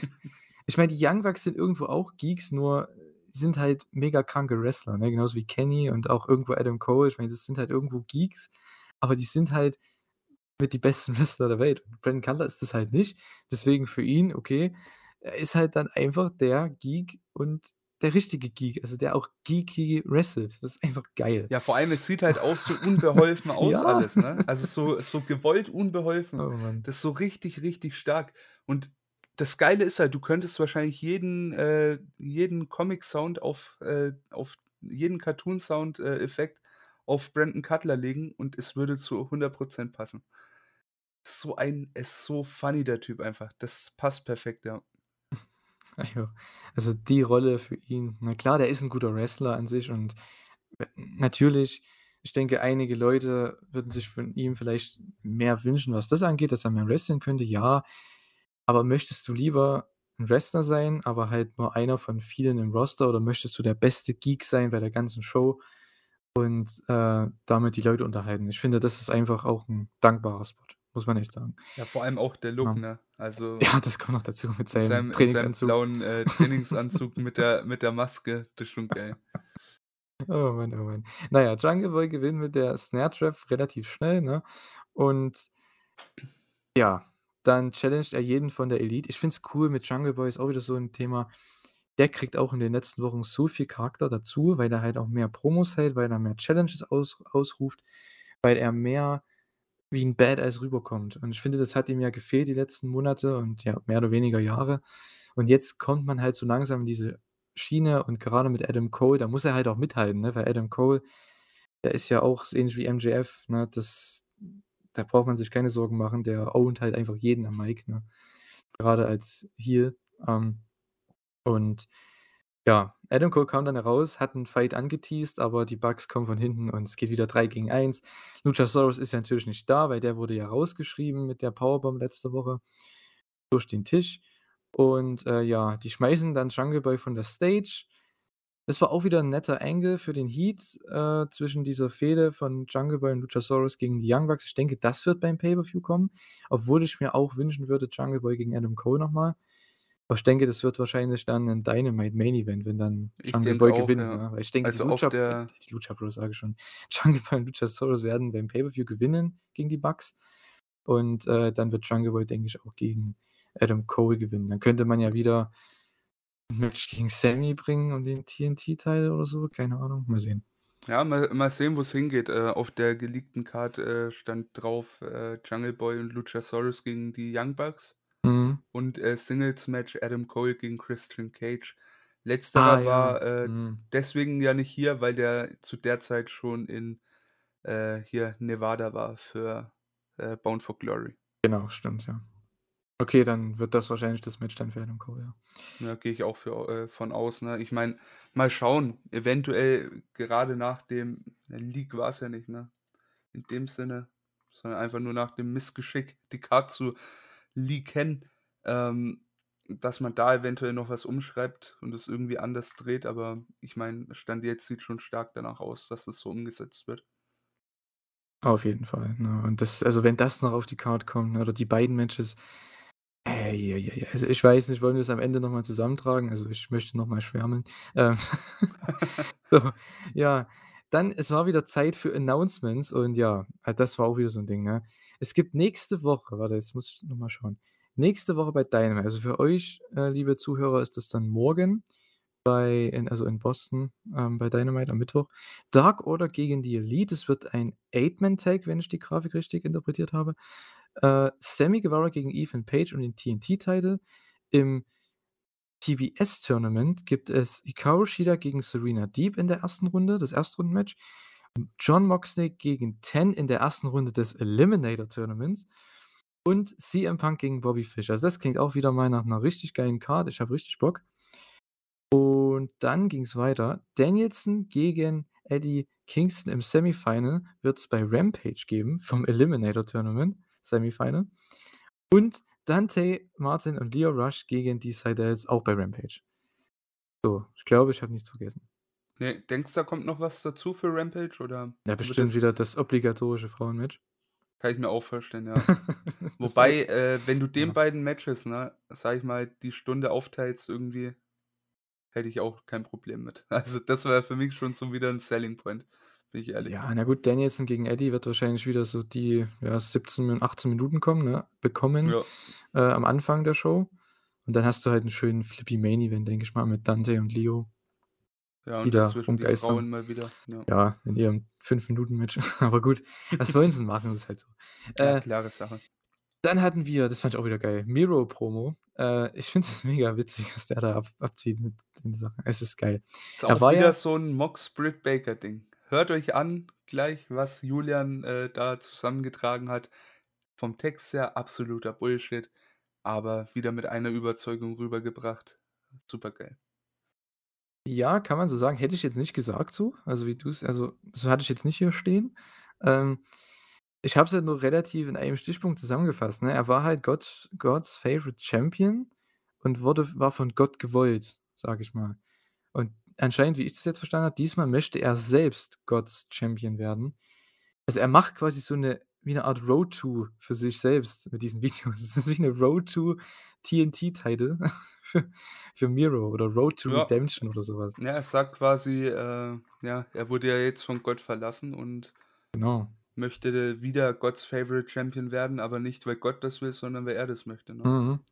S1: ich meine, die Young Bucks sind irgendwo auch Geeks, nur sind halt mega kranke Wrestler, ne? Genauso wie Kenny und auch irgendwo Adam Cole. Ich meine, das sind halt irgendwo Geeks, aber die sind halt mit die besten Wrestler der Welt. Brandon Cutler ist das halt nicht. Deswegen für ihn, okay, er ist halt dann einfach der Geek und der richtige Geek, also der auch geeky wrestelt. Das ist einfach geil.
S2: Ja, vor allem, es sieht halt auch so unbeholfen aus
S1: Ja.
S2: alles, ne? Also, so so gewollt unbeholfen.
S1: Oh.
S2: Das ist so richtig, richtig stark. Und das Geile ist halt, du könntest wahrscheinlich jeden äh, jeden Comic-Sound auf äh, auf jeden Cartoon-Sound äh, Effekt auf Brandon Cutler legen und es würde zu 100 % passen. So ein er ist so funny, der Typ einfach. Das passt perfekt, ja.
S1: Ja, also die Rolle für ihn na klar, der ist 'n guter Wrestler an sich und, äh, natürlich, ich denke, einige Leute würden sich von ihm vielleicht mehr wünschen, was das angeht, dass er mehr wresteln könnte, ja. Aber möchtest du lieber 'n Wrestler sein, aber halt nur einer von vielen im Roster oder möchtest du der beste Geek sein bei der ganzen Show und, äh, damit die Leute unterhalten? Ich finde, das ist einfach auch 'n dankbarer Spot, muss man echt sagen.
S2: Ja, vor allem auch der Look,
S1: Ja.
S2: ne? Also
S1: Ja, das kommt noch dazu mit
S2: in
S1: seinem
S2: seinem in seinem
S1: Trainingsanzug.
S2: blauen, äh, Trainingsanzug mit der mit der Maske, das ist schon geil.
S1: Oh Mann, oh Mann. Na ja, Jungle Boy gewinnt mit der Snare Trap relativ schnell, ne? Und ja, dann challenged er jeden von der Elite. Ich finde es cool mit Jungle Boy ist auch wieder so 'n Thema. der kriegt auch in den letzten Wochen so viel Charakter dazu, weil er halt auch mehr Promos hält, weil er mehr Challenges aus ausruft, weil er mehr wie 'n Badass rüberkommt. Und ich finde, das hat ihm ja gefehlt die letzten Monate und ja, mehr oder weniger Jahre. Und jetzt kommt man halt so langsam in diese Schiene und gerade mit Adam Cole, da muss er halt auch mithalten, ne? Weil Adam Cole, der ist ja auch ähnlich wie MJF, ne? Das da braucht man sich keine Sorgen machen, der ownt halt einfach jeden am Mic, ne? Gerade als Heel. Ähm, und ja, Adam Cole kam dann heraus, hat 'n Fight angeteased, aber die Bucks kommen von hinten und es geht wieder 3 gegen 1. Luchasaurus ist ja natürlich nicht da, weil der wurde ja rausgeschrieben mit der Powerbomb letzte Woche durch den Tisch. Und, äh, ja, die schmeißen dann Jungle Boy von der Stage. Das war auch wieder 'n netter Angle für den Heat, äh, zwischen dieser Fehde von Jungle Boy und Luchasaurus gegen die Young Bucks. Ich denke, das wird beim Pay-per-View kommen, obwohl ich mir auch wünschen würde, Jungle Boy gegen Adam Cole noch mal. Aber ich denke, das wird wahrscheinlich dann 'n Dynamite Main Event, wenn dann Jungle Boy
S2: auch,
S1: gewinnt,
S2: ja.
S1: ne? Ich denke, die
S2: Also, auf
S1: Lucha
S2: der
S1: die Lucha Bros sage ich schon. Jungle Boy und Luchasaurus werden beim Pay-per-View gewinnen gegen die Bucks. Und, äh, dann wird Jungle Boy, denke ich, auch gegen Adam Cole gewinnen. Dann könnte man ja wieder 'n Match gegen Sammy bringen um den TNT-Title oder so, keine Ahnung, mal sehen.
S2: Ja, mal mal sehen, wo's hingeht. Äh, auf der geleakten Card, äh, stand drauf, äh, Jungle Boy und Luchasaurus gegen die Young Bucks
S1: Mhm.
S2: und, äh, Singles-Match Adam Cole gegen Christian Cage.
S1: Ah,
S2: Letzterer
S1: ja.
S2: war, äh,
S1: Mhm.
S2: deswegen ja nicht hier, weil der zu der Zeit schon in, äh, hier Nevada war für, äh, Bound for Glory.
S1: Genau, stimmt, ja. Okay, dann wird das wahrscheinlich das Match dann für Adam Cole, ja.
S2: Ja, gehe ich auch für äh, von aus, ne? Ich meine, mal schauen, eventuell gerade nach dem Leak war's ja nicht, ne? In dem Sinne, sondern einfach nur nach dem Missgeschick, die Card zu leaken, ähm, dass man da eventuell noch was umschreibt und es irgendwie anders dreht, aber ich meine, Stand jetzt sieht schon stark danach aus, dass das so umgesetzt wird.
S1: Auf jeden Fall, ne? Und das also, wenn das noch auf die Card kommt, ne, oder die beiden Matches, ei, ei, ei, also, ich weiß nicht, wollen wir's am Ende noch mal zusammentragen? Also, ich möchte noch mal schwärmen. Ähm, so, ja. Dann es war wieder Zeit für Announcements und ja, äh, das war auch wieder so 'n Ding, ne? Es gibt nächste Woche warte, jetzt muss ich noch mal schauen. Nächste Woche bei Dynamite also, für euch, äh, liebe Zuhörer, ist das dann morgen bei in also, in Boston, ähm, bei Dynamite am Mittwoch. Dark Order gegen die Elite. Es wird ein Eight-Man-Tag, wenn ich die Grafik richtig interpretiert habe. Äh, Sammy Guevara gegen Ethan Page um den TNT-Title. Im TBS-Tournament gibt es Hikaru Shida gegen Serena Deeb in der ersten Runde, das Erstrunden-Match. Jon Moxley gegen Ten in der ersten Runde des Eliminator-Tournaments und CM Punk gegen Bobby Fish. Also, das klingt auch wieder mal nach 'ner richtig geilen Card. Ich habe richtig Bock. Und dann ging's weiter. Danielson gegen Eddie Kingston im Semifinal wird's bei Rampage geben vom Eliminator-Tournament, Semifinal. Und Dante Martin und Lio Rush gegen die Sydals auch bei Rampage. So, ich glaube, ich habe nichts vergessen.
S2: Ne, denkst du, da kommt noch was dazu für Rampage oder
S1: Ja, bestimmt
S2: das
S1: wieder das obligatorische Frauenmatch.
S2: Kann ich mir auch vorstellen, ja. Wobei, äh, wenn du den
S1: ja.
S2: beiden Matches, ne, sage ich mal, die Stunde aufteilst irgendwie, hätte ich auch kein Problem mit. Also, das wäre für mich schon so wieder 'n Selling Point, bin ich ehrlich.
S1: Ja, na gut, Danielson gegen Eddie wird wahrscheinlich wieder so die, ja, 17 Min 18 Minuten kommen, ne, bekommen,
S2: Ja.
S1: äh, am Anfang der Show. Und dann hast du halt 'n schönen Flippy Main Event, denke ich mal, mit Dante und Lio.
S2: Ja, und
S1: da
S2: dazwischen die. Frauen mal wieder, ja.
S1: Ja, in ihrem 5-Minuten-Match. Aber gut, was wollen sie denn machen? Das ist halt so.
S2: Ja,
S1: Äh
S2: klare Sache.
S1: dann hatten wir das fand ich auch wieder geil, Miro-Promo. Äh, ich finde es mega witzig, was der da ab abzieht mit den Sachen. Es ist geil.
S2: Ist
S1: Er
S2: auch
S1: war
S2: wieder
S1: ja
S2: so 'n Mox Britt Baker Ding. Hört euch an gleich, was Julian, äh, da zusammengetragen hat. Vom Text her absoluter Bullshit, aber wieder mit einer Überzeugung rübergebracht. Supergeil.
S1: Ja, kann man so sagen. Hätte ich jetzt nicht gesagt so, also, wie du's also, so hatte ich jetzt nicht hier stehen. Ähm, ich habe es halt nur relativ in einem Stichpunkt zusammengefasst, ne? Er war halt Gott God's Favorite Champion und wurde war von Gott gewollt, sage ich mal. Und anscheinend, wie ich das jetzt verstanden habe, diesmal möchte er selbst God's Champion werden. Also, er macht quasi so 'ne wie 'ne Art Road to für sich selbst mit diesen Videos. Das ist wie 'ne Road to TNT-Title für für Miro oder Road to
S2: Ja.
S1: Redemption oder so was.
S2: Ja, er sagt quasi, äh, ja, er wurde ja jetzt von Gott verlassen und
S1: Genau.
S2: möchte wieder God's Favorite Champion werden, aber nicht, weil Gott das will, sondern weil er das möchte, ne?
S1: Mhm.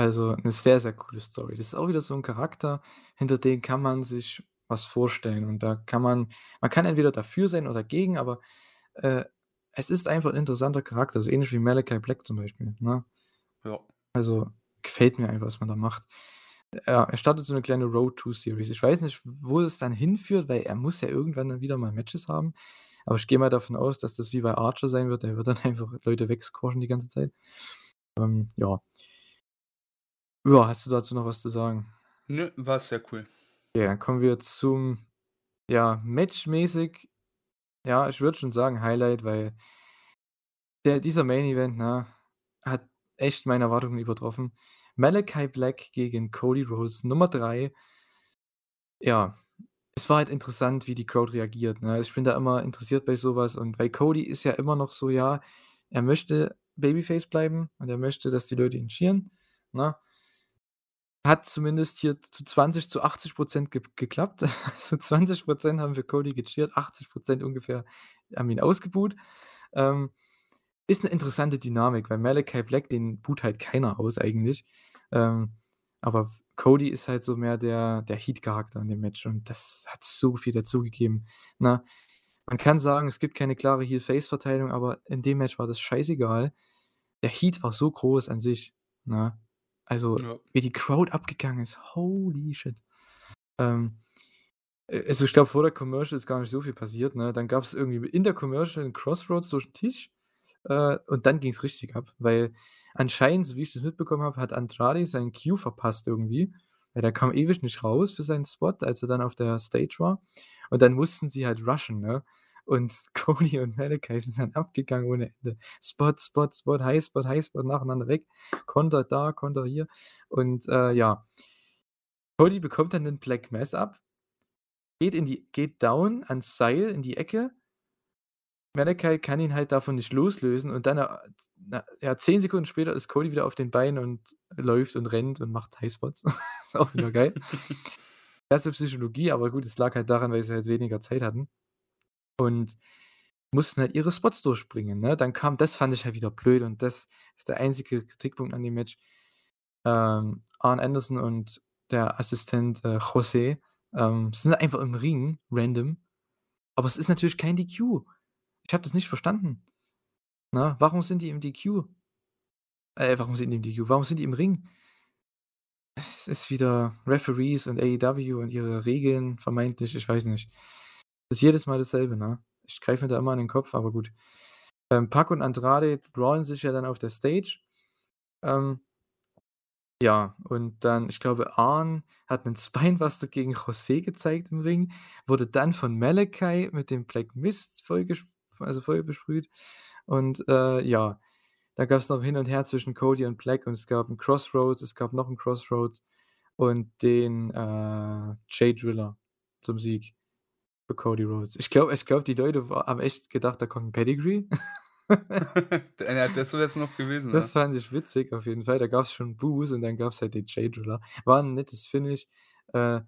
S1: Also, 'ne sehr, sehr coole Story. Das ist auch wieder so 'n Charakter, hinter dem kann man sich was vorstellen und da kann man man kann entweder dafür sein oder dagegen, aber, äh, es ist einfach 'n interessanter Charakter, so ähnlich wie Malachi Black zum Beispiel, ne?
S2: Ja.
S1: Also, gefällt mir einfach, was man da macht. Er er startet so 'ne kleine Road to Series. Ich weiß nicht, wo es dann hinführt, weil er muss ja irgendwann dann wieder mal Matches haben. Aber ich gehe mal davon aus, dass das wie bei Archer sein wird. Der wird dann einfach Leute wegsquashen die ganze Zeit. Ähm, ja. Ja, hast du dazu noch was zu sagen?
S2: Nö, war sehr cool.
S1: Ja, dann kommen wir zum, ja, matchmäßig ja, ich würde schon sagen Highlight, weil der dieser Main Event, ne, hat echt meine Erwartungen übertroffen. Malachi Black gegen Cody Rhodes, Nummer 3. Ja, es war halt interessant, wie die Crowd reagiert, ne? Ich bin da immer interessiert bei so was und weil Cody ist ja immer noch so, ja, er möchte Babyface bleiben und er möchte, dass die Leute ihn cheeren, ne? Hat zumindest hier zu 20 zu 80 % ge geklappt. Also 20 % haben für Cody gecheert, 80 % ungefähr haben ihn ausgebuht. Ähm, ist 'ne interessante Dynamik, weil Malachi Black, den buht halt keiner aus eigentlich. Ähm, aber Cody ist halt so mehr der der Heat-Charakter in dem Match und das hat so viel dazugegeben, ne? Man kann sagen, es gibt keine klare Heel-Face-Verteilung, aber in dem Match war das scheißegal. Der Heat war so groß an sich, ne? Also,
S2: Ja.
S1: wie die Crowd abgegangen ist, holy shit. Ähm, äh, also, ich glaube, vor der Commercial ist gar nicht so viel passiert, ne? Dann gab's irgendwie in der Commercial 'n Crossroads durch 'n Tisch, äh, und dann ging's richtig ab, weil anscheinend, so wie ich das mitbekommen habe, hat Andrade seinen Cue verpasst irgendwie, weil der kam ewig nicht raus für seinen Spot, als er dann auf der Stage war. Und dann mussten sie halt rushen, ne? Und Cody und Malachi sind dann abgegangen ohne Ende. Spot, Spot, Spot, High-Spot, High-Spot nacheinander weg. Konter da, Konter hier. Und, äh, ja. Cody bekommt dann den Black Mass ab, geht in die geht down ans Seil in die Ecke. Malachi kann ihn halt davon nicht loslösen und dann, äh, na ja, 10 Sekunden später ist Cody wieder auf den Beinen und läuft und rennt und macht High-Spots. Ist auch wieder geil. Klasse Psychologie, aber gut, es lag halt daran, weil sie halt weniger Zeit hatten. Und mussten halt ihre Spots durchbringen, ne? Dann kam das fand ich halt wieder blöd und das ist der einzige Kritikpunkt an dem Match. Ähm, Arn Anderson und der Assistent, äh, José, ähm, sind einfach im Ring, random. Aber es ist natürlich kein DQ. Ich habe das nicht verstanden. Ne? Warum sind die im DQ? Äh, warum sind die im DQ? Warum sind die im Ring? Es ist wieder Referees und AEW und ihre Regeln vermeintlich, ich weiß nicht. Ist jedes Mal dasselbe, ne? Ich greife mir da immer an den Kopf, aber gut. Ähm, Pac und Andrade brawlen sich ja dann auf der Stage. Ähm ja, und dann ich glaube, Arn hat 'nen Spinebuster gegen José gezeigt im Ring, wurde dann von Malachi mit dem Black Mist vollgesch also voll besprüht. Und, äh, ja, da gab's noch hin und her zwischen Cody und Black und es gab 'n Crossroads, es gab noch 'n Crossroads und den, äh, Jay Driller zum Sieg für Cody Rhodes. Ich glaube ich glaube, die Leute haben echt gedacht, da kommt 'n Pedigree.
S2: Ja, das wär's noch gewesen,
S1: Das
S2: ja.
S1: fand ich witzig auf jeden Fall. Da gab's schon Boos und dann gab's halt den Jay Driller. War 'n nettes Finish. Äh,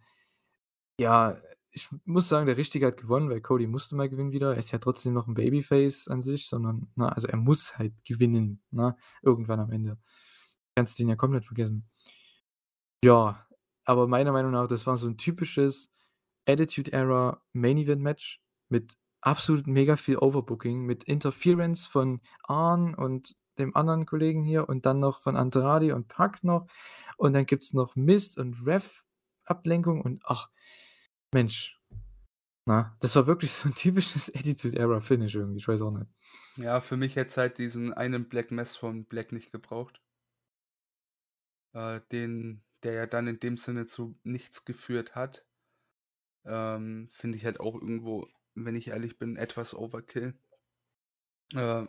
S1: ja, ich muss sagen, der Richtige hat gewonnen, weil Cody musste mal gewinnen wieder. Er ist ja trotzdem noch 'n Babyface an sich, sondern ne, also er muss halt gewinnen, ne, irgendwann am Ende. Kannst den ja komplett vergessen. Ja, aber meiner Meinung nach, das war so 'n typisches Attitude Era Main Event Match mit absolut mega viel Overbooking, mit Interference von Arn und dem anderen Kollegen hier und dann noch von Andrade und Pac noch. Und dann gibt's noch Mist und Ref-Ablenkung und ach, Mensch, ne? Das war wirklich so 'n typisches Attitude Era Finish irgendwie, ich weiß auch nicht.
S2: Ja, für mich hätte es halt diesen einen Black Mass von Black nicht gebraucht. Äh, den der ja dann in dem Sinne zu nichts geführt hat. Ähm, finde ich halt auch irgendwo, wenn ich ehrlich bin, etwas Overkill. Äh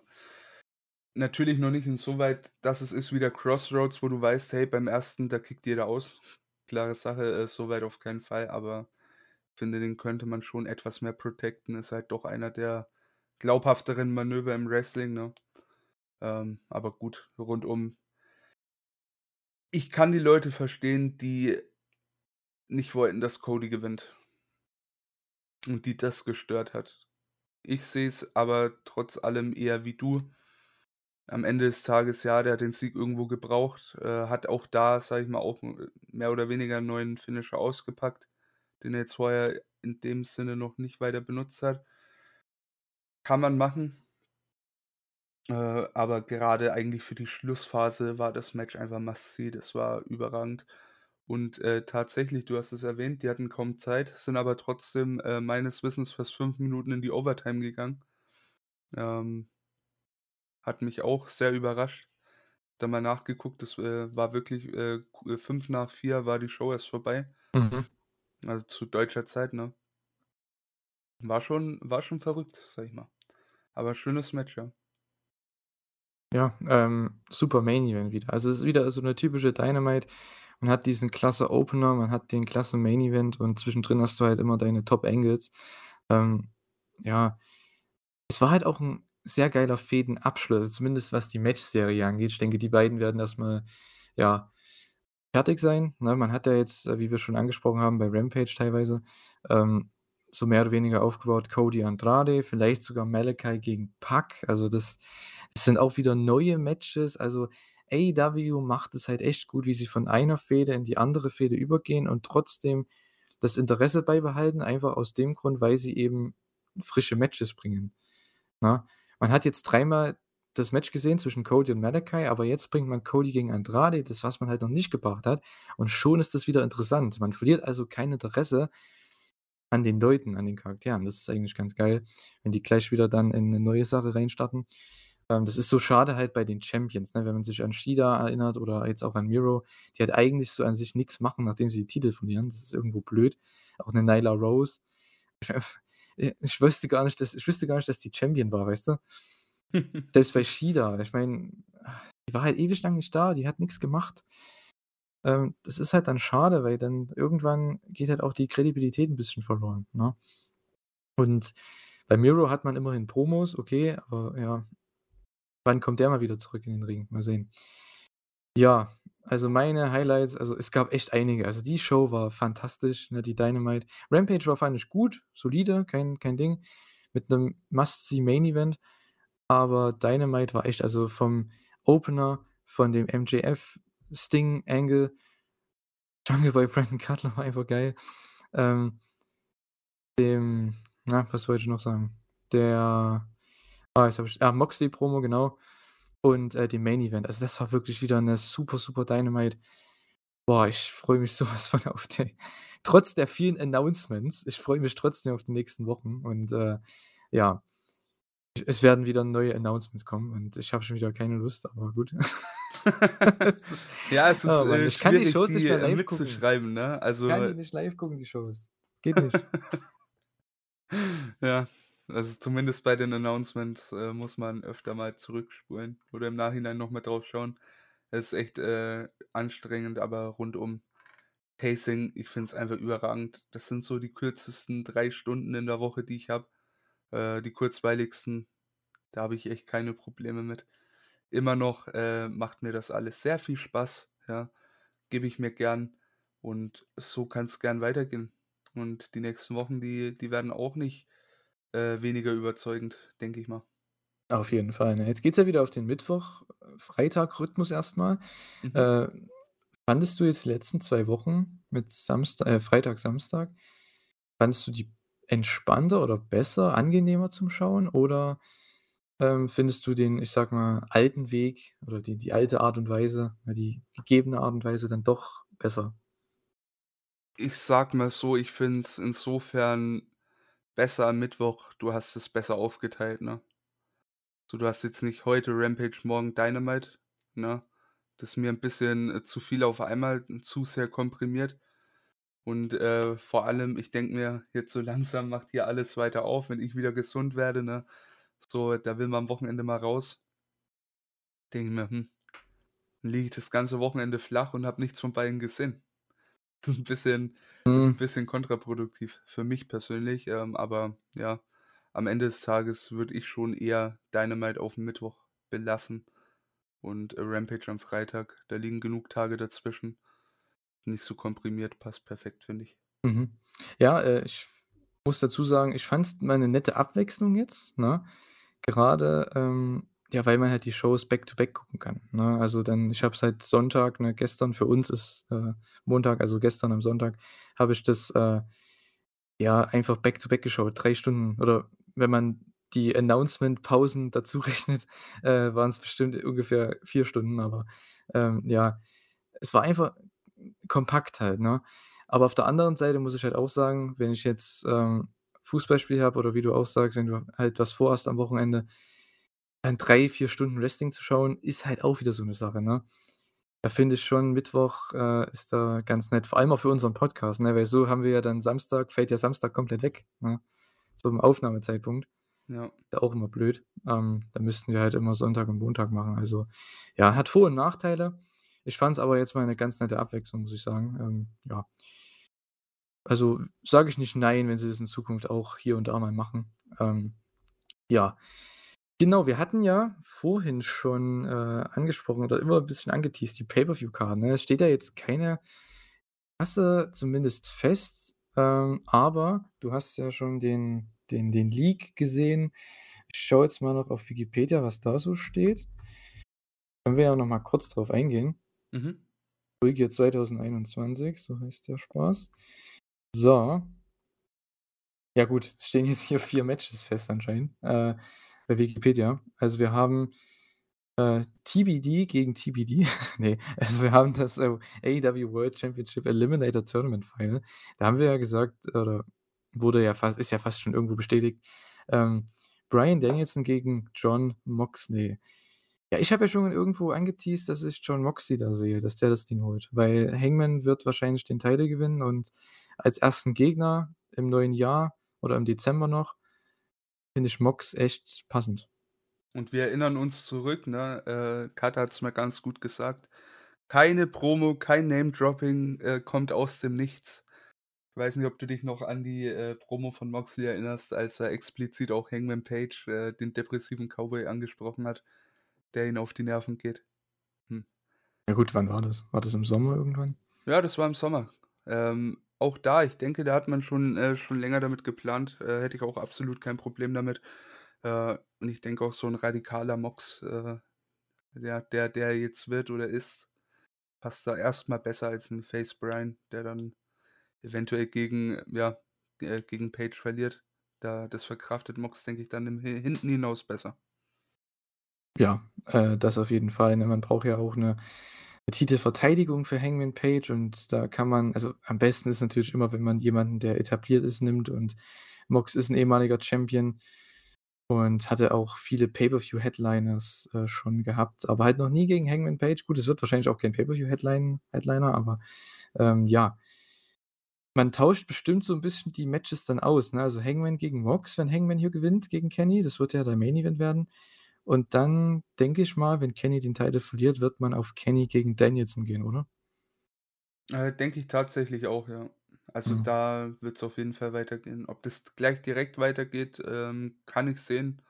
S2: natürlich noch nicht insoweit, dass es ist wie der Crossroads, wo du weißt: „Hey, beim 1., da kickt jeder aus.“ Klare Sache, äh, soweit auf keinen Fall, aber finde, den könnte man schon etwas mehr protecten. Ist halt doch einer der glaubhafteren Manöver im Wrestling, ne? Ähm, aber gut, rundum Ich kann die Leute verstehen, die nicht wollten, dass Cody gewinnt. Und die das gestört hat. Ich sehe es aber trotz allem eher wie du. am Ende des Tages, ja, der hat den Sieg irgendwo gebraucht, äh, hat auch da, sage ich mal, auch m mehr oder weniger 'n neuen Finisher ausgepackt, den er jetzt vorher in dem Sinne noch nicht weiter benutzt hat. Kann man machen. Äh, aber gerade eigentlich für die Schlussphase war das Match einfach see. Das war überragend. Und, äh, tatsächlich, du hast es erwähnt, die hatten kaum Zeit, sind aber trotzdem, äh, meines Wissens fast 5 Minuten in die Overtime gegangen. Ähm hat mich auch sehr überrascht. Dann mal nachgeguckt, das, äh, war wirklich, äh, 5 nach 4 war die Show erst vorbei.
S1: Mhm.
S2: Also, zu deutscher Zeit, ne? War schon war schon verrückt, sage ich mal. Aber schönes Match, ja.
S1: Ja, ähm, super Main Event wieder. Also, es ist wieder so 'ne typische Dynamite. Man hat diesen klasse Opener, man hat den klasse Main Event und zwischendrin hast du halt immer deine Top Angles. Ähm, ja, es war halt auch 'n sehr geiler Fehdenabschluss, zumindest was die Matchserie angeht. Ich denke, die beiden werden erst mal, ja, fertig sein, ne? Man hat ja jetzt, äh, wie wir schon angesprochen haben, bei Rampage teilweise, ähm, so mehr oder weniger aufgebaut, Cody Andrade, vielleicht sogar Malakai gegen Pac. Also, das das sind auch wieder neue Matches. Also, AEW macht es halt echt gut, wie sie von einer Fehde in die andere Fehde übergehen und trotzdem das Interesse beibehalten, einfach aus dem Grund, weil sie eben frische Matches bringen, ne? Man hat jetzt dreimal das Match gesehen zwischen Cody und Malakai, aber jetzt bringt man Cody gegen Andrade, das, was man halt noch nicht gebracht hat, und schon ist das wieder interessant. Man verliert also kein Interesse an den Leuten, an den Charakteren. Das ist eigentlich ganz geil, wenn die gleich wieder dann in 'ne neue Sache reinstarten. Ähm, das ist so schade halt bei den Champions, ne, wenn man sich an Shida erinnert oder jetzt auch an Miro, die halt eigentlich so an sich nix machen, nachdem sie die Titel verlieren. Das ist irgendwo blöd. Auch 'ne Nyla Rose. Äh, ich wüsste gar nicht, dass ich wüsste gar nicht, dass die Champion war, weißt du? Selbst bei Shida, ich meine, die war halt ewig lang nicht da, die hat nix gemacht. Ähm, das ist halt dann schade, weil dann irgendwann geht halt auch die Kredibilität 'n bisschen verloren, ne? Und bei Miro hat man immerhin Promos, okay, aber ja. Wann kommt der mal wieder zurück in den Ring? Mal sehen. Ja, also meine Highlights also, es gab echt einige. Also, die Show war fantastisch, ne, die Dynamite. Rampage war fand ich gut, solide, kein kein Ding, mit 'nem Must See Main Event. Aber Dynamite war echt also, vom Opener, von dem MJF Sting Angle Jungle Boy Brandon Cutler war einfach geil. Ähm dem na, was wollte ich noch sagen? Der ah, jetzt habe ich ah, Moxley Promo, genau. Und, äh, dem Main Event. Also, das war wirklich wieder 'ne super, super Dynamite. Boah, ich freue mich so was von auf die trotz der vielen Announcements, ich freue mich trotzdem auf die nächsten Wochen und, äh, ja. Es werden wieder neue Announcements kommen und ich habe schon wieder keine Lust, aber gut.
S2: Ja, es ist,
S1: oh Mann,
S2: äh,
S1: ich kann die Shows nicht mehr
S2: äh,
S1: live gucken.
S2: mitzuschreiben, ne?
S1: Ich
S2: Also
S1: kann die nicht live gucken, die Shows. Es geht nicht.
S2: Ja, also, zumindest bei den Announcements, äh, muss man öfter mal zurückspulen oder im Nachhinein noch mal drauf schauen. Es ist echt, äh, anstrengend, aber rundum Pacing, ich finde es einfach überragend. Das sind so die kürzesten 3 Stunden in der Woche, die ich habe. Äh, die kurzweiligsten, da habe ich echt keine Probleme mit. Immer noch, äh, macht mir das alles sehr viel Spaß, ja, gebe ich mir gern und so kann's gern weitergehen. Und die nächsten Wochen, die die werden auch nicht, äh, weniger überzeugend, denke ich mal.
S1: Auf jeden Fall, ne? Jetzt geht's ja wieder auf den Mittwoch Freitag Rhythmus erst mal.
S2: Mhm.
S1: Äh, fandest du jetzt die letzten 2 Wochen mit Samsta äh, Freitag, Samstag fandest du die entspannter oder besser, angenehmer zum Schauen oder, ähm, findest du den, ich sage mal, alten Weg oder die die alte Art und Weise, die gegebene Art und Weise dann doch besser?
S2: Ich sage mal so, ich finde es insofern besser am Mittwoch, du hast es besser aufgeteilt, ne? So, du hast jetzt nicht heute Rampage, morgen Dynamite, ne? Das ist mir 'n bisschen, äh, zu viel auf einmal, zu sehr komprimiert. Und, äh, vor allem, ich denke mir, jetzt so langsam macht hier alles weiter auf, wenn ich wieder gesund werde, ne? So, da will man am Wochenende mal raus. Denke mir: „Hm, dann liege ich das ganze Wochenende flach und habe nichts von beiden gesehen.“ Das ist 'n bisschen das ist 'n
S1: Mhm.
S2: bisschen kontraproduktiv für mich persönlich, ähm, aber ja, am Ende des Tages würde ich schon eher Dynamite aufm Mittwoch belassen und, äh, Rampage am Freitag. Da liegen genug Tage dazwischen. Nicht so komprimiert, passt perfekt, finde ich.
S1: Mhm. Ja, äh, ich muss dazu sagen, ich fand's mal 'ne nette Abwechslung jetzt, ne? Gerade, ähm, ja, weil man halt die Shows back to back gucken kann, ne? Also, dann ich habe seit Sonntag, ne, gestern für uns ist, äh, Montag, also gestern am Sonntag habe ich das, äh, ja, einfach back to back geschaut, 3 Stunden oder wenn man die Announcement-Pausen dazu rechnet, äh, waren's bestimmt ungefähr 4 Stunden, aber, ähm, ja, es war einfach kompakt halt, ne? Aber auf der anderen Seite muss ich halt auch sagen, wenn ich jetzt, ähm, Fußballspiel habe oder wie du auch sagst, wenn du halt was vorhast am Wochenende, dann 3, 4 Stunden Wrestling zu schauen, ist halt auch wieder so 'ne Sache, ne? Da finde ich schon, Mittwoch, äh, ist da ganz nett, vor allem auch für unseren Podcast, ne, weil so haben wir ja dann Samstag fällt ja Samstag komplett weg, ne, zum Aufnahmezeitpunkt.
S2: Ja.
S1: Ja auch immer blöd. Ähm, da müssten wir halt immer Sonntag und Montag machen. Also, ja, hat Vor und Nachteile. Ich fand's aber jetzt mal 'ne ganz nette Abwechslung, muss ich sagen. Ähm, ja. Also, sage ich nicht nein, wenn sie das in Zukunft auch hier und da mal machen. Ähm, ja. Genau, wir hatten ja vorhin schon, äh, angesprochen oder immer 'n bisschen angeteased, die Pay-per-view-Card, ne? Es steht ja jetzt keine Kasse zumindest fest, ähm, aber du hast ja schon den den den Leak gesehen. Ich schaue jetzt mal noch auf Wikipedia, was da so steht. Können wir ja noch mal kurz drauf eingehen.
S2: Mhm.
S1: Full Gear 2021, so heißt der Spaß. So. Ja gut, es stehen jetzt hier 4 Matches fest anscheinend, äh, bei Wikipedia. Also, wir haben, äh, TBD gegen TBD. Ne, also, wir haben das, äh, AEW World Championship Eliminator Tournament Final. Da haben wir ja gesagt oder wurde ja fast ist ja fast schon irgendwo bestätigt, ähm, Bryan Danielson gegen Jon Moxley. Ja, ich habe ja schon irgendwo angeteased, dass ich Jon Moxley da sehe, dass der das Ding holt, weil Hangman wird wahrscheinlich den Title gewinnen und als 1. Gegner im neuen Jahr oder im Dezember noch finde ich Mox echt passend.
S2: Und wir erinnern uns zurück, ne, äh, Kat hat's mal ganz gut gesagt: „Keine Promo, kein Name-Dropping, äh, kommt aus dem Nichts.“ Ich weiß nicht, ob du dich noch an die, äh, Promo von Moxley erinnerst, als er explizit auch Hangman Page, äh, den depressiven Cowboy angesprochen hat, der ihn auf die Nerven geht. Hm.
S1: Ja gut, wann war das? War das im Sommer irgendwann?
S2: Ja, das war im Sommer. Ähm, auch da, ich denke, da hat man schon äh, schon länger damit geplant, äh, hätte ich auch absolut kein Problem damit. Äh, und ich denke auch so 'n radikaler Mox, äh, der der der jetzt wird oder ist, passt da erst mal besser als 'n Face Bryan, der dann eventuell gegen ja, äh, gegen Page verliert. Da das verkraftet Mox, denke ich, dann im hi hinten hinaus besser.
S1: Ja, äh, das auf jeden Fall, ne? Man braucht ja auch 'ne Titelverteidigung für Hangman Page und da kann man also, am besten ist natürlich immer, wenn man jemanden, der etabliert ist, nimmt und Mox ist 'n ehemaliger Champion und hatte auch viele Pay-per-view-Headliners, äh, schon gehabt, aber halt noch nie gegen Hangman Page. Gut, es wird wahrscheinlich auch kein Pay-per-view-Headline Headliner, aber, ähm, ja. Man tauscht bestimmt so 'n bisschen die Matches dann aus, ne? Also, Hangman gegen Mox, wenn Hangman hier gewinnt gegen Kenny, das wird ja der Main Event werden. Und dann denke ich mal, wenn Kenny den Title verliert, wird man auf Kenny gegen Danielson gehen, oder?
S2: Äh, denke ich tatsächlich auch, ja. Also,
S1: Mhm.
S2: da wird's auf jeden Fall weitergehen. Ob das gleich direkt weitergeht, ähm, kann ich sehen.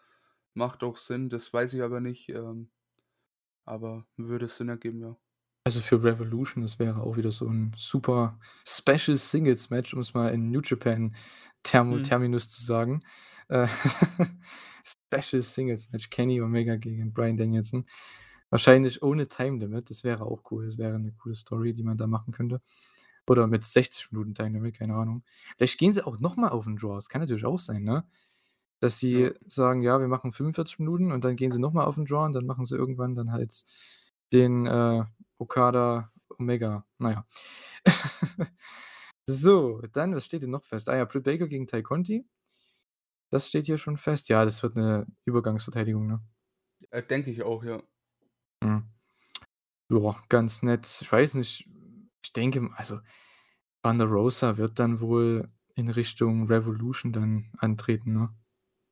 S2: Macht auch Sinn, das weiß ich aber nicht, ähm, aber würde Sinn ergeben, ja.
S1: Also, für Revolution, das wäre auch wieder so 'n super Special Singles Match, um's mal in New Japan Termo
S2: Mhm.
S1: Terminus zu sagen. Äh, Special Singles Match, Kenny Omega gegen Bryan Danielson. Wahrscheinlich ohne Time Limit, das wäre auch cool. Das wäre 'ne coole Story, die man da machen könnte. Oder mit 60 Minuten Time Limit, keine Ahnung. Vielleicht gehen sie auch noch mal auf 'n Draw. Das kann natürlich auch sein, ne? Dass
S2: Ja.
S1: sie sagen: „Ja, wir machen 45 Minuten“ und dann gehen sie noch mal auf 'n Draw und dann machen sie irgendwann dann halt den, äh, Okada Omega, na ja. So, dann, was steht denn noch fest? Ah ja, Britt Baker gegen Tay Conti. Das steht hier schon fest. Ja, das wird 'ne Übergangsverteidigung, ne?
S2: Äh, denke ich auch, ja.
S1: Mhm. Ja, ganz nett. Ich weiß nicht, ich denke also, Thunder Rosa wird dann wohl in Richtung Revolution dann antreten, ne?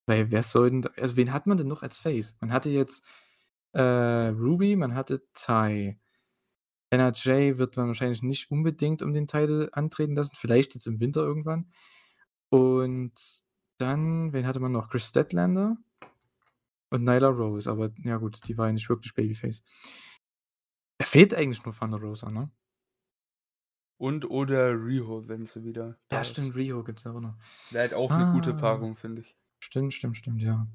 S1: Weil wer soll denn da also, wen hat man denn noch als Face? Man hatte jetzt, äh, Ruby, man hatte Tay. N.R.J. wird man wahrscheinlich nicht unbedingt um den Title antreten lassen, vielleicht jetzt im Winter irgendwann. Und dann, wen hatte man noch? Kris Statlander und Nyla Rose, aber ja gut, die war ja nicht wirklich Babyface. Da fehlt eigentlich nur Thunder Rosa, ne?
S2: Und oder Riho, wenn sie wieder
S1: Ja, stimmt, Riho gibt's ja auch noch.
S2: Wäre halt auch 'ne gute
S1: Ah.
S2: Paarung, finde ich.
S1: Stimmt, stimmt, stimmt, ja.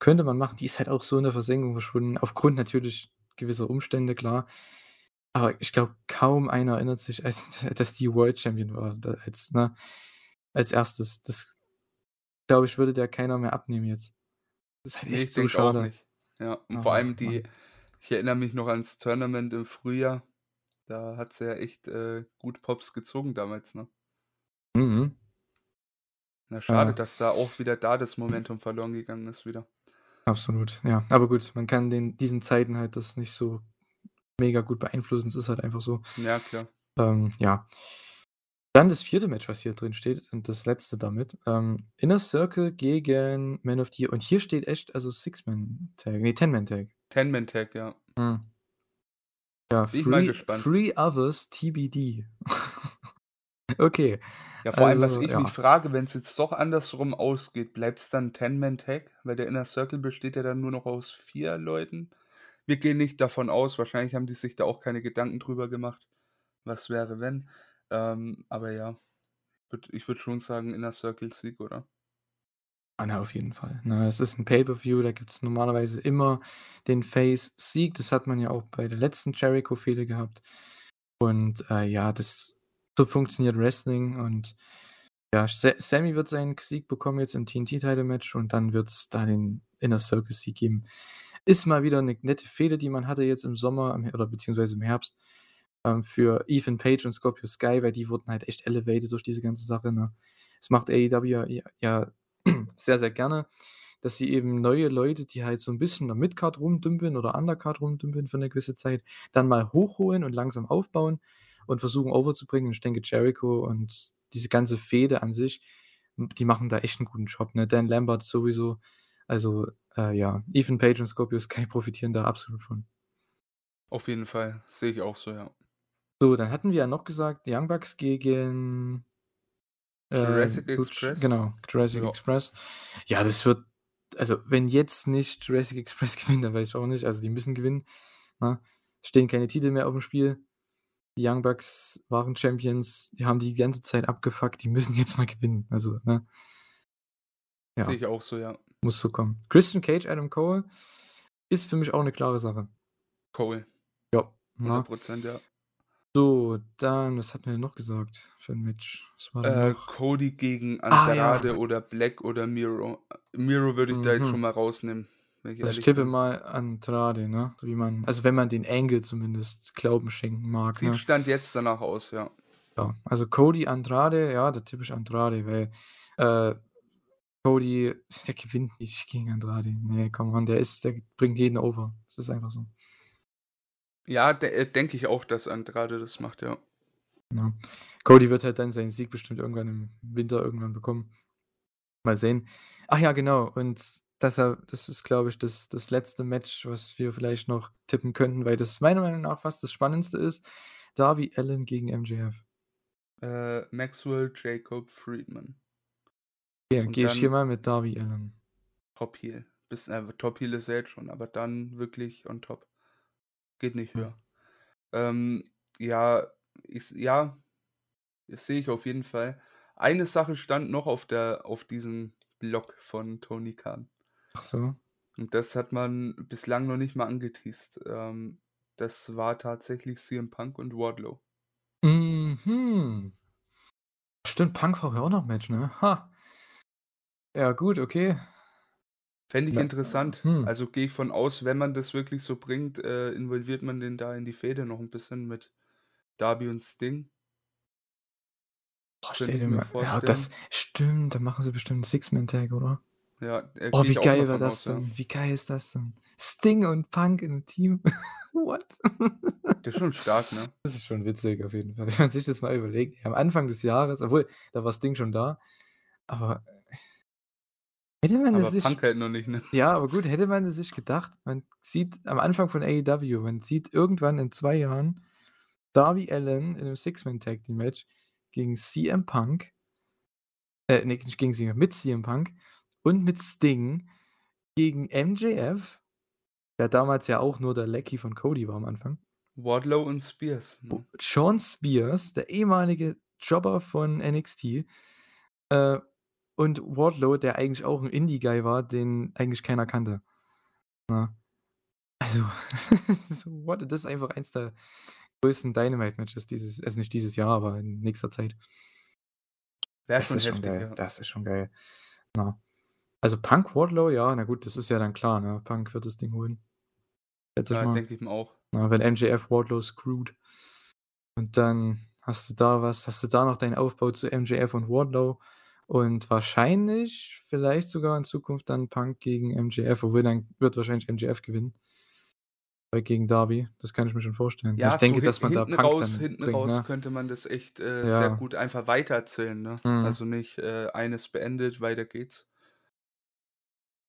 S1: könnte man machen. Die ist halt auch so in der Versenkung verschwunden, aufgrund natürlich gewisser Umstände, klar. Aber ich glaube, kaum einer erinnert sich, als dass die World Champion war, als, ne, als erstes. Das, glaube ich, würde der keiner mehr abnehmen jetzt. Das ist halt
S2: Ne,
S1: echt so schade.
S2: Ja, und vor
S1: Ach,
S2: allem die
S1: Mann.
S2: ich erinnere mich noch ans Tournament im Frühjahr. Da hat sie ja echt, äh, gut Pops gezogen damals, ne?
S1: Mhm.
S2: Na, schade,
S1: Äh,
S2: dass da auch wieder da das Momentum verloren gegangen ist wieder.
S1: absolut, ja. Aber gut, man kann den diesen Zeiten halt das nicht so mega gut beeinflussen. Es ist halt einfach so.
S2: Ja, klar.
S1: Ähm, ja. Dann das vierte Match, was hier drin steht und das letzte damit. Ähm, Inner Circle gegen Man of the Year. Und hier steht echt, also Six-Man-Tag, ne, Ten-Man-Tag.
S2: Ten-Man-Tag, ja.
S1: Mhm. Ja,
S2: Bin ich mal gespannt.
S1: Three Others TBD. Okay,
S2: Ja, vor allem, was
S1: also,
S2: ich mich
S1: ja.
S2: frage, wenn's jetzt doch andersrum ausgeht, bleibt's dann Ten-Man-Tag? Weil der Inner Circle besteht ja dann nur noch aus 4 Leuten. Wir gehen nicht davon aus, wahrscheinlich haben die sich da auch keine Gedanken drüber gemacht, was wäre, wenn. Ähm, aber ja, ich würde schon sagen, Inner Circle Sieg, oder?
S1: Ah, na, auf jeden Fall. Ne, es ist 'n Pay-per-View, da gibt's normalerweise immer den Face-Sieg. Das hat man ja auch bei der letzten Jericho-Fehde gehabt. Und, äh, ja, das so funktioniert Wrestling und ja, Sa Sammy wird seinen Sieg bekommen jetzt im TNT-Title-Match und dann wird's da den Inner Circle-Sieg geben. Ist mal wieder 'ne nette Fehde, die man hatte jetzt im Sommer oder beziehungsweise im Herbst, ähm, für Ethan Page und Scorpio Sky, weil die wurden halt echt elevated durch diese ganze Sache, ne? Das macht AEW ja ja sehr, sehr gerne, dass sie eben neue Leute, die halt so 'n bisschen der Midcard rumdümpeln oder Undercard rumdümpeln für 'ne gewisse Zeit, dann mal hochholen und langsam aufbauen und versuchen overzubringen. Ich denke, Jericho und diese ganze Fehde an sich, die machen da echt 'n guten Job, ne? Dan Lambert sowieso. Also, äh, ja, Ethan Page und Scorpio Sky profitieren da absolut von.
S2: Auf jeden Fall, sehe ich auch so, ja.
S1: So, dann hatten wir ja noch gesagt, Young Bucks gegen äh,
S2: Jurassic
S1: Luch
S2: Express?
S1: genau, Jurassic
S2: Ja.
S1: Express. Ja, das wird also, wenn jetzt nicht Jurassic Express gewinnt, dann weiß ich auch nicht. Also, die müssen gewinnen, ne? Stehen keine Titel mehr aufm Spiel. Die Young Bucks waren Champions, die haben die ganze Zeit abgefuckt, die müssen jetzt mal gewinnen, also, ne?
S2: Sehe
S1: Ja.
S2: ich auch so, ja.
S1: Muss so kommen. Christian Cage, Adam Cole ist für mich auch 'ne klare Sache.
S2: Cole.
S1: Ja, ne?
S2: 100 ja.
S1: So, dann was hatten wir denn noch gesagt für 'n Match? Was war denn
S2: Äh,
S1: noch?
S2: Cody gegen
S1: Ah, ja.
S2: Andrade oder Black oder Miro. Miro würde ich da jetzt schon
S1: Mhm.
S2: mal rausnehmen, wenn ich
S1: Also, ich
S2: ehrlich
S1: tippe
S2: bin.
S1: mal Andrade, ne? So wie man also, wenn man den Angle zumindest Glauben schenken mag,
S2: Sieht
S1: ne?
S2: Stand jetzt danach aus, ja.
S1: Ja, also, Cody, Andrade, ja, da tippe ich Andrade, weil, äh, Cody, der gewinnt nicht gegen Andrade. Ne, come on, der ist der bringt jeden over. Das ist einfach so.
S2: Ja, de äh, denke ich auch, dass Andrade das macht, ja.
S1: Ne? Cody wird halt dann seinen Sieg bestimmt irgendwann im Winter irgendwann bekommen. Mal sehen. Ach ja, genau. Und deshalb das ist, glaube ich, das das letzte Match, was wir vielleicht noch tippen könnten, weil das meiner Meinung nach fast das Spannendste ist. Darby Allin gegen MJF.
S2: Äh, Maxwell Jacob Friedman.
S1: Okay, gehe ich hier mal mit Darby Allin.
S2: Top Heel. Bis äh, Top Heel ist er jetzt schon, aber dann wirklich on top. Geht nicht höher. Ähm, ja, ich ja, das sehe ich auf jeden Fall. Eine Sache stand noch auf der auf diesem Blog von Tony Khan.
S1: Ach so.
S2: Und das hat man bislang noch nicht mal angeteast. Ähm, das war tatsächlich CM Punk und Wardlow.
S1: Mhm. Stimmt, Punk braucht ja auch noch Match, ne? Ha. Ja gut, okay.
S2: Fände ich
S1: Na,
S2: interessant.
S1: hm.
S2: Also, gehe ich von aus, wenn man das wirklich so bringt, äh, involviert man den da in die Fehde noch 'n bisschen mit Darby und Sting.
S1: Boah, stell dir mal ja, das stimmt, da machen sie bestimmt Six-Man-Tag, oder?
S2: Ja, äh,
S1: Oh, wie geil
S2: von
S1: das
S2: aus, ja.
S1: denn? Wie geil ist das denn? Sting und Punk im Team. What?
S2: Das ist schon stark, ne?
S1: Das ist schon witzig auf jeden Fall, wenn man sich das mal überlegt. Am Anfang des Jahres obwohl, da war Sting schon da, aber hätte man
S2: Aber
S1: sich
S2: Punk halt noch nicht, ne?
S1: ja, aber gut, hätte man sich gedacht, man sieht am Anfang von AEW, man sieht irgendwann in 2 Jahren Darby Allin in 'nem Six-Man-Tag-Team-Match gegen CM Punk äh, ne, nicht gegen CM mit CM Punk und mit Sting gegen MJF, der damals ja auch nur der Lackey von Cody war am Anfang.
S2: Wardlow und Spears, ne?
S1: Shawn Spears, der ehemalige Jobber von NXT, äh und Wardlow, der eigentlich auch 'n Indie-Guy war, den eigentlich keiner kannte. Ne? Also? Das ist einfach eins der größten Dynamite-Matches dieses also nicht dieses Jahr, aber in nächster Zeit. Das
S2: schon
S1: ist schon
S2: heftig,
S1: geil.
S2: ja.
S1: Das ist schon geil. Ja. Also, Punk Wardlow, ja, na gut, das ist ja dann klar, ne? Punk wird das Ding holen. Schätze
S2: Ja, denke ich mir auch.
S1: Ja, wenn MJF Wardlow screwed. Und dann hast du da was hast du da noch deinen Aufbau zu MJF und Wardlow und wahrscheinlich, vielleicht sogar in Zukunft dann Punk gegen MJF, obwohl dann wird wahrscheinlich MJF gewinnen. Weil gegen Darby, das kann ich mir schon vorstellen.
S2: Ja,
S1: ich denke,
S2: so
S1: dass man da Punk
S2: raus
S1: dann
S2: hinten
S1: bringt,
S2: raus
S1: ne?
S2: könnte man das echt, äh, sehr
S1: Ja.
S2: gut einfach weitererzählen, ne?
S1: Mhm.
S2: Also nicht, äh, eines beendet, weiter geht's.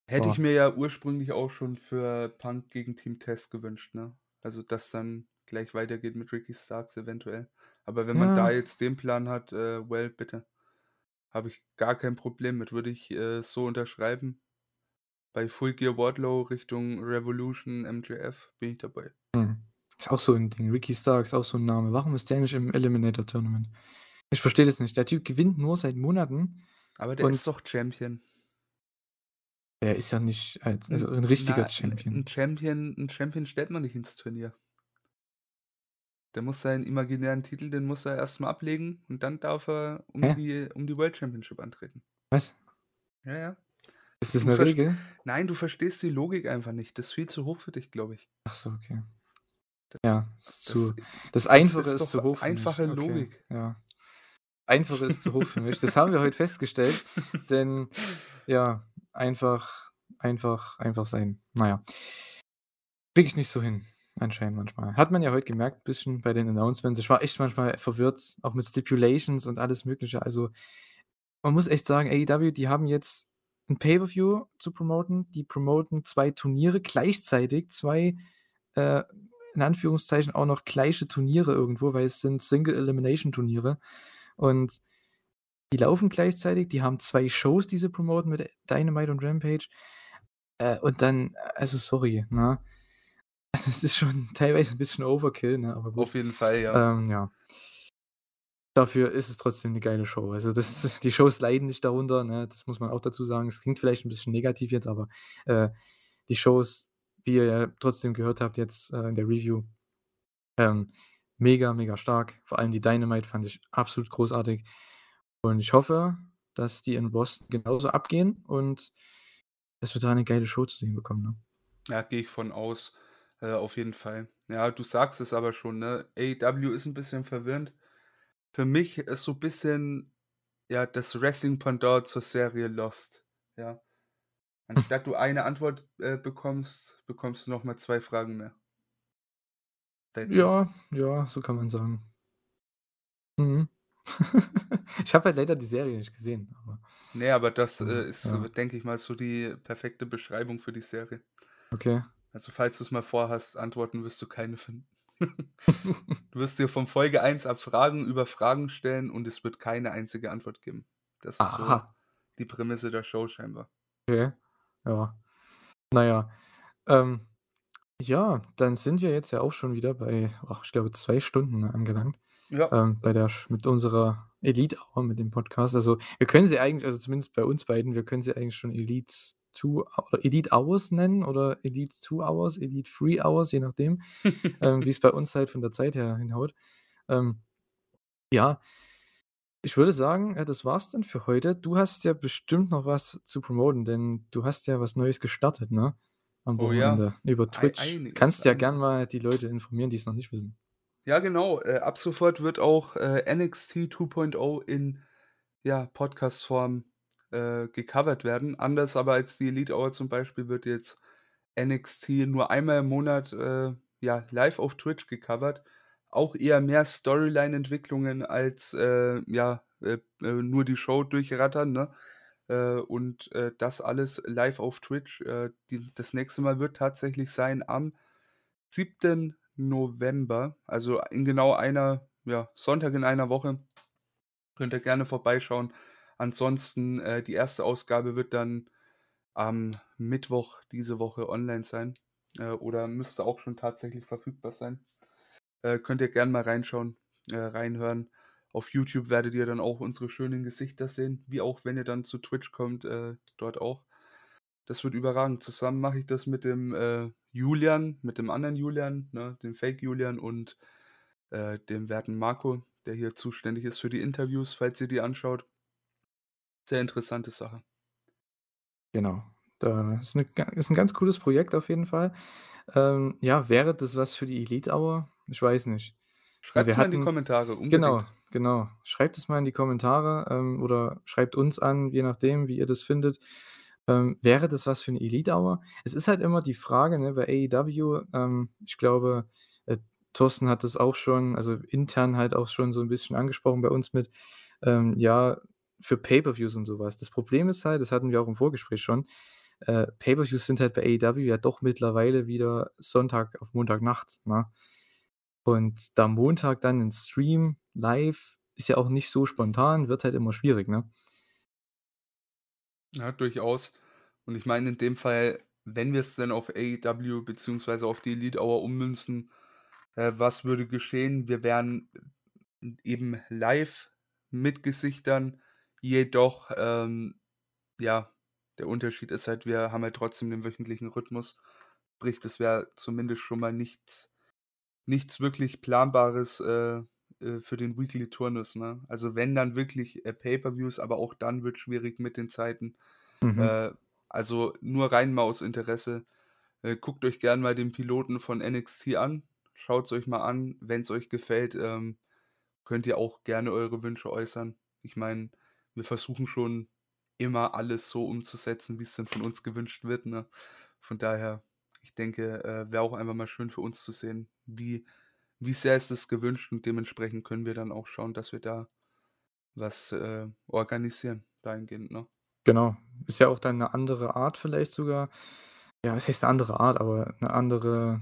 S2: Hätte ich
S1: Boah.
S2: mir ja ursprünglich auch schon für Punk gegen Team Test gewünscht, ne? Also, dass dann gleich weitergeht mit Ricky Starks eventuell. Aber wenn man da
S1: Ja.
S2: jetzt den Plan hat, äh, well, bitte. Habe ich gar kein Problem mit, würde ich, äh, so unterschreiben. Bei Full Gear Wardlow Richtung Revolution MJF bin ich dabei.
S1: Mhm. Ist auch so 'n Ding. Ricky Starks, auch so 'n Name. Warum ist der nicht im Eliminator Tournament? Ich verstehe das nicht. Der Typ gewinnt nur seit Monaten
S2: Aber der ist doch Champion.
S1: Der ist ja nicht als also 'n
S2: 'N
S1: richtiger
S2: na
S1: Champion.
S2: 'n Champion 'n Champion stellt man nicht ins Turnier. Der muss seinen imaginären Titel den muss er erst mal ablegen und dann darf er um
S1: Hä?
S2: die um die World Championship antreten.
S1: Was?
S2: Ja, ja.
S1: Ist das
S2: Du
S1: 'ne
S2: verst
S1: Regel?
S2: nein, du verstehst die Logik einfach nicht. Das ist viel zu hoch für dich, glaube ich.
S1: Ach so, okay.
S2: D
S1: Ja,
S2: das
S1: zu das
S2: das
S1: Einfache
S2: ist
S1: ist zu hoch für mich.
S2: einfache
S1: Okay,
S2: Logik.
S1: ja. Einfache ist zu hoch für mich. Das haben wir heute festgestellt, denn ja, einfach einfach einfach sein. Na ja. Kriege ich nicht so hin, anscheinend manchmal. Hat man ja heute gemerkt, bisschen bei den Announcements. Ich war echt manchmal verwirrt, auch mit Stipulations und alles Mögliche. Also, man muss echt sagen, AEW, die haben jetzt 'n Pay-per-View zu promoten. Die promoten 2 Turniere gleichzeitig, 2, äh, in Anführungszeichen auch noch gleiche Turniere irgendwo, weil es sind Single-Elimination-Turniere. Und die laufen gleichzeitig. Die haben 2 Shows, die sie promoten mit Dynamite und Rampage. Äh, und dann also sorry, ne? Das ist schon teilweise 'n bisschen Overkill, ne, aber gut.
S2: Auf jeden Fall, ja.
S1: Ähm, ja. Dafür ist es trotzdem 'ne geile Show. Also, das ist die Shows leiden nicht darunter, ne? Das muss man auch dazu sagen. Es klingt vielleicht 'n bisschen negativ jetzt, aber, äh, die Shows, wie ihr ja trotzdem gehört habt jetzt, äh, in der Review, ähm, mega, mega stark. Vor allem die Dynamite fand ich absolut großartig. Und ich hoffe, dass die in Boston genauso abgehen und dass wir da 'ne geile Show zu sehen bekommen, ne?
S2: Ja, gehe ich von aus, äh, auf jeden Fall. Ja, du sagst es aber schon, ne? AEW ist 'n bisschen verwirrend. Für mich ist so bisschen, ja, das Wrestling-Pendant zur Serie Lost, ja? Anstatt du eine Antwort, äh, bekommst, bekommst du noch mal 2 Fragen mehr. That's it.
S1: Ja, ja, so kann man sagen. Mhm. Ich habe halt leider die Serie nicht gesehen, aber
S2: Ne, aber das, äh, ist
S1: ja.
S2: denke ich mal, so die perfekte Beschreibung für die Serie.
S1: Okay.
S2: Also, falls du's mal vorhast, Antworten wirst du keine finden. Du wirst dir von Folge 1 ab Fragen über Fragen stellen und es wird keine einzige Antwort geben. Das ist so
S1: Aha.
S2: die Prämisse der Show scheinbar.
S1: Okay, ja. Na ja, ähm, ja, dann sind wir jetzt ja auch schon wieder bei, ach, ich glaube, 2 Stunden angelangt,
S2: Ja.
S1: ähm, bei der mit unserer Elite Hour mit dem Podcast. Also, wir können sie eigentlich also zumindest bei uns beiden, wir können sie eigentlich schon Elite 2 oder Elite Hours nennen oder Elite 2 Hours, Elite 3 Hours, je nachdem, ähm, wie's bei uns halt von der Zeit her hinhaut. Ähm, ja. Ich würde sagen, äh, das war's dann für heute. Du hast ja bestimmt noch was zu promoten, denn du hast ja was Neues gestartet, ne, am
S2: Oh ja,
S1: Wochenende über Twitch.
S2: einiges,
S1: Kannst ja gern mal die Leute informieren, die's noch nicht wissen.
S2: Ja, genau. Äh, ab sofort wird auch, äh, NXT 2.0 in, ja, Podcast-Form, äh, gecovert werden. Anders aber als die Elite Hour zum Beispiel wird jetzt NXT nur einmal im Monat, äh, ja, live auf Twitch gecovert. Auch eher mehr Storyline-Entwicklungen als, äh, ja, äh, äh, nur die Show durchrattern, ne? Und, das alles live auf Twitch. Die das nächste Mal wird tatsächlich sein am 7. November, also in genau einer ja, Sonntag in einer Woche. Könnt ihr gerne vorbeischauen. Ansonsten, äh, die erste Ausgabe wird dann am Mittwoch diese Woche online sein, äh, oder müsste auch schon tatsächlich verfügbar sein. Äh, könnt ihr gern mal reinschauen, äh, reinhören. auf YouTube werdet ihr dann auch unsere schönen Gesichter sehen, wie auch wenn ihr dann zu Twitch kommt, äh, dort auch. Das wird überragend. Zusammen mache ich das mit dem äh, Julian, mit dem anderen Julian, ne, dem Fake Julian und dem werten Marco, der hier zuständig ist für die Interviews, falls ihr die anschaut. Sehr interessante Sache.
S1: Genau. Da ist, eine, ist ein ganz cooles Projekt auf jeden Fall. Ähm, ja, wäre das was für die Elite Hour? Ich weiß nicht.
S2: Schreibt es mal in die Kommentare,
S1: unbedingt. Genau, genau. Schreibt es mal in die Kommentare ähm, oder schreibt uns an, je nachdem, wie ihr das findet. Ähm, wäre das was für eine Elite Hour? Es ist halt immer die Frage, ne, bei AEW, ähm, ich glaube, äh, Thorsten hat das auch schon, also intern halt auch schon so ein bisschen angesprochen bei uns mit, ähm, ja, für Pay-Per-Views und sowas. Das Problem ist halt, das hatten wir auch im Vorgespräch schon, äh, Pay-Per-Views sind halt bei AEW ja doch mittlerweile wieder Sonntag auf Montagnacht, ne? Und da Montag dann ein Stream live ist ja auch nicht so spontan, wird halt immer schwierig, ne?
S2: Ja, durchaus. Und ich meine in dem Fall, wenn wir es dann auf AEW beziehungsweise auf die Elite Hour ummünzen, äh, was würde geschehen? Wir wären eben live mit Gesichtern, jedoch, ähm, ja, der Unterschied ist halt, wir haben halt trotzdem den wöchentlichen Rhythmus. Sprich, das wäre zumindest schon mal nichts, nichts wirklich Planbares äh, äh, für den Weekly Turnus. Ne? Also wenn dann wirklich äh, Pay-per-Views, aber auch dann wird schwierig mit den Zeiten. Mhm. Äh, also nur rein mal aus Interesse. Äh, guckt euch gerne mal den Piloten von NXT an. Schaut es euch mal an. Wenn es euch gefällt, ähm, könnt ihr auch gerne eure Wünsche äußern. Ich meine, wir versuchen schon immer alles so umzusetzen, wie es dann von uns gewünscht wird. Ne? Von daher, ich denke, äh, wäre auch einfach mal schön für uns zu sehen, wie, wie sehr ist es gewünscht und dementsprechend können wir dann auch schauen, dass wir da was äh, organisieren dahingehend. Ne?
S1: Genau. Ist ja auch dann eine andere Art vielleicht sogar. Ja, was heißt eine andere Art, aber eine andere,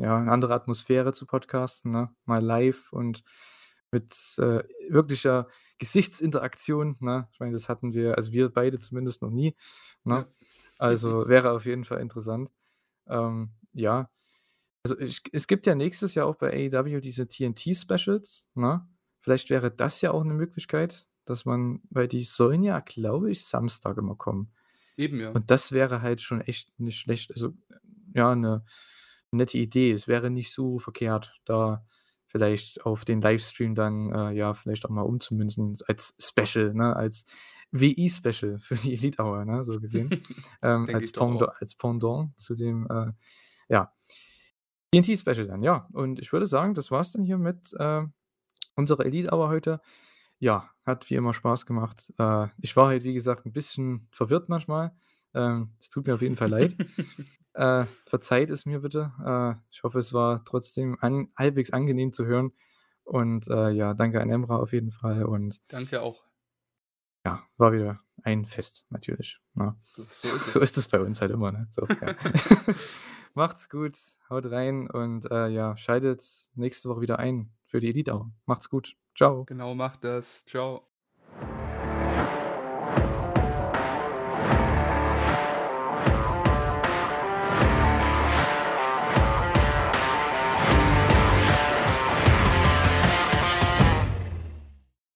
S1: ja, eine andere Atmosphäre zu podcasten, ne? Mal live und mit äh, wirklicher Gesichtsinteraktion. Ne? Ich meine, das hatten wir, also wir beide zumindest noch nie. Ne? Also wäre auf jeden Fall interessant. Ähm, ja. Also ich, es gibt ja nächstes Jahr auch bei AEW diese TNT-Specials. Ne? Vielleicht wäre das ja auch eine Möglichkeit, dass man, weil die sollen ja, glaube ich, Samstag immer kommen.
S2: Eben, ja.
S1: Und das wäre halt schon echt nicht schlecht. Also, ja, eine nette Idee. Es wäre nicht so verkehrt, da vielleicht auf den Livestream dann, äh, ja, vielleicht auch mal umzumünzen als Special, ne, als WI-Special für die Elite Hour, ne, so gesehen. ähm, als, Pendant, als Pendant zu dem, äh, ja, TNT-Special dann, ja. Und ich würde sagen, das war's dann hier mit äh, unserer Elite Hour heute. Ja, hat wie immer Spaß gemacht. Äh, ich war halt, wie gesagt, ein bisschen verwirrt manchmal. Ähm, es tut mir auf jeden Fall leid. Äh, verzeiht es mir bitte. Äh, ich hoffe, es war trotzdem an, halbwegs angenehm zu hören. Und äh, ja, danke an Emra auf jeden Fall. Und
S2: danke auch.
S1: Ja, war wieder ein Fest, natürlich. Ja. Ne? So, so, ist so, ist es bei uns halt immer. Ne? So, ja. Macht's gut, haut rein und äh, ja, schaltet nächste Woche wieder ein für die Edit Hour. Macht's gut. Ciao.
S2: Genau, macht das. Ciao.